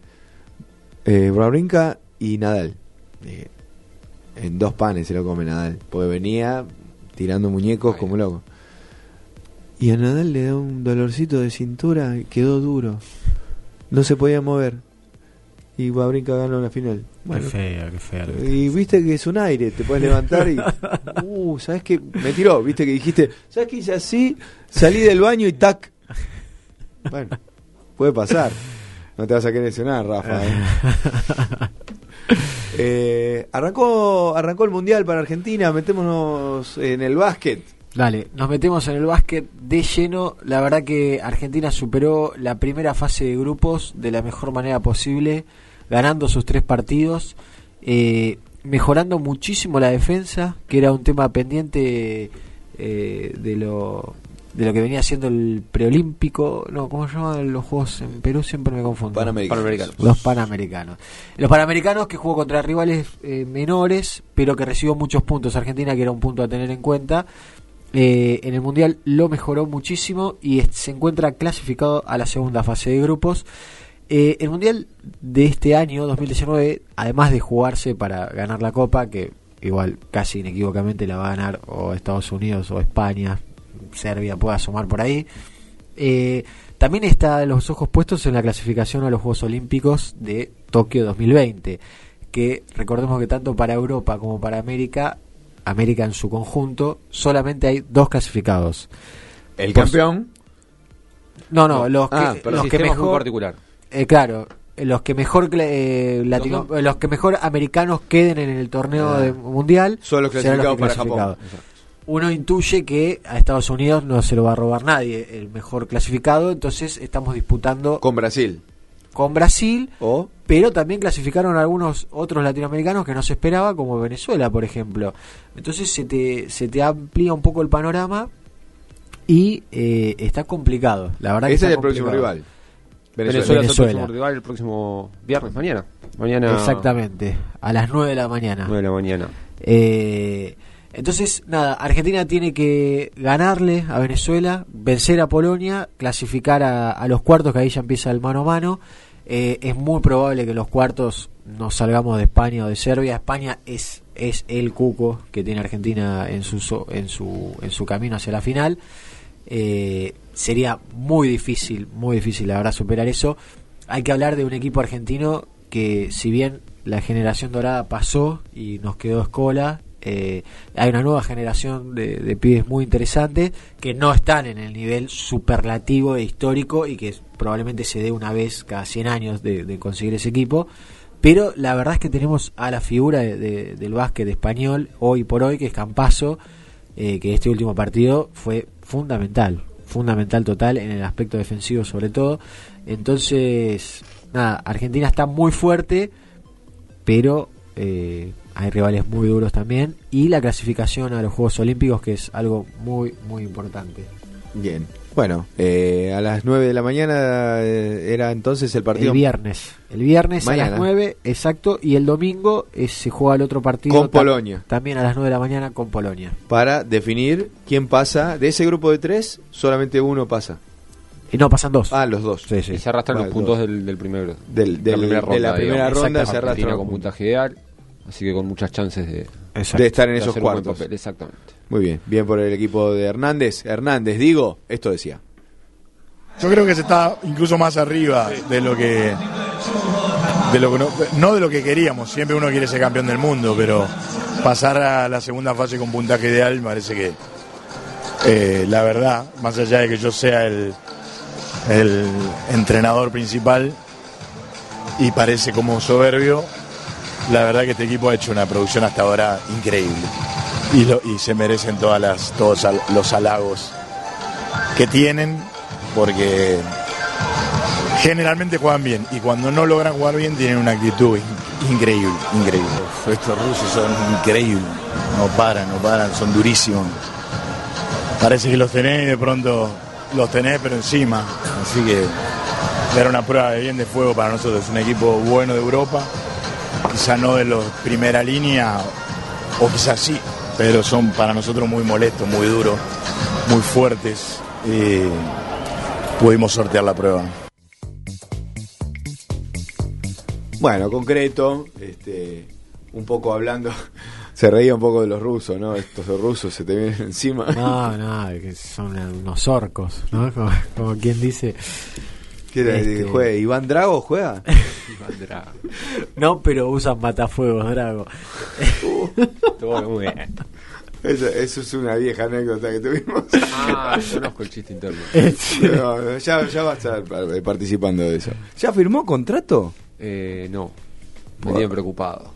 Eh, y Nadal. Eh, en dos panes se lo come Nadal. Porque venía tirando muñecos como loco. Y a Nadal le da un dolorcito de cintura quedó duro. No se podía mover. Y Wawrinka ganó la final. Bueno, qué feo, qué feo. y viste que es un aire, te puedes levantar y. Uh, ¿sabes qué? Me tiró, viste que dijiste, ¿sabes qué hice así? Salí del baño y tac. Bueno, puede pasar. No te vas a querer lesionar, Rafa. ¿eh? Eh, arrancó, arrancó el mundial para Argentina, metémonos en el básquet. Dale, nos metemos en el básquet de lleno. La verdad que Argentina superó la primera fase de grupos de la mejor manera posible, ganando sus tres partidos, eh, mejorando muchísimo la defensa, que era un tema pendiente eh, de lo de lo que venía siendo el preolímpico, no, ¿cómo se llaman los juegos en Perú? Siempre me confundo. Panamericanos. Los panamericanos. Los panamericanos que jugó contra rivales eh, menores, pero que recibió muchos puntos. Argentina, que era un punto a tener en cuenta. Eh, en el Mundial lo mejoró muchísimo y se encuentra clasificado a la segunda fase de grupos. Eh, el Mundial de este año, 2019, además de jugarse para ganar la Copa, que igual casi inequívocamente la va a ganar o Estados Unidos o España, Serbia puede asomar por ahí, eh, también está los ojos puestos en la clasificación a los Juegos Olímpicos de Tokio 2020, que recordemos que tanto para Europa como para América, América en su conjunto, solamente hay dos clasificados. El Por- campeón. No, no, los que, Ah, pero los que mejor particular. Eh, claro, los que mejor eh, latino- Los los que mejor americanos queden en el torneo de- mundial Son los clasificados para Japón. Uno intuye que a Estados Unidos no se lo va a robar nadie el mejor clasificado, entonces estamos disputando Con Brasil. con Brasil, O pero también clasificaron algunos otros latinoamericanos que no se esperaba, como Venezuela, por ejemplo. Entonces se te, se te amplía un poco el panorama y eh, está complicado. La verdad que ese es el próximo rival. Venezuela, es el Venezuela. próximo rival el próximo viernes, mañana. Mañana. Exactamente, a las 9 de la mañana. 9 de la mañana. Eh, entonces, nada, Argentina tiene que ganarle a Venezuela, vencer a Polonia, clasificar a, a los cuartos, que ahí ya empieza el mano a mano. Eh, es muy probable que en los cuartos nos salgamos de España o de Serbia. España es, es el cuco que tiene Argentina en su, en su, en su camino hacia la final. Eh, sería muy difícil, muy difícil, la verdad, superar eso. Hay que hablar de un equipo argentino que, si bien la generación dorada pasó y nos quedó escola, eh, hay una nueva generación de, de pibes muy interesantes que no están en el nivel superlativo e histórico y que probablemente se dé una vez cada 100 años de, conseguir ese equipo. Pero la verdad es que tenemos a la figura de- del básquet español hoy por hoy, que es Campaso, eh, que este último partido fue fundamental, fundamental total en el aspecto defensivo sobre todo. Entonces, nada, Argentina está muy fuerte, pero eh, hay rivales muy duros también. Y la clasificación a los Juegos Olímpicos, que es algo muy, muy importante. Bien. Bueno, eh, a las 9 de la mañana eh, era entonces el partido. El viernes. El viernes a Mañana. las 9, exacto. Y el domingo eh, se juega el otro partido. Con ta- Polonia. También a las 9 de la mañana con Polonia. Para definir quién pasa. De ese grupo de tres, solamente uno pasa. Y no, pasan dos. Ah, los dos. Y se arrastran Vale, los puntos del, del primer Del- del- de la primera digamos. ronda se los con puntaje ideal, así que con muchas chances de, De estar en esos cuartos. papel, exactamente. Muy bien, bien por el equipo de Hernández. Hernández, digo, esto decía. Yo creo que se está incluso más arriba de lo que. De lo que no, no de lo que queríamos. Siempre uno quiere ser campeón del mundo, pero pasar a la segunda fase con puntaje ideal me parece que. eh, la verdad, más allá de que yo sea el, el entrenador principal y parece como soberbio, la verdad que este equipo ha hecho una producción hasta ahora increíble. Y, lo- y se merecen todas las, todos los halagos que tienen porque generalmente juegan bien y cuando no logran jugar bien tienen una actitud in- increíble, increíble. Estos rusos son increíbles, no paran, no paran, son durísimos. Parece que los tenés y de pronto los tenés pero encima, así que era una prueba de bien de fuego para nosotros, un equipo bueno de Europa, quizá no de los primera línea o quizás sí, pero son para nosotros muy molestos, muy duros, muy fuertes y pudimos sortear la prueba. Bueno, concreto, este, un poco hablando, se reía un poco de los rusos, ¿no? Estos rusos se te vienen encima. No, no, que son unos orcos, ¿no? Como, como quien dice. ¿Qué era? Este- ¿Juega? ¿Iván Drago juega? No, pero usan matafuegos, Drago. Todo muy bien. Eso, eso es una vieja anécdota que tuvimos. Ah, conozco el chiste interno. No, no, ya, ya va a estar pa- participando de eso. ¿Ya firmó contrato? Eh, no, me tienen preocupado.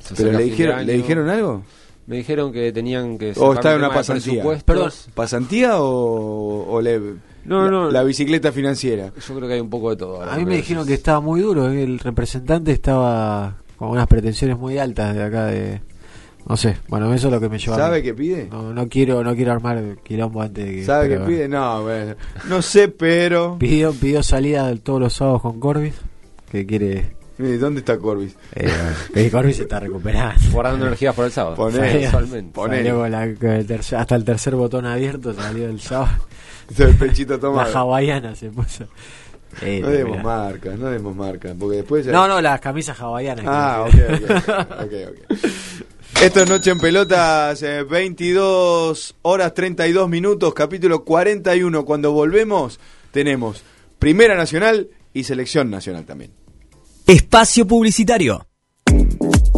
Se ¿Pero le dijeron, año. le dijeron algo? Me dijeron que tenían que... ¿O está en una pasantía? Perdón, ¿pasantía o, o le- No, la, no. la bicicleta financiera? Yo creo que hay un poco de todo. ahora, A mí me creo. dijeron que estaba muy duro, que el representante estaba con unas pretensiones muy altas de acá de... No sé, bueno, eso es lo que me lleva a ¿Sabe qué pide? No, no quiero no quiero armar quilombo antes de que... ¿Sabe qué pero- pide? No, bueno, no sé, pero... Pidió, pidió salida todos los sábados con Corbis, que quiere... Eh, ¿Dónde está Corbis? Eh, que Corbis se está recuperando. Guardando energías por el sábado. Poné, Salió- Casualmente. poné. salió con la- con el tercer- hasta el tercer botón abierto salió el sábado. El pechito La tomado. hawaiana se puso. Eh, No demos mirá. marcas, no demos marcas, porque después... ya- No, no, las camisas hawaianas. Ah, ok, ok, ok, ok. Esto es Noche en Pelotas, eh, 22 horas 32 minutos, capítulo 41. Cuando volvemos, tenemos Primera Nacional y Selección Nacional también. Espacio Publicitario.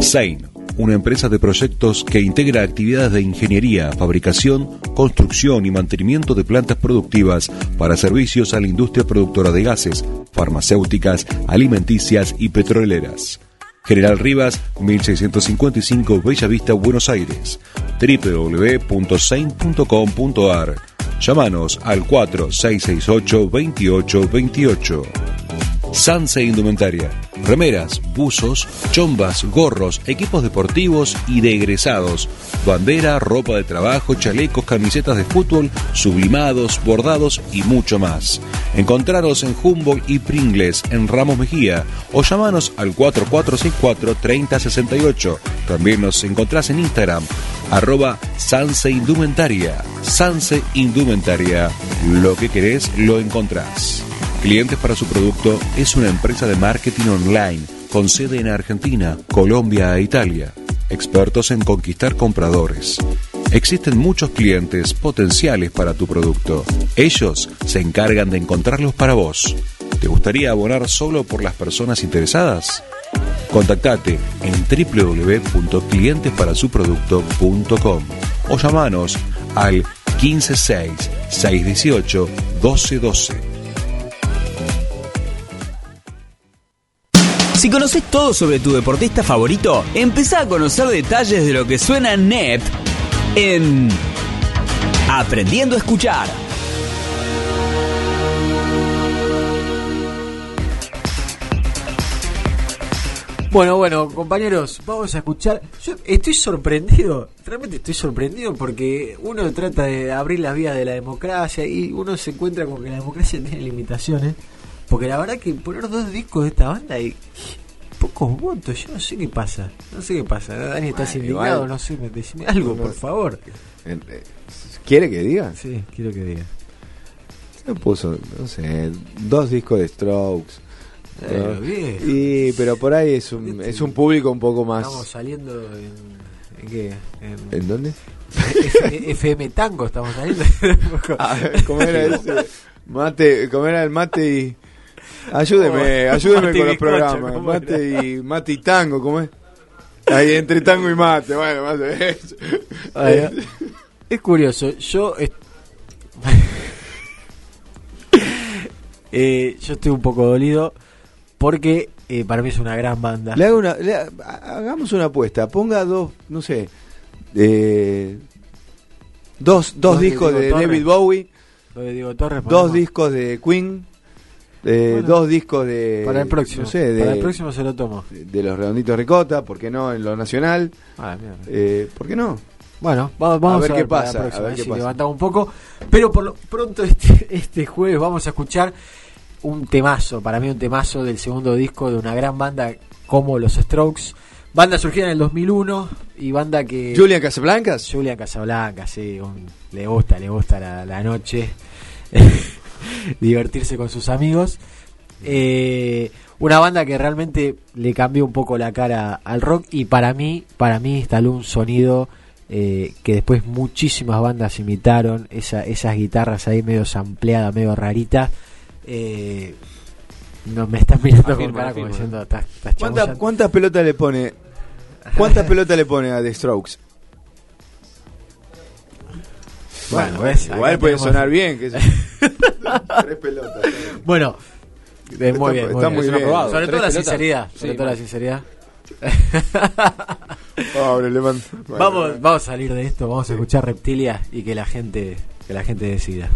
Sein, una empresa de proyectos que integra actividades de ingeniería, fabricación, construcción y mantenimiento de plantas productivas para servicios a la industria productora de gases, farmacéuticas, alimenticias y petroleras. General Rivas, 1655 Bella Vista, Buenos Aires. www.sein.com.ar. Llámanos al 4668-2828. Sanse Indumentaria. Remeras, buzos, chombas, gorros, equipos deportivos y de egresados. Bandera, ropa de trabajo, chalecos, camisetas de fútbol, sublimados, bordados y mucho más. Encontraros en Humboldt y Pringles en Ramos Mejía o llamanos al 4464-3068. También nos encontrás en Instagram, arroba Sanse Indumentaria. Sanse Indumentaria. Lo que querés lo encontrás. Clientes para su producto es una empresa de marketing online con sede en Argentina, Colombia e Italia. Expertos en conquistar compradores. Existen muchos clientes potenciales para tu producto. Ellos se encargan de encontrarlos para vos. ¿Te gustaría abonar solo por las personas interesadas? Contactate en www.clientesparasuproducto.com o llamanos al 156 618 1212. Si conoces todo sobre tu deportista favorito, empezá a conocer detalles de lo que suena NEP en Aprendiendo a Escuchar. Bueno, bueno, compañeros, vamos a escuchar. Yo estoy sorprendido, realmente estoy sorprendido porque uno trata de abrir las vías de la democracia y uno se encuentra con que la democracia tiene limitaciones. Porque la verdad que poner dos discos de esta banda y pocos votos, yo no sé qué pasa. No sé qué pasa. Dani, estás Bueno, indignado, igual- no sé, decime algo, No, por favor. Eh, ¿Quiere que diga? Sí, quiero que diga. Se puso, no sé, dos discos de Strokes. Eh, y pero por ahí es un, es un público un poco más. Estamos saliendo en. ¿En qué? En, ¿En dónde? F- FM Tango estamos saliendo. Ah, ¿Cómo era ese? Mate, ¿cómo era el mate y. Ayúdeme, ayúdeme Mate con los programas. ¿cómo Mate y, mate y tango, ¿cómo es? Ahí entre tango y mate, bueno, más de eso. Ah, Es curioso, yo est- Eh, yo estoy un poco dolido porque eh, para mí es una gran banda. Le hago una, le ha- hagamos una apuesta. Ponga dos, no sé, eh, dos, dos discos de. David Bowie, Lo de Diego Torres. dos discos de Queen, eh, Bueno, dos discos de. Para el próximo. No sé, de, Para el próximo se lo tomo. de los Redonditos Ricota, ¿por qué no? En lo nacional. Ah, mierda. Eh, ¿Por qué no? Bueno, vamos, vamos a ver qué pasa. A próxima, ver qué si pasa. levantamos un poco. Pero por lo pronto este, este jueves vamos a escuchar un temazo, para mí un temazo del segundo disco de una gran banda como los Strokes. Banda surgida en el 2001 y banda que... Julian Casablancas. Julian Casablanca, sí, un- le gusta, le gusta la, la noche, divertirse con sus amigos. Eh, una banda que realmente le cambió un poco la cara al rock y para mí, para mí instaló un sonido eh, que después muchísimas bandas imitaron, esa, esas guitarras ahí medio sampleadas, medio raritas. Eh, no me estás mirando Afirma, con cara como diciendo, "Estás- estás ¿Cuánta- chamullando". ¿Cuántas pelotas le pone? ¿Cuántas pelotas le pone a The Strokes? Bueno, ves, igual puede tenemos- sonar bien. Que Tres pelotas. Bueno, muy bien, está muy muy bien. Sobre todo la pelotas. sinceridad, Sí, sobre todo la sinceridad. Pobre, le mando- Vamos, vamos a salir de esto, vamos a escuchar Reptilia y que la gente, que la gente decida.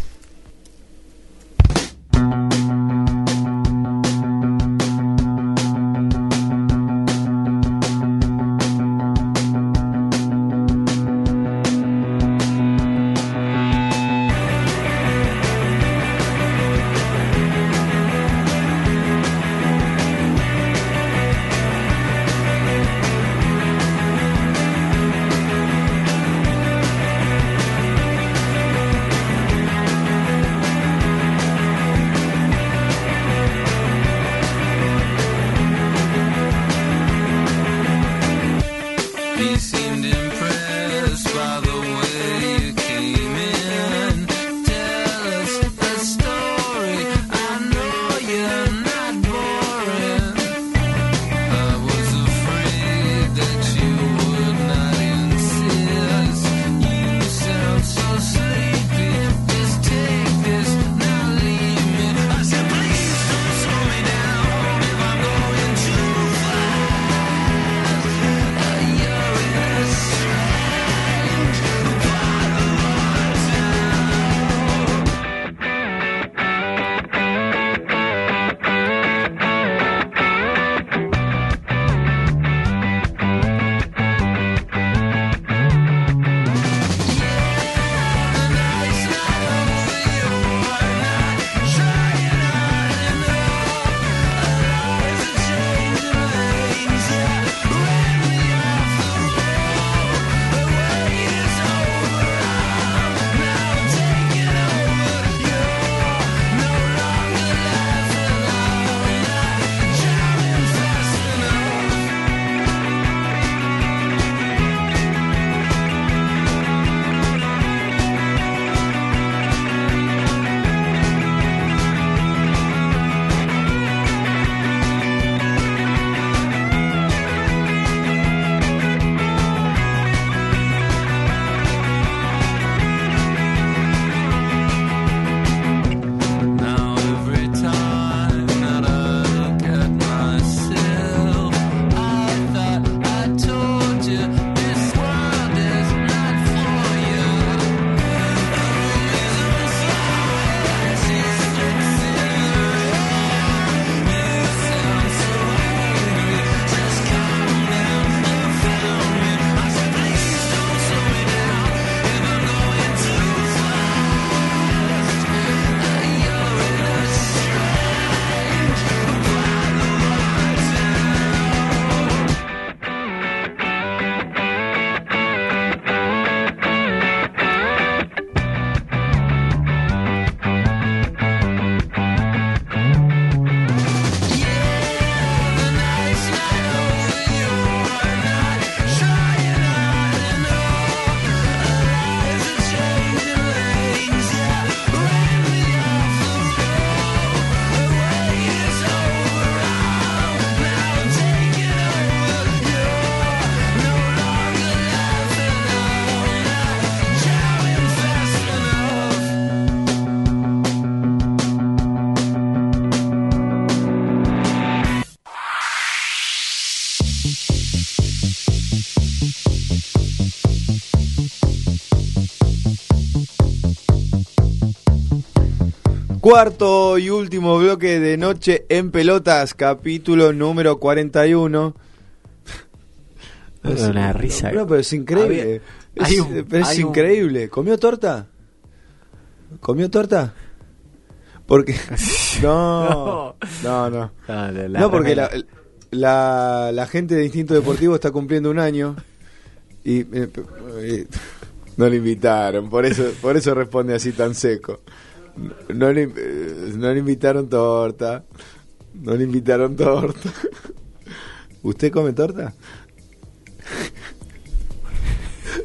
Cuarto y último bloque de Noche en Pelotas, capítulo número 41. Es una risa. No, pero es increíble. Había- Es, un- pero es un- increíble. ¿Comió torta? ¿Comió torta? Porque. No. No, no. No, la- la No, porque la, la, la gente de Instinto Deportivo está cumpliendo un año. Y. eh, eh, no le invitaron, por eso, por eso responde así tan seco. No le, eh, no le invitaron torta. No le invitaron torta. ¿Usted come torta?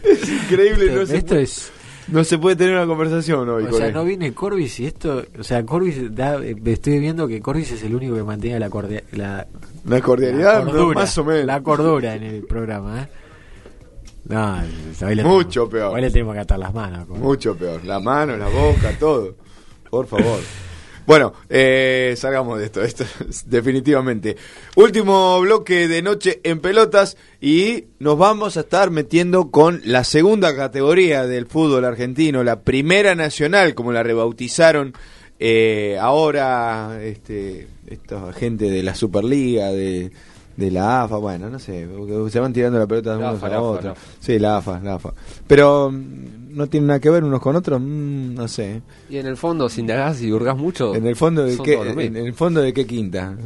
es increíble, Esto- no se, esto puede, es- no se puede tener una conversación hoy O con sea, él. no viene Corbis y esto. O sea, Corbis. Da, eh, estoy viendo que Corbis es el único que mantiene la, cordia- la, La cordialidad, la no, más o menos. La cordura en el programa, ¿eh? No, hoy le Mucho tenemos- peor. Hoy le tenemos que atar las manos. Mucho peor. La mano, la boca, todo. Por favor. Bueno, eh, salgamos de esto, esto es definitivamente. Último bloque de noche en pelotas y nos vamos a estar metiendo con la segunda categoría del fútbol argentino, la primera nacional, como la rebautizaron eh, ahora este, esta gente de la Superliga, de, de la AFA, bueno, no sé, se van tirando la pelota de unos a otros. AFA. Sí, la AFA, la AFA. Pero mm, no tienen nada que ver unos con otros, Mm, no sé. Y en el fondo, si indagás y hurgás mucho. En el fondo de qué, en el fondo de qué quinta.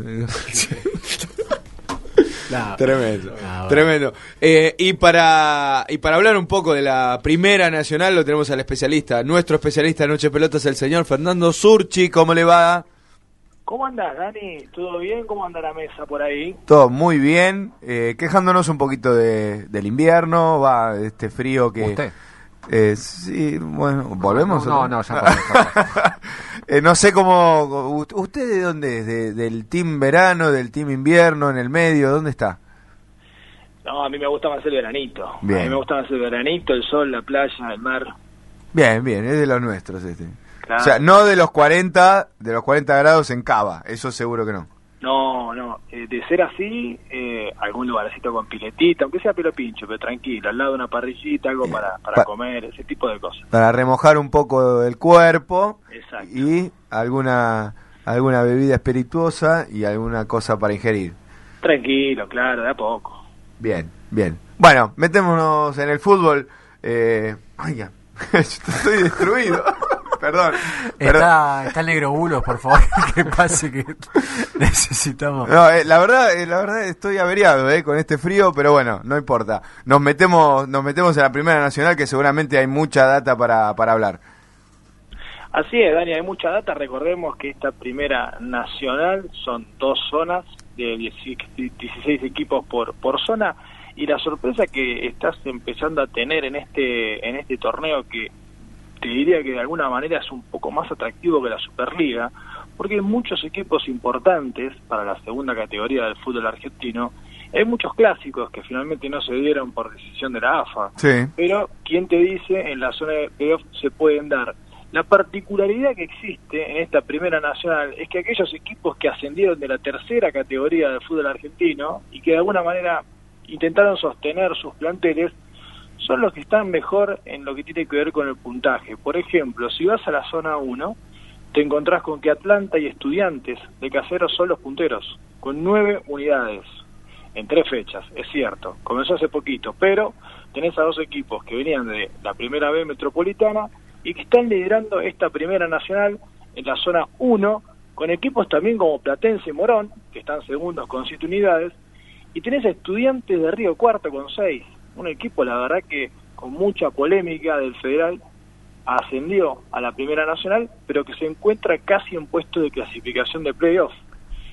No. Tremendo, bueno. tremendo. Eh, y para y para hablar un poco de la primera nacional lo tenemos al especialista, nuestro especialista de Noche Pelotas, el señor Fernando Surchi. ¿Cómo le va? ¿Cómo andás, Dani? ¿Todo bien? ¿Cómo anda la mesa por ahí? Todo muy bien, eh, quejándonos un poquito de, del invierno, va, de este frío que... ¿Usted? Eh, sí, bueno, ¿volvemos? No, no, ya Eh, no sé cómo... ¿Usted de dónde es? ¿De- ¿Del team verano, del team invierno, en el medio? ¿Dónde está? No, a mí me gusta más el veranito. Bien. A mí me gusta más el veranito, el sol, la playa, el mar. Bien, bien, es de los nuestros este. Claro. O sea, no de los 40, de los 40 grados en Cava, eso seguro que no. No, no. eh, de ser así, eh, algún lugarcito con piletita, aunque sea pelo pincho, pero tranquilo, al lado de una parrillita, algo para, para Pa- comer, ese tipo de cosas. Para remojar un poco el cuerpo Exacto. y alguna alguna bebida espirituosa y alguna cosa para ingerir. Tranquilo, claro, de a poco. Bien, bien. Bueno, metémonos en el fútbol. Eh, ay, ya. estoy destruido. perdón. perdón. Está, está el negro bulos, por favor, que pase que necesitamos. No, eh, la verdad, eh, la verdad estoy averiado eh, con este frío, pero bueno, no importa. Nos metemos, nos metemos en la primera nacional que seguramente hay mucha data para, para hablar. Así es, Dani, hay mucha data. Recordemos que esta primera nacional son dos zonas de 16 equipos por, por zona y la sorpresa que estás empezando a tener en este en este torneo que te diría que de alguna manera es un poco más atractivo que la Superliga porque hay muchos equipos importantes para la segunda categoría del fútbol argentino hay muchos clásicos que finalmente no se dieron por decisión de la AFA Sí. pero quién te dice en la zona de playoff se pueden dar. La particularidad que existe en esta primera nacional es que aquellos equipos que ascendieron de la tercera categoría del fútbol argentino y que de alguna manera intentaron sostener sus planteles son los que están mejor en lo que tiene que ver con el puntaje. Por ejemplo, si vas a la zona 1, te encontrás con que Atlanta y Estudiantes de Caseros son los punteros, con nueve unidades en tres fechas, es cierto, comenzó hace poquito, pero tenés a dos equipos que venían de la primera B metropolitana y que están liderando esta primera nacional en la zona 1, con equipos también como Platense y Morón, que están segundos con siete unidades, y tenés a estudiantes de Río Cuarto con seis, un equipo la verdad que con mucha polémica del federal ascendió a la primera nacional, pero que se encuentra casi en puesto de clasificación de playoff.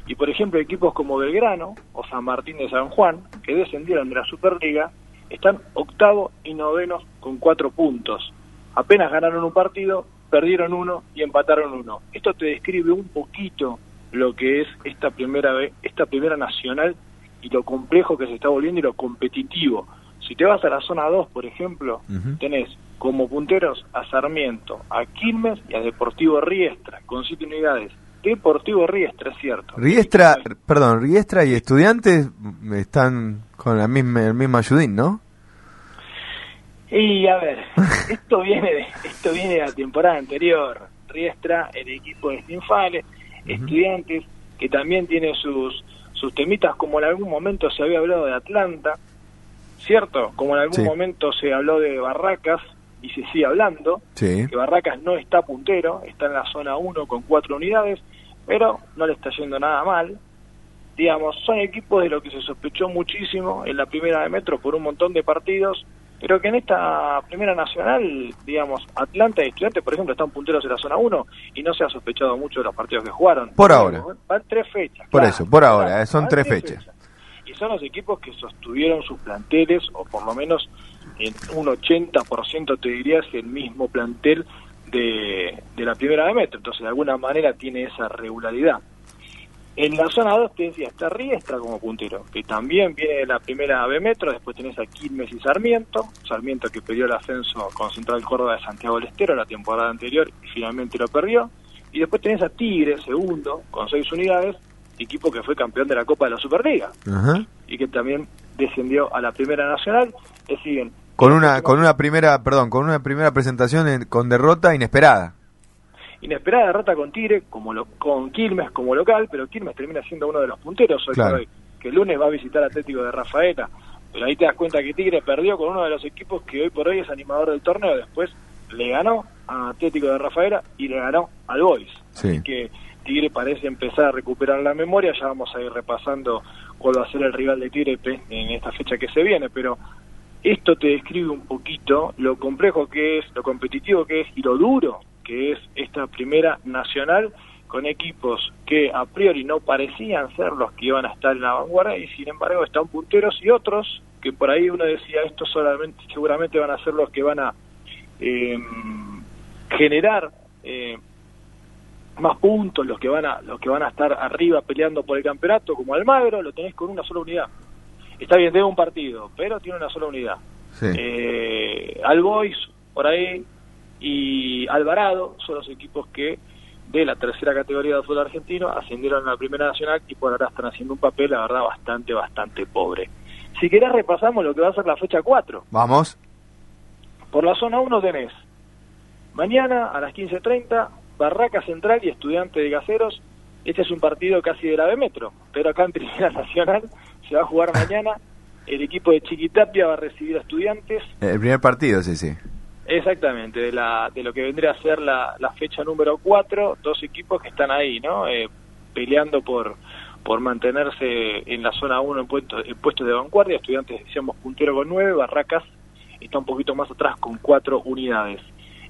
Y por ejemplo, equipos como Belgrano o San Martín de San Juan, que descendieron de la Superliga, están octavo y novenos con cuatro puntos. Apenas ganaron un partido, perdieron uno y empataron uno. Esto te describe un poquito lo que es esta primera esta primera nacional y lo complejo que se está volviendo y lo competitivo. Si te vas a la zona 2, por ejemplo, tenés como punteros a Sarmiento, a Quilmes y a Deportivo Riestra, con siete unidades. Deportivo Riestra, es cierto. Riestra, perdón, Riestra y estudiantes están con la misma, el mismo ayudín, ¿no? Y a ver, esto viene de, esto viene de la temporada anterior. Riestra, el equipo de Stinfales, Estudiantes, que también tiene sus, sus temitas, como en algún momento se había hablado de Atlanta, ¿cierto? Como en algún Sí. momento se habló de Barracas y se sigue hablando, Sí. que Barracas no está puntero, está en la zona 1 con cuatro unidades, pero no le está yendo nada mal. Digamos, son equipos de lo que se sospechó muchísimo en la primera de Metro por un montón de partidos, pero que en esta primera nacional, digamos, Atlanta y Estudiantes, por ejemplo, están punteros en la zona 1 y no se ha sospechado mucho de los partidos que jugaron. Por ahora. Van tres fechas. Por claro. eso, por ahora, son tres fechas. Son los equipos que sostuvieron sus planteles, o por lo menos en un 80% te diría es el mismo plantel de, de la primera de Metro. Entonces, de alguna manera tiene esa regularidad. En la zona 2 te decía, está Riestra como puntero, que también viene de la primera B Metro, después tenés a Quilmes y Sarmiento, Sarmiento que perdió el ascenso con Central Córdoba de Santiago del Estero la temporada anterior y finalmente lo perdió, y después tenés a Tigre, segundo, con seis unidades, equipo que fue campeón de la Copa de la Superliga, Ajá. y que también descendió a la Primera Nacional, le siguen Con una, con una primera, perdón, con una primera presentación en- con derrota inesperada. inesperada derrota con Tigre, como lo, con Quilmes como local, pero Quilmes termina siendo uno de los punteros hoy Claro. hoy, que el lunes va a visitar Atlético de Rafaela, pero ahí te das cuenta que Tigre perdió con uno de los equipos que hoy por hoy es animador del torneo, después le ganó a Atlético de Rafaela y le ganó al Boys, Sí. que Tigre parece empezar a recuperar la memoria, ya vamos a ir repasando cuál va a ser el rival de Tigre en esta fecha que se viene, pero esto te describe un poquito lo complejo que es, lo competitivo que es y lo duro que es esta primera nacional con equipos que a priori no parecían ser los que iban a estar en la vanguardia y sin embargo están punteros y otros que por ahí uno decía estos solamente seguramente van a ser los que van a eh, generar eh, más puntos los que van a los que van a estar arriba peleando por el campeonato como Almagro lo tenés con una sola unidad está bien tiene un partido pero tiene una sola unidad Sí. eh, Albois por ahí y Alvarado son los equipos que de la tercera categoría del fútbol argentino ascendieron a la primera nacional y por ahora están haciendo un papel la verdad bastante bastante pobre si querés repasamos lo que va a ser la fecha 4 Vamos. por la zona 1 tenés mañana a las 15.30 Barraca Central y Estudiante de Gaceros. Este es un partido casi de la B Metro, pero acá en Primera Nacional se va a jugar mañana. El equipo de Chiquitapia va a recibir a Estudiantes. El primer partido, sí, sí. Exactamente, de, la, de lo que vendría a ser la, la fecha número 4, dos equipos que están ahí, ¿no? Eh, peleando por por mantenerse en la zona 1 en, puesto, en puestos de vanguardia. Estudiantes, decíamos, puntero con 9, Barracas está un poquito más atrás con 4 unidades.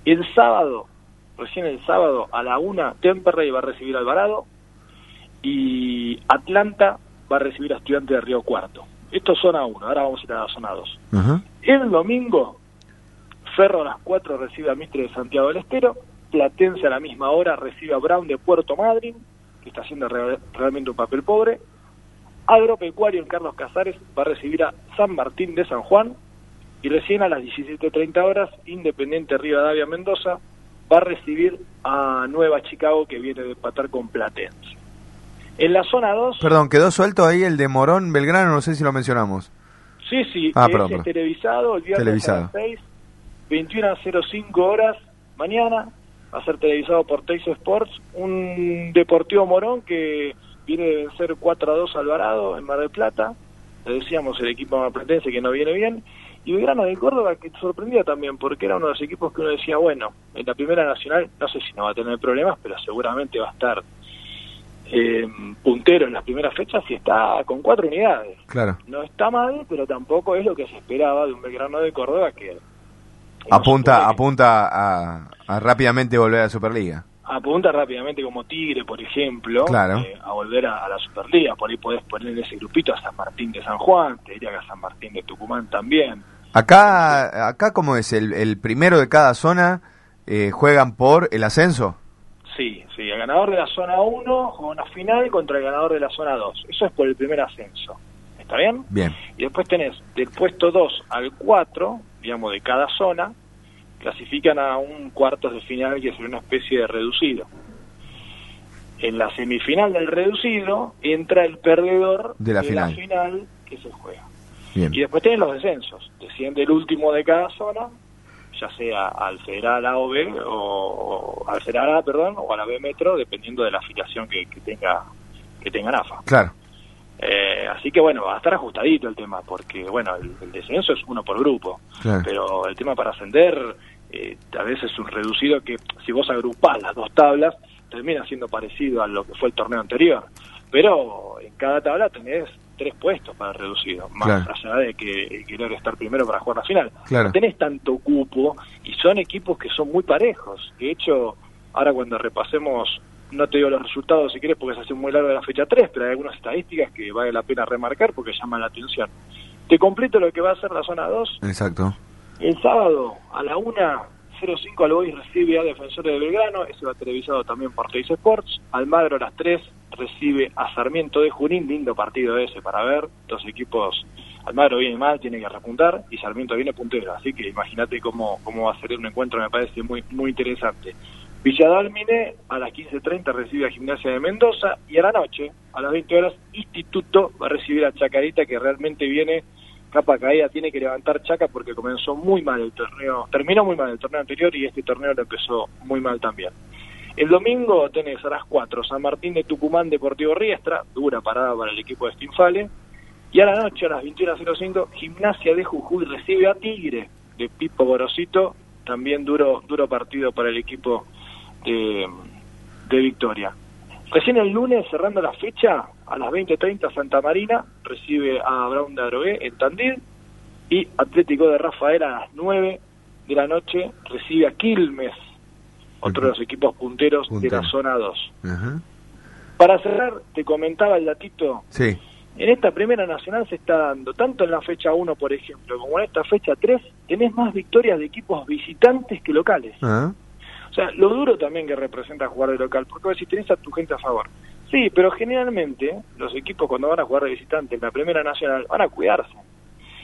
El sábado, recién el sábado a la 1, Temperley va a recibir a Alvarado y Atlanta va a recibir a Estudiantes de Río Cuarto. Esto es zona 1, ahora vamos a ir a la zona 2. El domingo, Ferro a las 4 recibe a Mistre de Santiago del Estero, Platense a la misma hora recibe a Brown de Puerto Madryn, que está haciendo re- realmente un papel pobre. Agropecuario en Carlos Casares va a recibir a San Martín de San Juan. Y recién a las 17.30 horas, Independiente Rivadavia Mendoza va a recibir a Nueva Chicago, que viene de empatar con Platense. En la zona 2, Perdón, quedó suelto ahí el de Morón Belgrano, no sé si lo mencionamos. Sí, sí, Ah, perdón, es perdón. televisado el viernes Televisado. a las 6, 21 a 05 horas mañana, va a ser televisado por Texas Sports, un Deportivo Morón que viene de vencer 4 a 2 a Alvarado en Mar del Plata, le decíamos el equipo marplatense que no viene bien, y Belgrano de Córdoba que sorprendía también, porque era uno de los equipos que uno decía, bueno, en la primera nacional no sé si no va a tener problemas, pero seguramente va a estar eh, puntero en las primeras fechas y está con cuatro unidades Claro. no está mal, pero tampoco es lo que se esperaba de un Belgrano de Córdoba que Apunta, apunta a, a rápidamente volver a la Superliga. apunta rápidamente como Tigre, por ejemplo, Claro. eh, a volver a, a la Superliga. Por ahí podés poner en ese grupito a San Martín de San Juan, te diría que a San Martín de Tucumán también. Acá, acá ¿cómo es? ¿El, el primero de cada zona eh, juegan por el ascenso? Sí, sí, el ganador de la zona 1 juega una final contra el ganador de la zona 2. Eso es por el primer ascenso. ¿Está bien? Bien. Y después tenés del puesto 2 al 4, digamos, de cada zona, clasifican a un cuartos de final que es una especie de reducido. En la semifinal del reducido entra el perdedor De la final. final que se juega. Bien. Y después tenés los descensos. Desciende el último de cada zona ya sea al Federal A o B, o, o al Federal A, perdón, o a la B Metro, dependiendo de la afiliación que, que tenga que tenga AFA. Claro. Eh, así que bueno, va a estar ajustadito el tema, porque bueno, el, el descenso es uno por grupo, Claro. pero el tema para ascender eh, a veces es un reducido que si vos agrupás las dos tablas, termina siendo parecido a lo que fue el torneo anterior. Pero en cada tabla tenés tres puestos para el reducido, más Claro. allá de que querer estar primero para jugar la final. Claro. No tenés tanto cupo y son equipos que son muy parejos. De hecho, ahora cuando repasemos, no te digo los resultados si quieres porque se hace muy largo de la fecha 3, pero hay algunas estadísticas que vale la pena remarcar porque llaman la atención. Te completo lo que va a ser la zona 2. Exacto. El sábado a la 1.05 Albois recibe a Defensores de Belgrano, ese va televisado también por Teis Sports. Almagro a las 3 recibe a Sarmiento de Junín, lindo partido ese para ver. Dos equipos, Almagro viene mal, tiene que repuntar y Sarmiento viene puntero, así que imagínate cómo, cómo va a ser un encuentro, me parece muy, muy interesante. Villadalmine a las 15.30 recibe a Gimnasia de Mendoza y a la noche, a las 20 horas, Instituto va a recibir a Chacarita que realmente viene capa caída, tiene que levantar Chaca porque comenzó muy mal el torneo, terminó muy mal el torneo anterior y este torneo lo empezó muy mal también. El domingo tenés a las 4 San Martín de Tucumán Deportivo Riestra, dura parada para el equipo de Stinfale, y a la noche a las 21.05 Gimnasia de Jujuy recibe a Tigre de Pipo Gorosito, también duro duro partido para el equipo de, de Victoria. Recién el lunes, cerrando la fecha, a las 20.30 Santa Marina recibe a Brown de Adrogué en Tandil. Y Atlético de Rafael a las 9 de la noche recibe a Quilmes, otro de los equipos punteros de la zona 2. Ajá. Para cerrar, te comentaba el datito, Sí. en esta primera nacional se está dando, tanto en la fecha 1, por ejemplo, como en esta fecha 3, tenés más victorias de equipos visitantes que locales. Ah. O sea, lo duro también que representa jugar de local, porque vos decís, tenés a tu gente a favor. Sí, pero generalmente los equipos cuando van a jugar de visitante en la Primera Nacional van a cuidarse.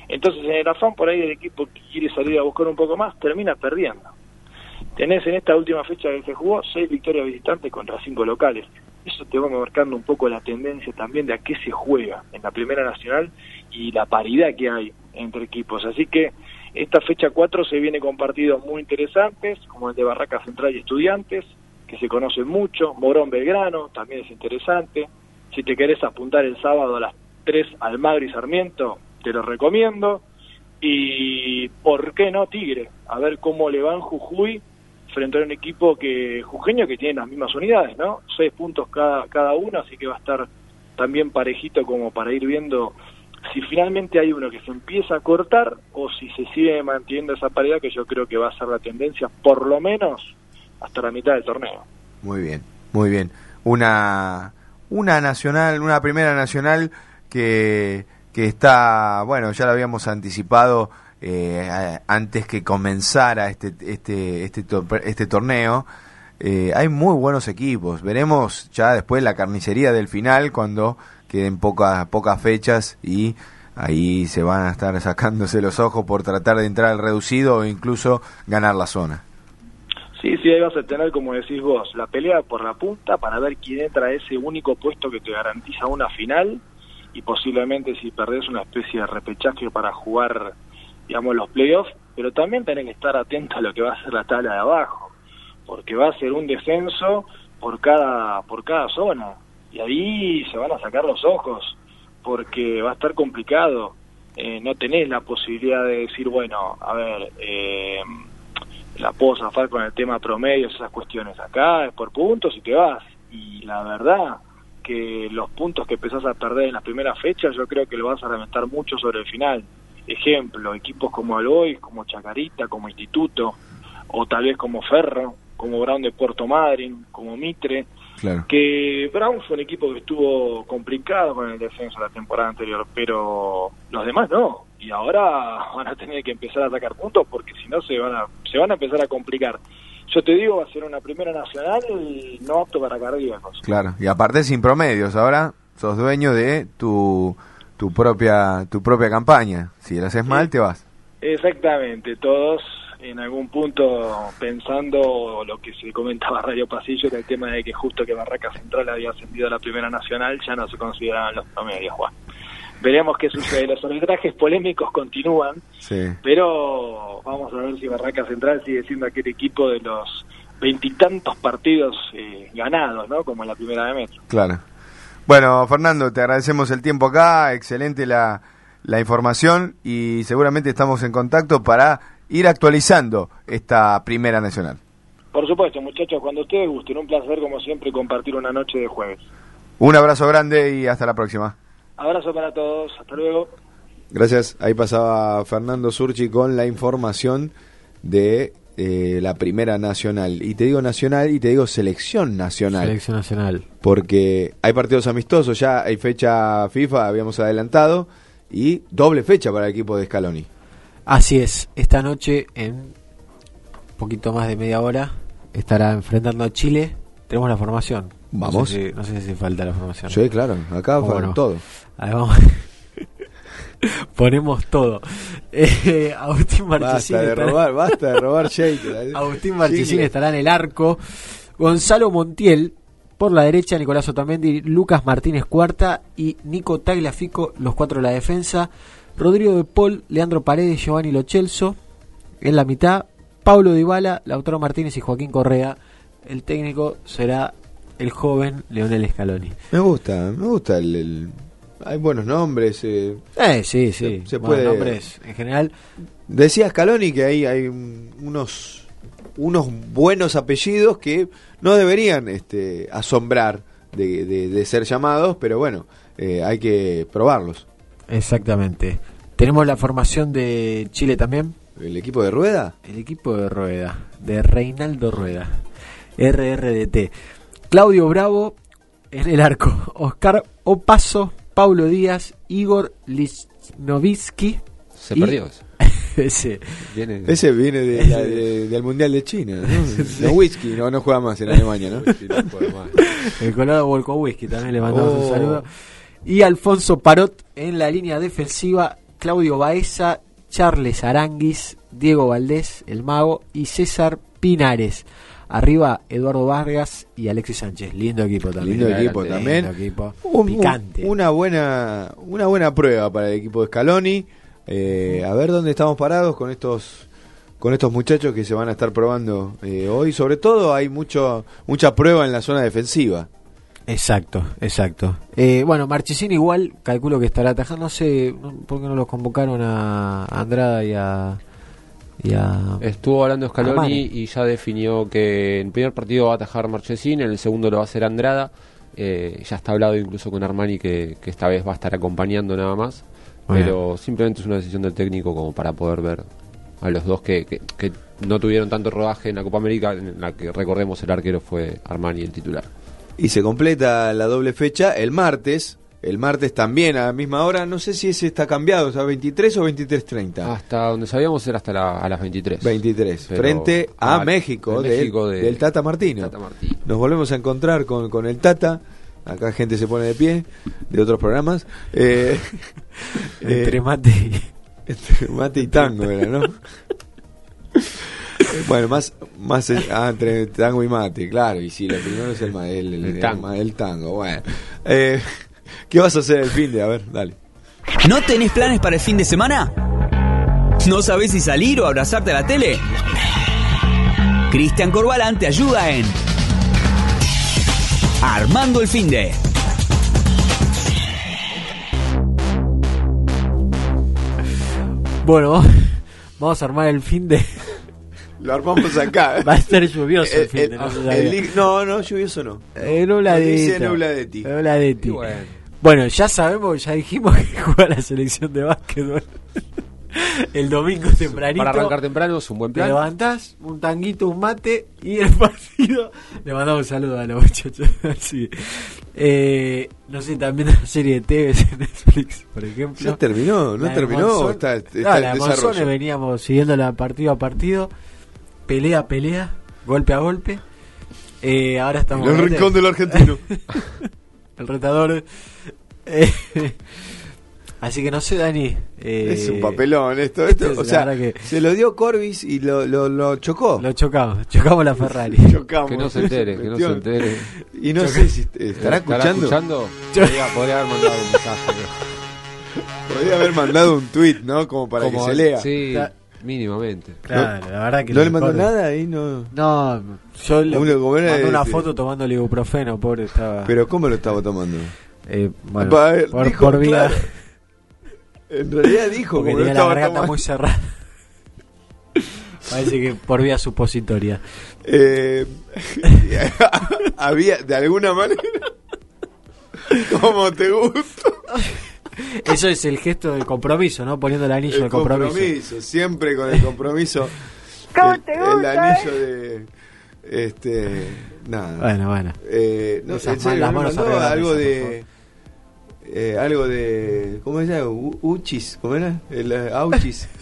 Entonces, en el afán por ahí del equipo que quiere salir a buscar un poco más, termina perdiendo. Tenés en esta última fecha que se jugó seis victorias visitantes contra cinco locales. Eso te va marcando un poco la tendencia también de a qué se juega en la Primera Nacional y la paridad que hay entre equipos. Así que esta fecha 4 se viene con partidos muy interesantes, como el de Barraca Central y Estudiantes, que se conocen mucho. Morón Belgrano también es interesante. Si te querés apuntar el sábado a las 3 Almagro y Sarmiento, te lo recomiendo. Y por qué no Tigre, a ver cómo le va en Jujuy frente a un equipo que jujeño que tiene las mismas unidades, ¿no? Seis puntos cada, cada uno, así que va a estar también parejito como para ir viendo si finalmente hay uno que se empieza a cortar o si se sigue manteniendo esa paridad que yo creo que va a ser la tendencia por lo menos hasta la mitad del torneo. Muy bien, muy bien. Una, una nacional, una primera nacional que, que está, bueno, ya lo habíamos anticipado eh, antes que comenzara este, este, este, este torneo. Eh, hay muy buenos equipos. Veremos ya después la carnicería del final cuando queden pocas, pocas fechas y ahí se van a estar sacándose los ojos por tratar de entrar al reducido o incluso ganar la zona. Sí, sí, ahí vas a tener, como decís vos, la pelea por la punta para ver quién entra a ese único puesto que te garantiza una final y posiblemente si perdés una especie de repechaje para jugar, digamos, los playoffs, pero también tenés que estar atento a lo que va a ser la tabla de abajo, porque va a ser un descenso por cada, por cada zona y ahí se van a sacar los ojos porque va a estar complicado. Eh, no tenés la posibilidad de decir, bueno, a ver, eh, la puedo zafar con el tema promedios, esas cuestiones. Acá es por puntos y te vas. Y la verdad que los puntos que empezás a perder en las primeras fechas, yo creo que lo vas a reventar mucho sobre el final. Ejemplo, equipos como Aloy, como Chacarita, como Instituto, o tal vez como Ferro, como Brown de Puerto Madryn, como Mitre, Claro. que Brown fue un equipo que estuvo complicado con el descenso la temporada anterior, pero los demás no. Y ahora van a tener que empezar a atacar puntos porque si no se van a se van a empezar a complicar. Yo te digo, va a ser una primera nacional no apto para cardíacos. Claro, y aparte sin promedios, ahora sos dueño de tu, tu propia tu propia campaña. Si la haces mal, te vas. Exactamente, todos en algún punto pensando lo que se comentaba en Radio Pasillo, era el tema de que justo que Barraca Central había ascendido a la Primera Nacional, ya no se consideraban los promedios, Juan. veremos qué sucede. Los arbitrajes polémicos continúan, Sí. pero vamos a ver si Barraca Central sigue siendo aquel equipo de los veintitantos partidos eh, ganados, ¿no? Como en la primera de Metro. Claro. Bueno, Fernando, te agradecemos el tiempo acá, excelente la, la información y seguramente estamos en contacto para ir actualizando esta primera nacional. Por supuesto, muchachos, cuando ustedes gusten, un placer como siempre compartir una noche de jueves. Un abrazo grande y hasta la próxima. Abrazo para todos, hasta luego. Gracias. Ahí pasaba Fernando Surchi con la información de eh, la primera nacional. Y te digo nacional y te digo selección nacional. Selección nacional. Porque hay partidos amistosos, ya hay fecha FIFA, habíamos adelantado, y doble fecha para el equipo de Scaloni. Así es, esta noche en un poquito más de media hora estará enfrentando a Chile. Tenemos la formación. Vamos. No sé si, no sé si falta la formación. Sí, claro, acá ¿Cómo fueron no? todo. Ahí vamos. Ponemos todo. Eh, Agustín Marchesín Basta de estará- robar, basta de robar shake. Agustín Marchesín estará en el arco. Gonzalo Montiel por la derecha, Nicolás Otamendi, Lucas Martínez cuarta y Nico Tagliafico, los cuatro de la defensa. Rodrigo de Paul, Leandro Paredes, Giovanni Lochelso en la mitad. Pablo Dybala, Lautaro Martínez y Joaquín Correa. El técnico será el joven Leonel Scaloni. Me gusta, me gusta el... el- Hay buenos nombres. Eh, Eh, sí, sí. Se, puede... nombres en general. Decía Scaloni que hay, hay un- unos, unos buenos apellidos que no deberían este, asombrar de, de- de ser llamados, pero bueno, eh, hay que probarlos. Exactamente. Tenemos la formación de Chile también. ¿El equipo de Rueda? El equipo de Rueda, de Reinaldo Rueda, RRDT. Claudio Bravo en el arco, Oscar Opaso, Paulo Díaz, Igor Lichnowsky. Se y- perdió eso. Ese. Viene- Ese viene de la- de- del Mundial de China, ¿no? No whisky, no, no juega más en Alemania, ¿no? El Colorado Volco Whisky también le mandamos Oh. un saludo. Y Alfonso Parot en la línea defensiva, Claudio Baeza, Charles Aranguis, Diego Valdés, el mago, y César Pinares. Arriba Eduardo Vargas y Alexis Sánchez. Lindo equipo también. Lindo equipo Lindo también. equipo. Un- Picante. una buena una buena prueba para el equipo de Scaloni. Eh, a ver dónde estamos parados con estos con estos muchachos que se van a estar probando eh, hoy. Sobre todo hay mucho mucha prueba en la zona defensiva. Exacto, exacto. Eh, bueno, Marchesín igual, calculo que estará atajando. No sé no- por qué no los convocaron a Andrada y a. Y a Estuvo hablando Scaloni y ya definió que en el primer partido va a atajar Marchesín, en el segundo lo va a hacer Andrada. Eh, ya está hablado incluso con Armani que, que esta vez va a estar acompañando nada más. Muy pero simplemente es una decisión del técnico como para poder ver a los dos que, que, que no tuvieron tanto rodaje en la Copa América, en la que recordemos el arquero fue Armani el titular. Y se completa la doble fecha el martes. El martes también a la misma hora. No sé si ese está cambiado, o sea, 23 o 23.30. Hasta donde sabíamos era hasta la- a las 23. 23. Pero- frente a México, de del, México de- del Tata Martino. Tata Martino. Nos volvemos a encontrar con, con el Tata. Acá gente se pone de pie de otros programas. Eh, Entre eh, mate y... entre mate y tango era, ¿no? bueno, más, más eh, ah, entre tango y mate, claro. Y sí, lo primero es el, el, el- El tango. el tango. Bueno, Eh, ¿qué vas a hacer el fin de? A ver, dale. ¿No tenés planes para el fin de semana? ¿No sabés si salir o abrazarte a la tele? Cristian Corbalán te ayuda en Armando el fin de. Bueno, vamos a armar el fin de. Lo armamos acá. Va a estar lluvioso el El- fin el- de. No, se el no, no, lluvioso no. Eh, nubladito. Dice. Y bueno. Bueno, ya sabemos, ya dijimos que juega la selección de básquetbol. el domingo tempranito. Para arrancar temprano es un buen Te plan. levantás, un tanguito, un mate y el partido. Le mandamos un saludo a los muchachos. Sí. Eh, no sé, también una serie de TV en Netflix, por ejemplo. ¿Ya terminó? ¿No La terminó? Monzón. Está- está No, en la. Monzón veníamos siguiéndola partido a partido. Pelea a pelea, golpe a golpe. Eh, ahora estamos. El rincón del argentino. El retador. Eh, así que no sé, Dani. eh, es un papelón esto. esto es o sea, que- se lo dio Corbis y lo, lo, lo chocó. Lo chocamos, chocamos la Ferrari. Chocamos. Que no se entere, que no se entere. Y no sé si estará escuchando. escuchando? Podría, podría haber mandado un mensaje. Podría haber mandado un tweet, ¿no? Como para Como- que se lea. Sí, mínimamente. Claro, la verdad que ¿No le mandó nada ahí? No. No, yo le mandé una foto tomando el ibuprofeno, pobre estaba. Pero ¿cómo lo estaba tomando? Eh, bueno, eh, por, dijo, por vía. claro. En realidad dijo porque tenía la estaba garganta tomando. muy cerrada. Parece que por vía supositoria. Eh, había, de alguna manera, como te gusta. Eso es el gesto del compromiso, ¿no? Poniendo el anillo El del compromiso. compromiso, siempre con el compromiso. ¿Cómo el, te el gusta, anillo de. Este. Nada. Bueno, bueno. Eh, no, Esas en serio, las ¿no manos de algo de. eh, algo de. ¿Cómo se llama? U- Uchis. ¿Cómo era? El eh, Auchis.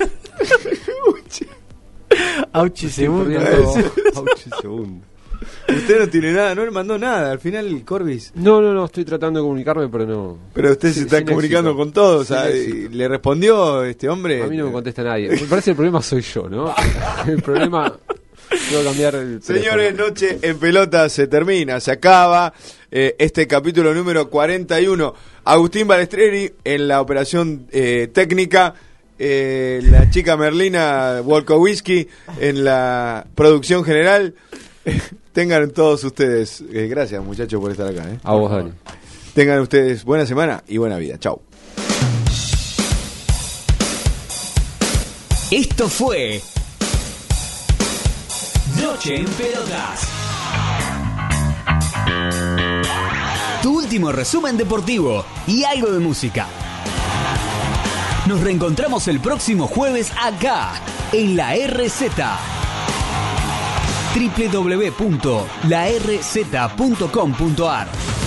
Auchi segundo. Auchi segundo. Usted no tiene nada, no le mandó nada. Al final, Corbis. No, no, no, estoy tratando de comunicarme, pero no. Pero usted se Sin- está sin comunicando éxito. con todos. Y ¿Le respondió este hombre? A mí no me contesta nadie. Me parece que el problema soy yo, ¿no? El problema. Tengo que cambiar el. Señores, Noche en Pelota se termina, se acaba eh, este capítulo número 41. Agustín Balestreri en la operación eh, técnica, eh, la chica Merlina Wolkowski en la producción general. Tengan todos ustedes, eh, gracias muchachos por estar acá. eh. A vos, Dani. Tengan ustedes buena semana y buena vida. Chau. Esto fue Noche en Pelotas. Tu último resumen deportivo y algo de música. Nos reencontramos el próximo jueves acá, en la RZ. www.larz.com.ar